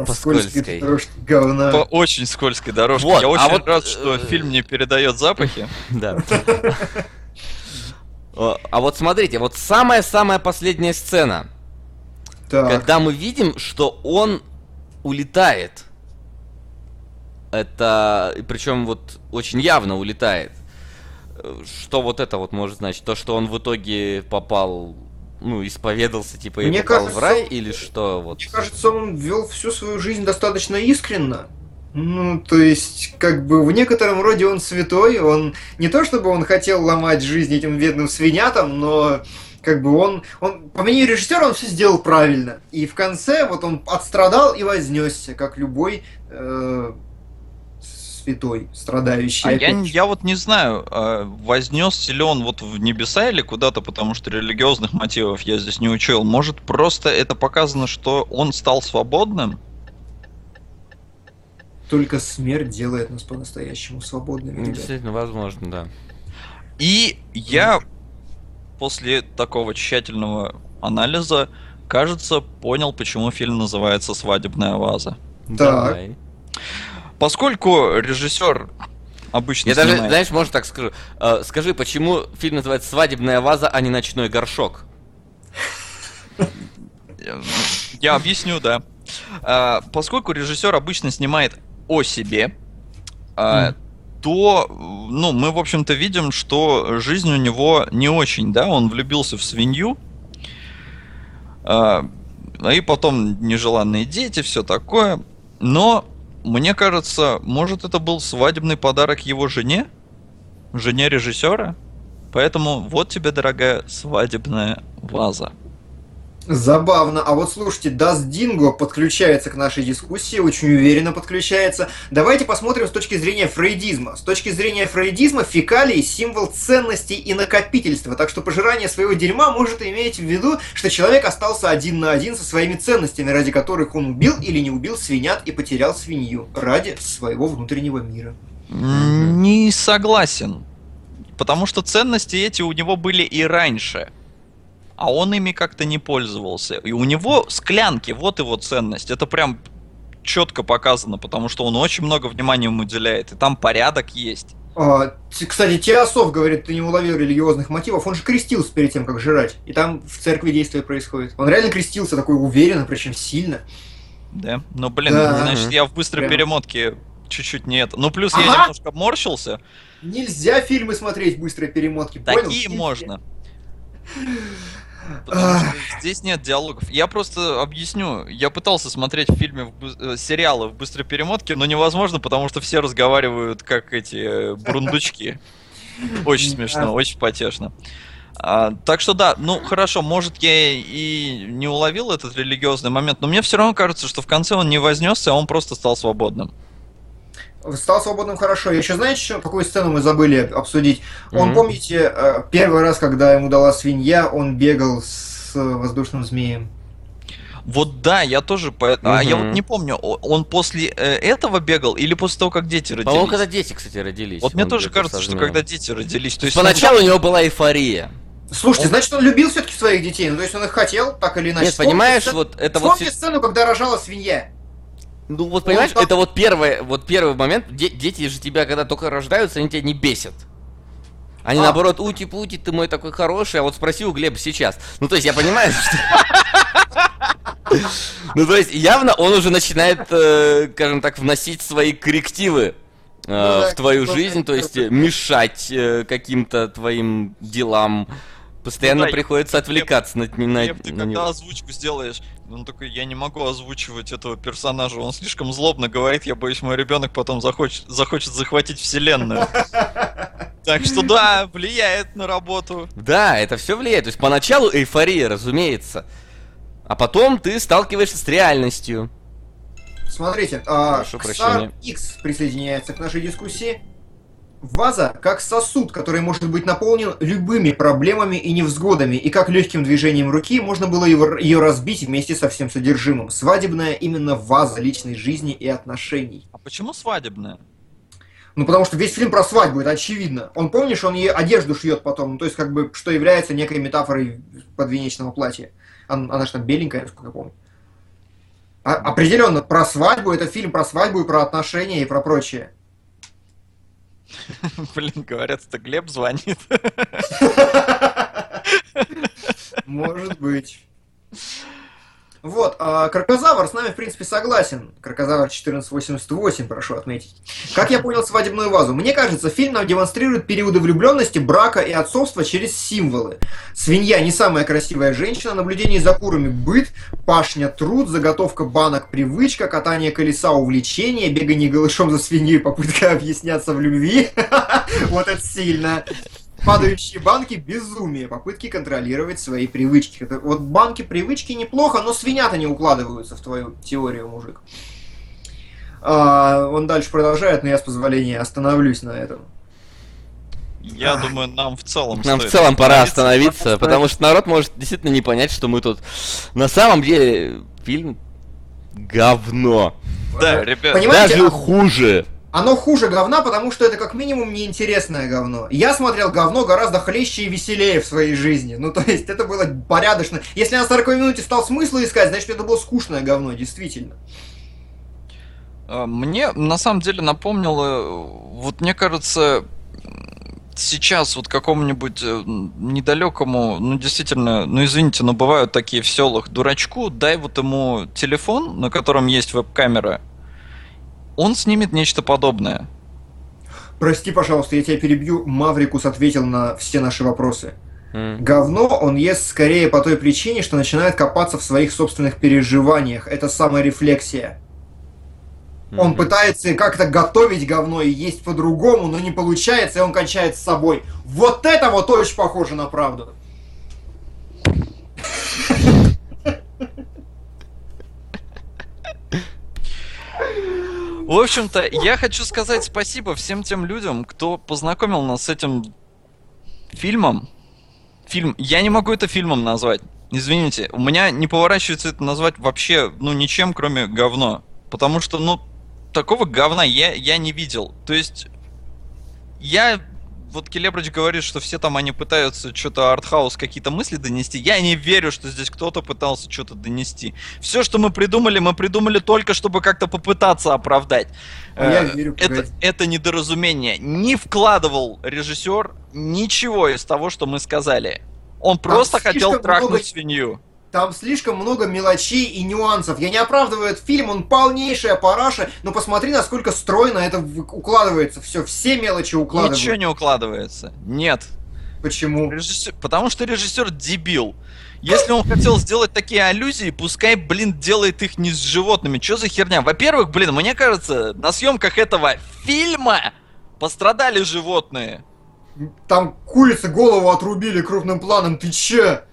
По
Скользкие
скользкой.
дорожки говна.
По очень скользкой дорожке.
Вот,
Я
а
очень
вот,
рад,
э,
что фильм не передает запахи.
Да. А вот смотрите, вот самая-самая последняя сцена,
Так.
когда мы видим, что он улетает. Это, причем вот очень явно улетает. Э, Что вот это вот может значить? То, что он в итоге попал, ну, исповедался, типа, и
Мне
попал в
кажется,
рай, или что вот?
Мне кажется, он вел всю свою жизнь достаточно искренно. Ну, то есть, как бы в некотором роде он святой, он не то чтобы он хотел ломать жизнь этим бедным свинятам, но как бы он, он по мнению режиссера, он все сделал правильно. И в конце вот он отстрадал и вознесся, как любой э, святой, страдающий.
А я, не-
же.
я вот не знаю, а вознесся ли он вот в небеса или куда-то, потому что религиозных мотивов я здесь не учел. Может, просто это показано, что он стал свободным?
Только смерть делает нас по-настоящему свободными.
Ну,
ребят.
Действительно, возможно, да.
И я после такого тщательного анализа, кажется, понял, почему фильм называется «Свадебная ваза».
Так.
Давай.
Поскольку режиссер обычно
Я даже,
снимает-
знаешь, можно так скажу. Э, скажи, почему фильм называется «Свадебная ваза», а не «Ночной горшок»?
Я объясню, да. А, Поскольку режиссер обычно снимает о себе, а, то, ну, мы, в общем-то, видим, что жизнь у него не очень, да, он влюбился в свинью, а, и потом нежеланные дети, все такое. Но, мне кажется, может, это был свадебный подарок его жене, жене режиссера. Поэтому вот тебе, дорогая, свадебная ваза.
Забавно. А вот слушайте, Dust Dingo подключается к нашей дискуссии, очень уверенно подключается. Давайте посмотрим с точки зрения фрейдизма. С точки зрения фрейдизма фекалии – символ ценностей и накопительства, так что пожирание своего дерьма может иметь в виду, что человек остался один на один со своими ценностями, ради которых он убил или не убил свинят и потерял свинью, ради своего внутреннего мира.
Не согласен. Потому что ценности эти у него были и раньше. А он ими как-то не пользовался. И у него склянки, вот его ценность. Это прям четко показано, потому что он очень много внимания ему уделяет. И там порядок есть.
А, кстати, Теософ говорит, ты не уловил религиозных мотивов. Он же крестился перед тем, как жрать. И там в церкви действие происходит. Он реально крестился такой уверенно, причем сильно.
Да? Но, блин,
Да.
значит, я в быстрой
Прям.
перемотке чуть-чуть не это. Ну, плюс я
Ага.
немножко морщился.
Нельзя фильмы смотреть в быстрой перемотке, понял?
Такие можно. Потому что здесь нет диалогов. Я просто объясню. Я пытался смотреть в фильме, в э, сериалы в быстрой перемотке, но невозможно, потому что все разговаривают как эти э, бурундучки. Очень смешно, очень потешно. А, так что да, ну хорошо, может я и не уловил этот религиозный момент, но мне все равно кажется, что в конце он не вознесся, а он просто стал свободным.
Стал свободным хорошо. Еще знаете, что, какую сцену мы забыли обсудить? Он,
Мгм.
помните, э, первый раз, когда ему дала свинья, он бегал с э, воздушным змеем.
Вот да, я тоже по... А я вот не помню, он после э, этого бегал или после того, как дети родились?
По-моему, когда дети, кстати, родились.
Вот мне
он
тоже кажется, что когда дети родились, то есть
Поначалу у него была эйфория.
Слушайте,
Он-
значит, он любил все-таки своих детей. Ну, то есть он их хотел, так или иначе.
Нет,
Вспомните
понимаешь,
сцену-
вот это вот...
Вспомните сцену, когда рожала свинья.
Ну вот понимаешь,
там-
это вот первый, вот первый момент. Де- дети же тебя, когда только рождаются, они тебя не бесят. Они
А.
наоборот, ути-пути, ты мой такой хороший, а вот спроси у Глеба сейчас. Ну то есть я понимаю, что... Ну, то есть, явно он уже начинает, э, скажем так, вносить свои коррективы э,
да,
в твою
ну,
жизнь, то есть э, мешать каким-то твоим делам. Постоянно
Ну да,
приходится
Глеб,
отвлекаться на, на,
Глеб, ты
на
когда
него.
озвучку сделаешь, он такой, я не могу озвучивать этого персонажа, он слишком злобно говорит, я боюсь, мой ребенок потом захочет, захочет захватить вселенную. Так что да, влияет на работу.
Да, это все влияет. То есть поначалу эйфория, разумеется. А потом ты сталкиваешься с реальностью.
Смотрите, а,
Прошу
Xar. X присоединяется к нашей дискуссии. Ваза как сосуд, который может быть наполнен любыми проблемами и невзгодами, и как легким движением руки можно было его- ее разбить вместе со всем содержимым. Свадебная именно ваза личной жизни и отношений.
А почему свадебная?
Ну, потому что весь фильм про свадьбу, это очевидно. Он, помнишь, он ей одежду шьет потом, ну, то есть, как бы, что является некой метафорой подвенечного платья. Она, она же там беленькая, насколько я помню. А- определенно, про свадьбу, это фильм про свадьбу и про отношения и про прочее.
Блин, говорят, это Глеб звонит.
Может быть. Вот, а Кракозавр с нами, в принципе, согласен. Кракозавр 1488, прошу отметить. Как я понял свадебную вазу? Мне кажется, фильм нам демонстрирует периоды влюбленности, брака и отцовства через символы. Свинья не самая красивая женщина, наблюдение за курами быт, пашня труд, заготовка банок привычка, катание колеса увлечение, бегание голышом за свиньей, попытка объясняться в любви. Вот это сильно. Падающие банки – безумие, попытки контролировать свои привычки. Это- вот банки привычки неплохо, но свинята не укладываются в твою теорию, мужик. А, он дальше продолжает, но я с позволения остановлюсь на этом.
Я думаю, нам в целом
Нам в целом пора
остановиться.
потому что народ может действительно не понять, что мы тут... На самом деле, фильм говно.
Да, ребят,
Понимаете,
Даже
а-
хуже.
Оно хуже говна, потому что это как минимум неинтересное говно. Я смотрел говно гораздо хлеще и веселее в своей жизни. Ну, то есть, это было порядочно. Если на 40 минуте стал смысл искать, значит, это было скучное говно, действительно.
А, Мне на самом деле напомнило, вот мне кажется, сейчас вот какому-нибудь э, недалекому, ну действительно, ну извините, но бывают такие в селах дурачку, дай вот ему телефон, на котором есть веб-камера, он снимет нечто подобное.
Прости, пожалуйста, я тебя перебью. Маврикус ответил на все наши вопросы.
М.
Говно он ест скорее по той причине, что начинает копаться в своих собственных переживаниях. Это саморефлексия. Он
Мгм.
пытается как-то готовить говно и есть по-другому, но не получается, и он кончает с собой. Вот это вот очень похоже на правду.
В общем-то, я хочу сказать спасибо всем тем людям, кто познакомил нас с этим фильмом. Фильм. Я не могу это фильмом назвать. Извините, у меня не поворачивается это назвать вообще, ну, ничем, кроме говно. Потому что, ну, такого говна я, я не видел. То есть, я... Вот Келебрыч говорит, что все там они пытаются что-то артхаус, какие-то мысли донести. Я не верю, что здесь кто-то пытался что-то донести. Все, что мы придумали, мы придумали только, чтобы как-то попытаться оправдать.
А я
Э,
верю,
это, это недоразумение. Не вкладывал режиссер ничего из того, что мы сказали. Он просто хотел
слишком
трахнуть
много-
свинью.
Там слишком много мелочей и нюансов. Я не оправдываю этот фильм, он полнейшая параша, но посмотри, насколько стройно это укладывается. Все, все мелочи укладываются.
Ничего не укладывается. Нет.
Почему?
Режиссер- Потому что режиссер дебил. Если он хотел сделать такие аллюзии, пускай, блин, делает их не с животными. Что за херня? Во-первых, блин, мне кажется, на съемках этого фильма пострадали животные.
Там курицы голову отрубили крупным планом, ты че?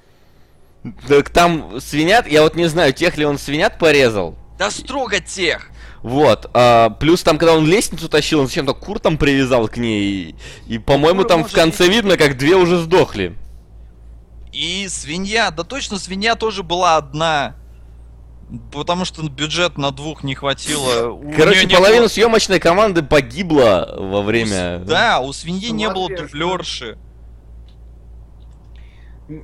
Так там свинят, я вот не знаю, тех ли он свинят порезал.
Да строго тех.
Вот. а, плюс там, когда он лестницу тащил, он зачем-то кур там привязал к ней. И, и, по-моему, там в конце видно, как две уже сдохли.
И свинья, да точно, свинья тоже была одна. Потому что бюджет на двух не хватило. У
Короче, половина
было-
съемочной команды погибла во время.
Да, у свиньи не было дублерши.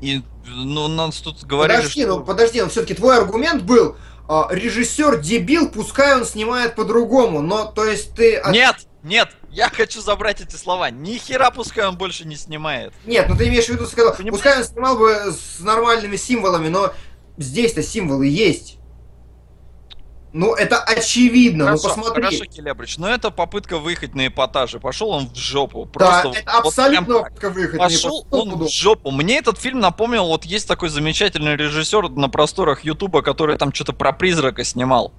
И, ну, нас тут говорили,
подожди,
что...
ну подожди, ну все-таки твой аргумент был, а, режиссер дебил, пускай он снимает по-другому, но то есть ты... от-
Нет, нет, я хочу забрать эти слова. Ни хера пускай он больше не снимает.
Нет, ну ты имеешь в виду, сказал,
Понимаешь?
пускай он снимал бы с нормальными символами, но здесь-то символы есть. Ну, это очевидно,
Хорошо,
ну посмотри.
хорошо, Келебрич, но это попытка выехать на эпатаже. Пошел он в жопу.
Да,
Просто
это
вот
абсолютно попытка выхода.
Пошел он в жопу. Мне этот фильм напомнил, вот есть такой замечательный режиссер на просторах Ютуба, который там что-то про призрака снимал.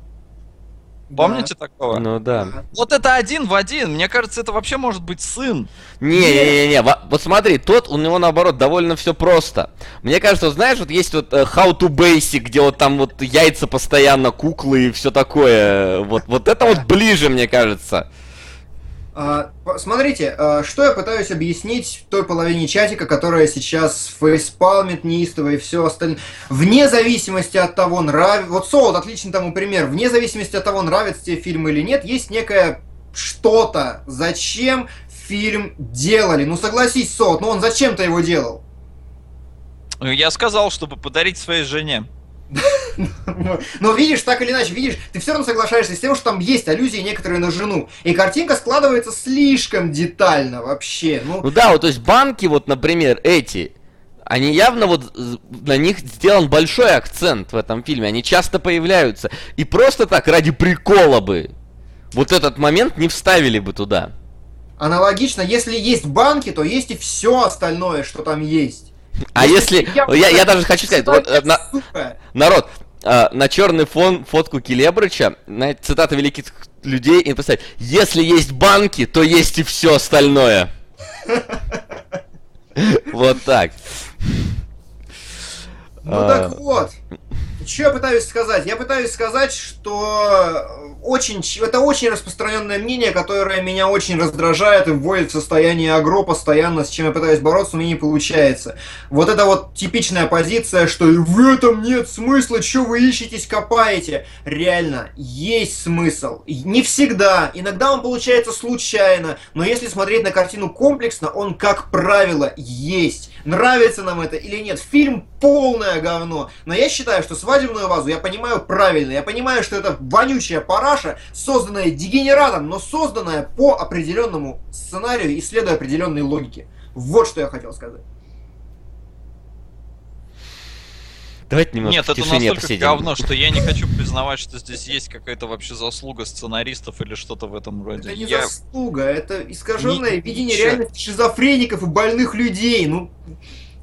Помните такого?
Ну да.
Вот это один в один. Мне кажется, это вообще может быть сын.
Не-не-не, вот смотри, тот у него наоборот довольно все просто. Мне кажется, вот знаешь, вот есть вот э, How to Basic, где вот там вот яйца постоянно, куклы и все такое. Вот, вот это вот ближе, мне кажется.
А, Смотрите, а, что я пытаюсь объяснить той половине чатика, которая сейчас фейспалмит неистово и все остальное. Вне зависимости от того, нравится... Вот Солод отличный тому пример. Вне зависимости от того, нравится тебе фильм или нет, есть некое что-то. Зачем фильм делали? Ну согласись, Солод, ну он зачем-то его делал?
Я сказал, чтобы подарить своей жене.
Но видишь, так или иначе, видишь, ты все равно соглашаешься с тем, что там есть аллюзии некоторые на жену. И картинка складывается слишком детально вообще. Ну,
Ну да, вот то есть банки, вот, например, эти, они явно вот на них сделан большой акцент в этом фильме. Они часто появляются. И просто так, ради прикола бы, вот этот момент не вставили бы туда.
Аналогично, если есть банки, то есть и все остальное, что там есть.
А если... Я, я даже хочу сказать, вот, э, на- народ, э, на черный фон фотку Келебрыча, на цитата великих людей, и написать, если есть банки, то есть и все остальное. Вот так.
Ну
А.
так вот. Что я пытаюсь сказать? Я пытаюсь сказать, что очень, это очень распространенное мнение, которое меня очень раздражает и вводит в состояние агро постоянно, с чем я пытаюсь бороться, у меня не получается. Вот это вот типичная позиция, что и в этом нет смысла, что вы ищетесь, копаете. Реально, есть смысл. Не всегда, иногда он получается случайно, но если смотреть на картину комплексно, он, как правило, есть. Нравится нам это или нет, фильм полное говно. Но я считаю, что свадебную вазу я понимаю правильно. Я понимаю, что это вонючая параша, созданная дегенератом, но созданная по определенному сценарию и следуя определенной логике. Вот что я хотел сказать.
Давайте немножко
Нет,
в
это настолько
посидим.
говно, что я не хочу признавать, что здесь есть какая-то вообще заслуга сценаристов или что-то в этом роде.
Это не
Я-
заслуга, это искаженное
Ни-
видение
ничего.
реальности шизофреников и больных людей. Ну,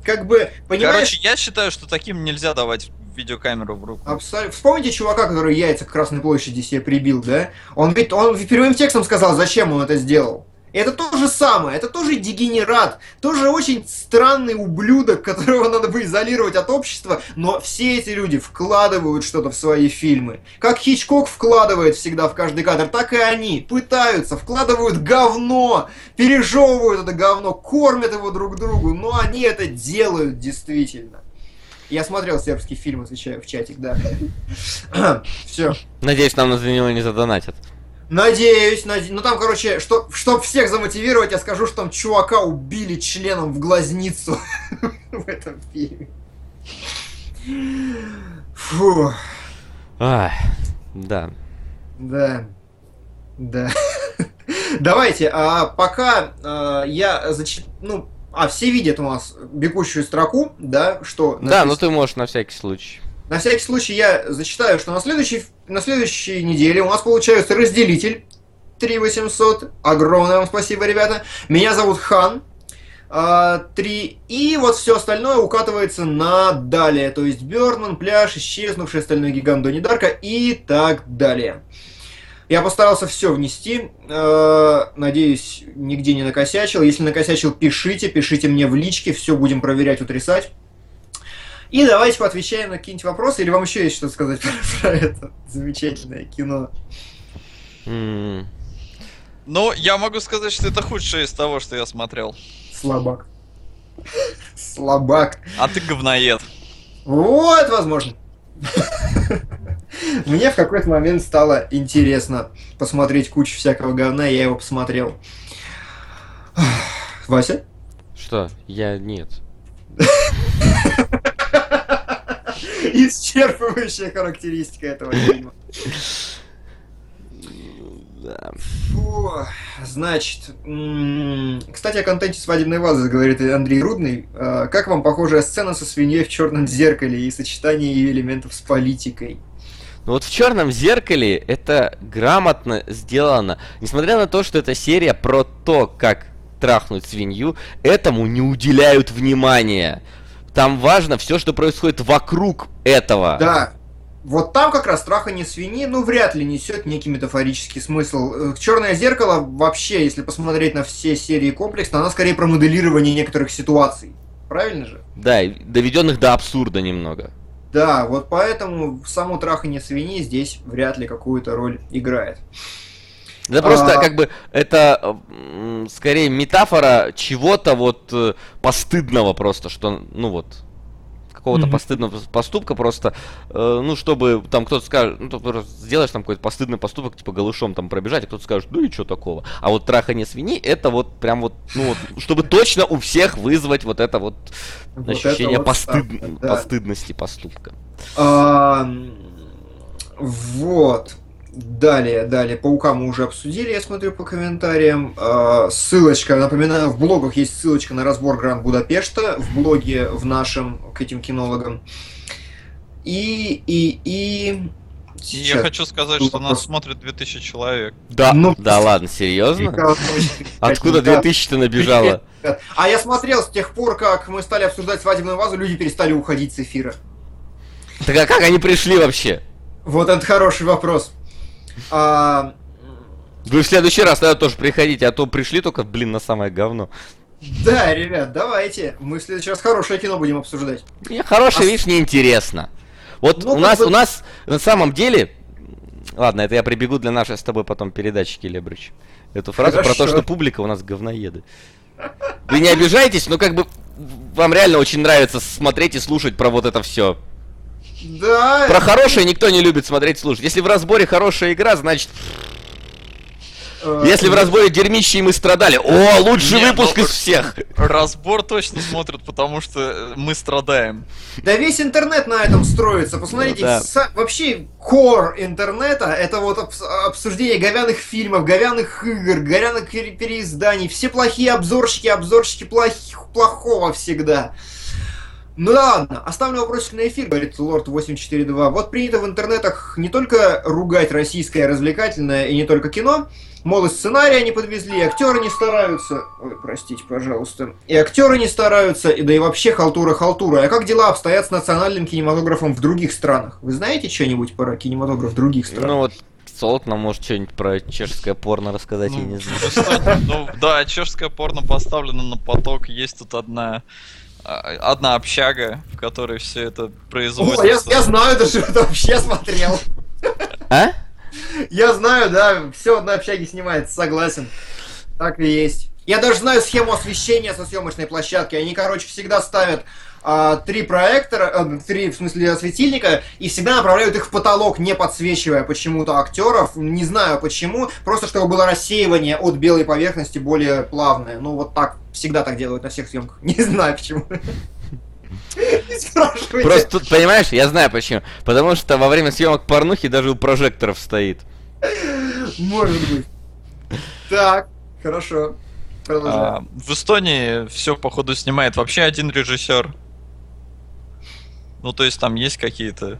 как бы, понимаешь?
Короче, я считаю, что таким нельзя давать видеокамеру в руку.
Абсолютно. Вспомните чувака, который яйца к Красной площади себе прибил, да? Он ведь, он прямым текстом сказал, зачем он это сделал. Это то же самое, это тоже дегенерат, тоже очень странный ублюдок, которого надо бы изолировать от общества, но все эти люди вкладывают что-то в свои фильмы. Как Хичкок вкладывает всегда в каждый кадр, так и они пытаются, вкладывают говно, пережевывают это говно, кормят его друг другу, но они это делают действительно. Я смотрел сербский фильм, отвечаю в чатик, да. Все.
Надеюсь, нам за него не задонатят.
Надеюсь, наде- Ну там, короче, что, чтоб всех замотивировать, я скажу, что там чувака убили членом в глазницу в этом фильме. Фу,
Ай, да.
да. Да. Давайте, а пока а, я зачит... Ну, а, все видят у нас бегущую строку, да, что...
Да, ну
написано.
ты можешь на всякий случай.
На всякий случай я зачитаю, что на следующей, на следующей неделе у нас получается разделитель 3800. Огромное вам спасибо, ребята. Меня зовут Хан. 3. И вот все остальное укатывается на далее. То есть Бёрдман, пляж, исчезнувший остальной гигант Донни Дарка и так далее. Я постарался все внести. Э, Надеюсь, нигде не накосячил. Если накосячил, пишите, пишите мне в личке, все будем проверять, утрясать. И давайте поотвечаем на какие-нибудь вопросы, или вам еще есть что сказать про, про это замечательное кино.
М,
Ну, я могу сказать, что это худшее из того, что я смотрел.
Слабак. Слабак.
А ты говноед.
Вот, возможно. Мне в какой-то момент стало интересно посмотреть кучу всякого говна, и я его посмотрел. Вася?
Что? Я нет.
Исчерпывающая характеристика этого фильма.
Да.
Фу, значит, кстати, о контенте свадебной вазы говорит Андрей Рудный. А, Как вам похожая сцена со свиньей в черном зеркале и сочетание ее элементов с политикой?
Но вот в черном зеркале это грамотно сделано. Несмотря на то, что эта серия про то, как трахнуть свинью, этому не уделяют внимания. Там важно все, что происходит вокруг этого.
Да. Вот там как раз трахание свиньи, ну, вряд ли несет некий метафорический смысл. Черное зеркало вообще, если посмотреть на все серии комплексно, она скорее про моделирование некоторых ситуаций. Правильно же?
Да, доведенных до абсурда немного.
Да, вот поэтому само трахание свиньи здесь вряд ли какую-то роль играет.
Это просто
А.
как бы это скорее метафора чего-то вот э, постыдного просто, что ну вот какого-то
Мгм.
постыдного поступка просто, э, ну чтобы там кто-то скажет, ну ты сделаешь там какой-то постыдный поступок, типа голышом там пробежать, а кто-то скажет, ну и что такого. А вот трахание свиньи это вот прям вот, ну вот, чтобы точно у всех вызвать вот это вот
Вот
ощущение
это вот
постыд-
так, да.
постыдности поступка.
А, вот. Далее, далее. Паука мы уже обсудили, я смотрю по комментариям. А, ссылочка, напоминаю, в блогах есть ссылочка на разбор Гранд Будапешта, в блоге в нашем к этим кинологам. И, и, и... Сейчас.
я хочу сказать, что нас смотрит 2000 человек.
Да,
Ну,
да ладно, серьезно? Откуда
Да.
2000-то набежало?
А я смотрел с тех пор, как мы стали обсуждать свадебную вазу, люди перестали уходить с эфира.
Так а как они пришли вообще?
Вот это хороший вопрос. А,
Вы в следующий раз надо тоже приходите, а то пришли только, блин, на самое говно.
да, ребят, давайте. Мы в следующий раз хорошее кино будем обсуждать.
Мне хорошее,
А
видишь, неинтересно. Вот
Ну,
у нас,
бы-
у нас на самом деле... Ладно, это я прибегу для нашей с тобой потом передачи, Келебрич. Эту фразу про то,
Хорошо.
что публика у нас говноеды. Вы не обижайтесь, но как бы вам реально очень нравится смотреть и слушать про вот это все.
Да.
Про хорошее никто не любит смотреть слушать. Если в разборе хорошая игра, значит,
э,
если в разборе дерьмище и мы страдали, о, лучший
Не,
выпуск
ну,
из всех.
Разбор точно смотрят, потому что э, мы страдаем.
Да весь интернет на этом строится. Посмотрите,
Ну да.
са- вообще кор интернета это вот обс- обсуждение говяных фильмов, говяных игр, говяных пере- переизданий. Все плохие обзорщики, обзорщики плохих, плохого всегда. Ну ладно, оставлю вопросик на эфир, говорит Лорд 842. Вот принято в интернетах не только ругать российское развлекательное и не только кино, мол, и сценария не подвезли, и актеры не стараются. Ой, простите, пожалуйста. И актеры не стараются, и да и вообще халтура халтура. А как дела обстоят с национальным кинематографом в других странах? Вы знаете что-нибудь про кинематограф в других странах?
Ну вот, Солод нам может что-нибудь про чешское порно рассказать, я
Ну,
не знаю.
ну, да, чешское порно поставлено на поток. Есть тут одна одна общага, в которой все это
О,
производится.
я, я знаю даже, это вообще смотрел.
А?
Я знаю, да, все на общаге снимается, согласен. Так и есть. Я даже знаю схему освещения со съемочной площадки. Они, короче, всегда ставят а, три проектора, э, три, в смысле, светильника, и всегда направляют их в потолок, не подсвечивая почему-то актеров. Не знаю почему, просто чтобы было рассеивание от белой поверхности более плавное. Ну, вот так, всегда так делают на всех съемках. Не знаю почему.
Просто тут, понимаешь, я знаю почему. Потому что во время съемок порнухи даже у прожекторов стоит.
Может быть. Так, хорошо. Продолжаем.
А, в Эстонии все, походу, снимает вообще один режиссер. Ну, то есть там есть какие-то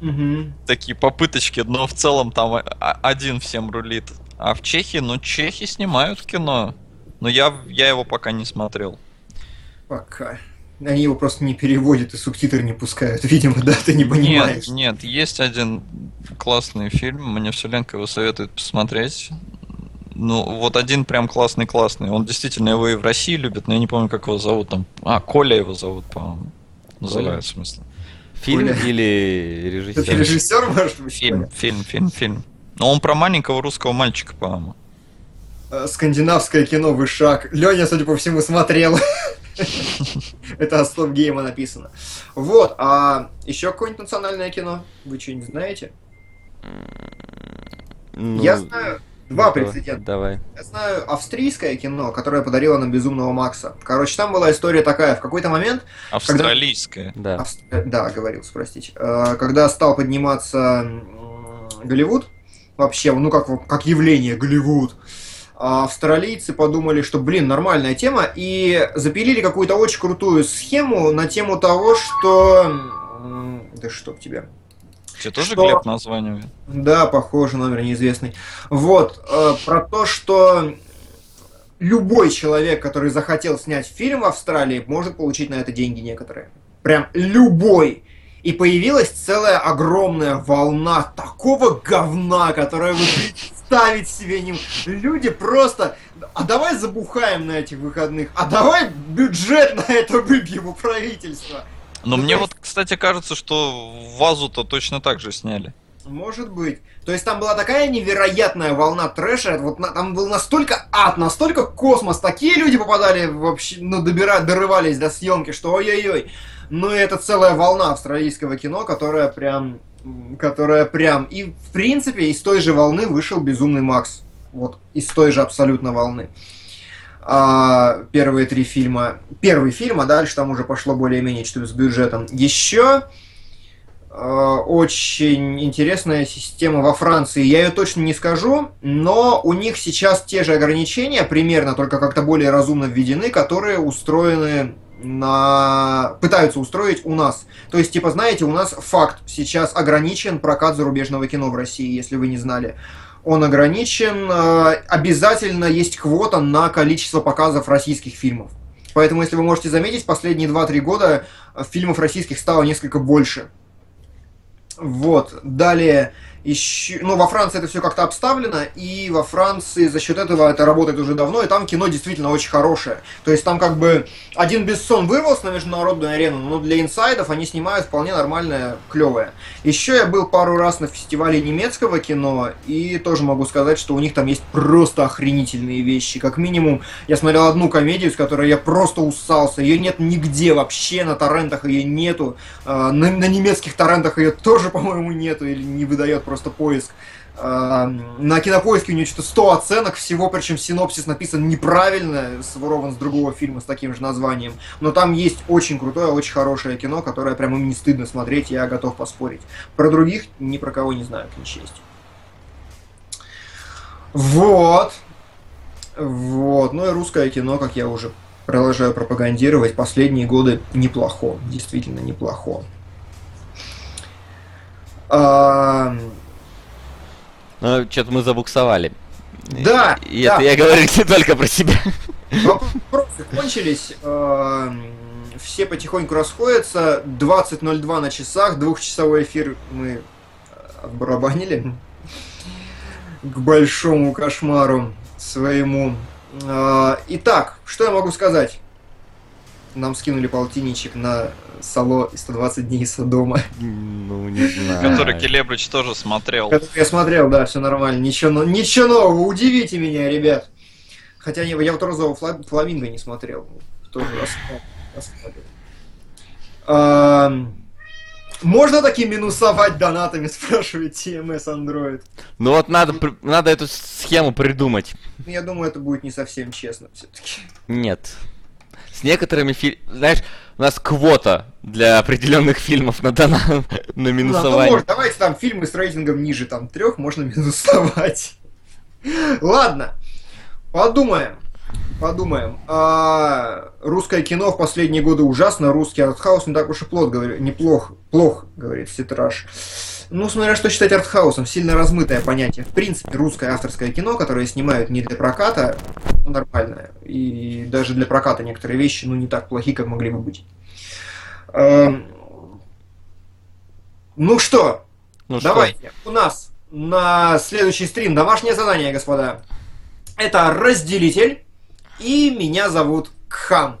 Мгм.
такие попыточки, но в целом там один всем рулит. А в Чехии, ну, чехи снимают кино. Но я, я его пока не смотрел.
Пока. Они его просто не переводят и субтитры не пускают. Видимо, да, ты не понимаешь.
Нет, нет, есть один классный фильм, мне Вселенка его советует посмотреть. Ну, вот один прям классный-классный. Он действительно его и в России любит, но я не помню, как его зовут там. А, Коля его зовут, по-моему. Называют, в смысле.
Фильм
Оля.
или
Это
режиссер?
режиссер, может быть?
Фильм, фильм, фильм, фильм. Но он про маленького русского мальчика, по-моему.
Э, Скандинавское кино Вышаг. Леня, судя по всему, смотрел. Это от Стоп Гейма написано. Вот, а еще какое-нибудь национальное кино? Вы что-нибудь знаете?
Ну,
Я знаю два
давай,
прецедента.
Давай.
Я знаю австрийское кино, которое подарило нам Безумного Макса. Короче, там была история такая. В какой-то момент
Австралийская.
Да.
Авст- Да, оговорился, простите. Э, Когда стал подниматься Голливуд, вообще, ну как, как явление Голливуд, а австралийцы подумали, что, блин, нормальная тема, и запилили какую-то очень крутую схему на тему того, что... Да чтоб тебя.
Что, тоже
Что?
Глеб названивает?
Да, похоже, номер неизвестный. Вот, э, про то, что любой человек, который захотел снять фильм в Австралии, может получить на это деньги некоторые. Прям любой. И появилась целая огромная волна такого говна, которое вы представить себе не... Люди просто... А давай забухаем на этих выходных, а давай бюджет на это выбьем у правительства.
Но
Ну,
мне
то
вот, кстати, кажется, что вазу-то точно так же сняли.
Может быть. То есть там была такая невероятная волна трэша, вот на- там был настолько ад, настолько космос, такие люди попадали вообще, ну, добира, дорывались до съемки, что ой-ой-ой. Ну, и это целая волна австралийского кино, которая прям, которая прям, и в принципе из той же волны вышел Безумный Макс. Вот, из той же абсолютно волны. А, первые три фильма. Первый фильм, а дальше там уже пошло более-менее что-то с бюджетом. Еще Э, очень интересная система во Франции. Я ее точно не скажу, но у них сейчас те же ограничения, примерно, только как-то более разумно введены, которые устроены на... пытаются устроить у нас. То есть, типа, знаете, у нас факт, сейчас ограничен прокат зарубежного кино в России, если вы не знали. Он ограничен, э, обязательно есть квота на количество показов российских фильмов. Поэтому, если вы можете заметить, последние 2-3 года э, фильмов российских стало несколько больше. Вот, далее еще, ну, во Франции это все как-то обставлено, и во Франции за счет этого это работает уже давно, и там кино действительно очень хорошее. То есть там как бы один Бессон вырвался на международную арену, но для инсайдов они снимают вполне нормальное, клевое. Еще я был пару раз на фестивале немецкого кино, и тоже могу сказать, что у них там есть просто охренительные вещи. Как минимум, я смотрел одну комедию, с которой я просто усался. Ее нет нигде вообще, на торрентах ее нету. А, На, на немецких торрентах ее тоже, по-моему, нету, или не выдает просто поиск. А, На кинопоиске у нее что-то 100 оценок всего, причем синопсис написан неправильно, сворован с другого фильма с таким же названием. Но там есть очень крутое, очень хорошее кино, которое прям им не стыдно смотреть, я готов поспорить. Про других ни про кого не знаю, к несчастью. Вот. Вот. Ну и русское кино, как я уже продолжаю пропагандировать, последние годы неплохо. Действительно неплохо. А,
Ну, что-то мы забуксовали.
Да,
И
да.
это я говорю не только про себя.
Вопросы кончились. эм, Все потихоньку расходятся. 20.02 на часах. Двухчасовой эфир мы отбарабанили. К большому кошмару своему. Э, Итак, что я могу сказать? Нам скинули полтинничек на Сало и 120 дней Содома.
Ну, не знаю.
Который Келебрич тоже смотрел.
Который Я смотрел, да, все нормально. Ничего, но- ничего нового. Удивите меня, ребят. Хотя не, я вот розового фла- фламинго не смотрел. Тоже рассмотрел. Ам, Можно таким минусовать донатами, спрашивает TMS Android.
Ну вот надо, надо эту схему придумать.
Ну, Я думаю, это будет не совсем честно все-таки.
Нет. С некоторыми фильмами... Знаешь, у нас квота для определенных фильмов на дона... на
Ну,
минусование.
может, давайте там фильмы с рейтингом ниже там трех можно минусовать. Ладно, подумаем. Подумаем. А, русское кино в последние годы ужасно, русский артхаус не так уж и плохо, говорю, неплох, плох, говорит Ситраж. Ну, смотря что считать артхаусом, сильно размытое понятие. В принципе, русское авторское кино, которое снимают не для проката, ну, нормальное. И даже для проката некоторые вещи, ну, не так плохи, как могли бы быть. Эм, Ну что,
Ну что?
Давайте, у нас на следующий стрим домашнее задание, господа. Это разделитель, и меня зовут Кхан.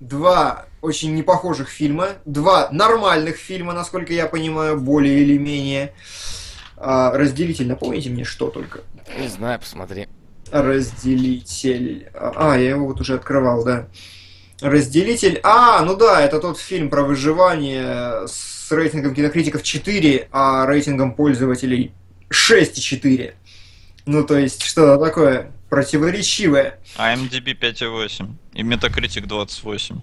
Два очень непохожих фильма, два нормальных фильма, насколько я понимаю, более или менее. А, разделитель, напомните мне, что только.
Не знаю, посмотри.
Разделитель. А, я его вот уже открывал, да. Разделитель. А, ну да, это тот фильм про выживание с рейтингом кинокритиков 4, а рейтингом пользователей 6,4. Ну, то есть, что такое противоречивое.
IMDb 5.8 и Metacritic 28.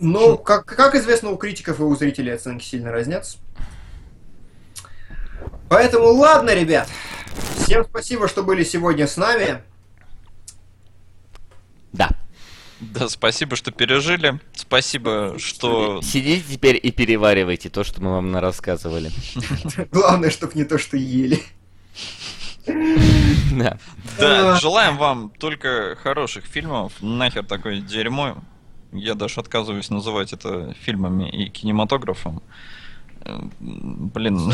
Но, как, как известно, у критиков и у зрителей оценки сильно разнятся. Поэтому, ладно, ребят. Всем спасибо, что были сегодня с нами.
Да.
Да, спасибо, что пережили. Спасибо, что...
Сидите теперь и переваривайте то, что мы вам рассказывали.
Главное, чтобы не то, что ели.
Да.
Да,
А.
желаем вам только хороших фильмов. Нахер такое дерьмо. Я даже отказываюсь называть это фильмами и кинематографом. Э, Блин,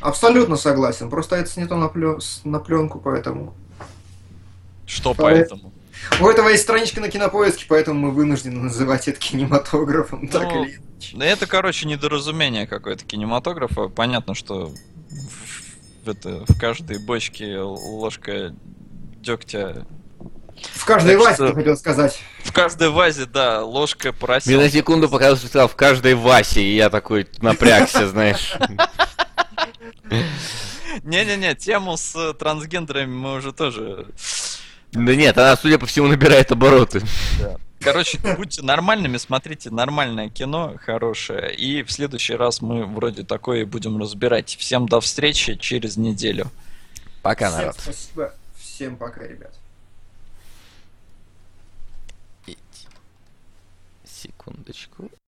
Абсолютно, согласен. Просто это снято на пленку, поэтому.
что поэтому?
У этого есть страничка на кинопоиске, поэтому мы вынуждены называть это кинематографом. Так
Ну,
или иначе.
Да Это, короче, недоразумение какое-то кинематографа. Понятно, что в, это, в каждой бочке ложка дегтя.
В каждой
так
вазе,
что-
я хотел сказать.
В каждой вазе, да, ложка
Мне на
поросенка.
секунду показалось, что сказал в каждой Васе, и я такой напрягся, знаешь.
Не-не-не, тему с трансгендерами мы уже тоже
Да нет, она, судя по всему, набирает обороты.
Короче, будьте нормальными, смотрите нормальное кино, хорошее. И в следующий раз мы вроде такое будем разбирать. Всем до встречи через неделю.
Пока,
Всем
народ.
спасибо. Всем пока, ребят.
Секундочку.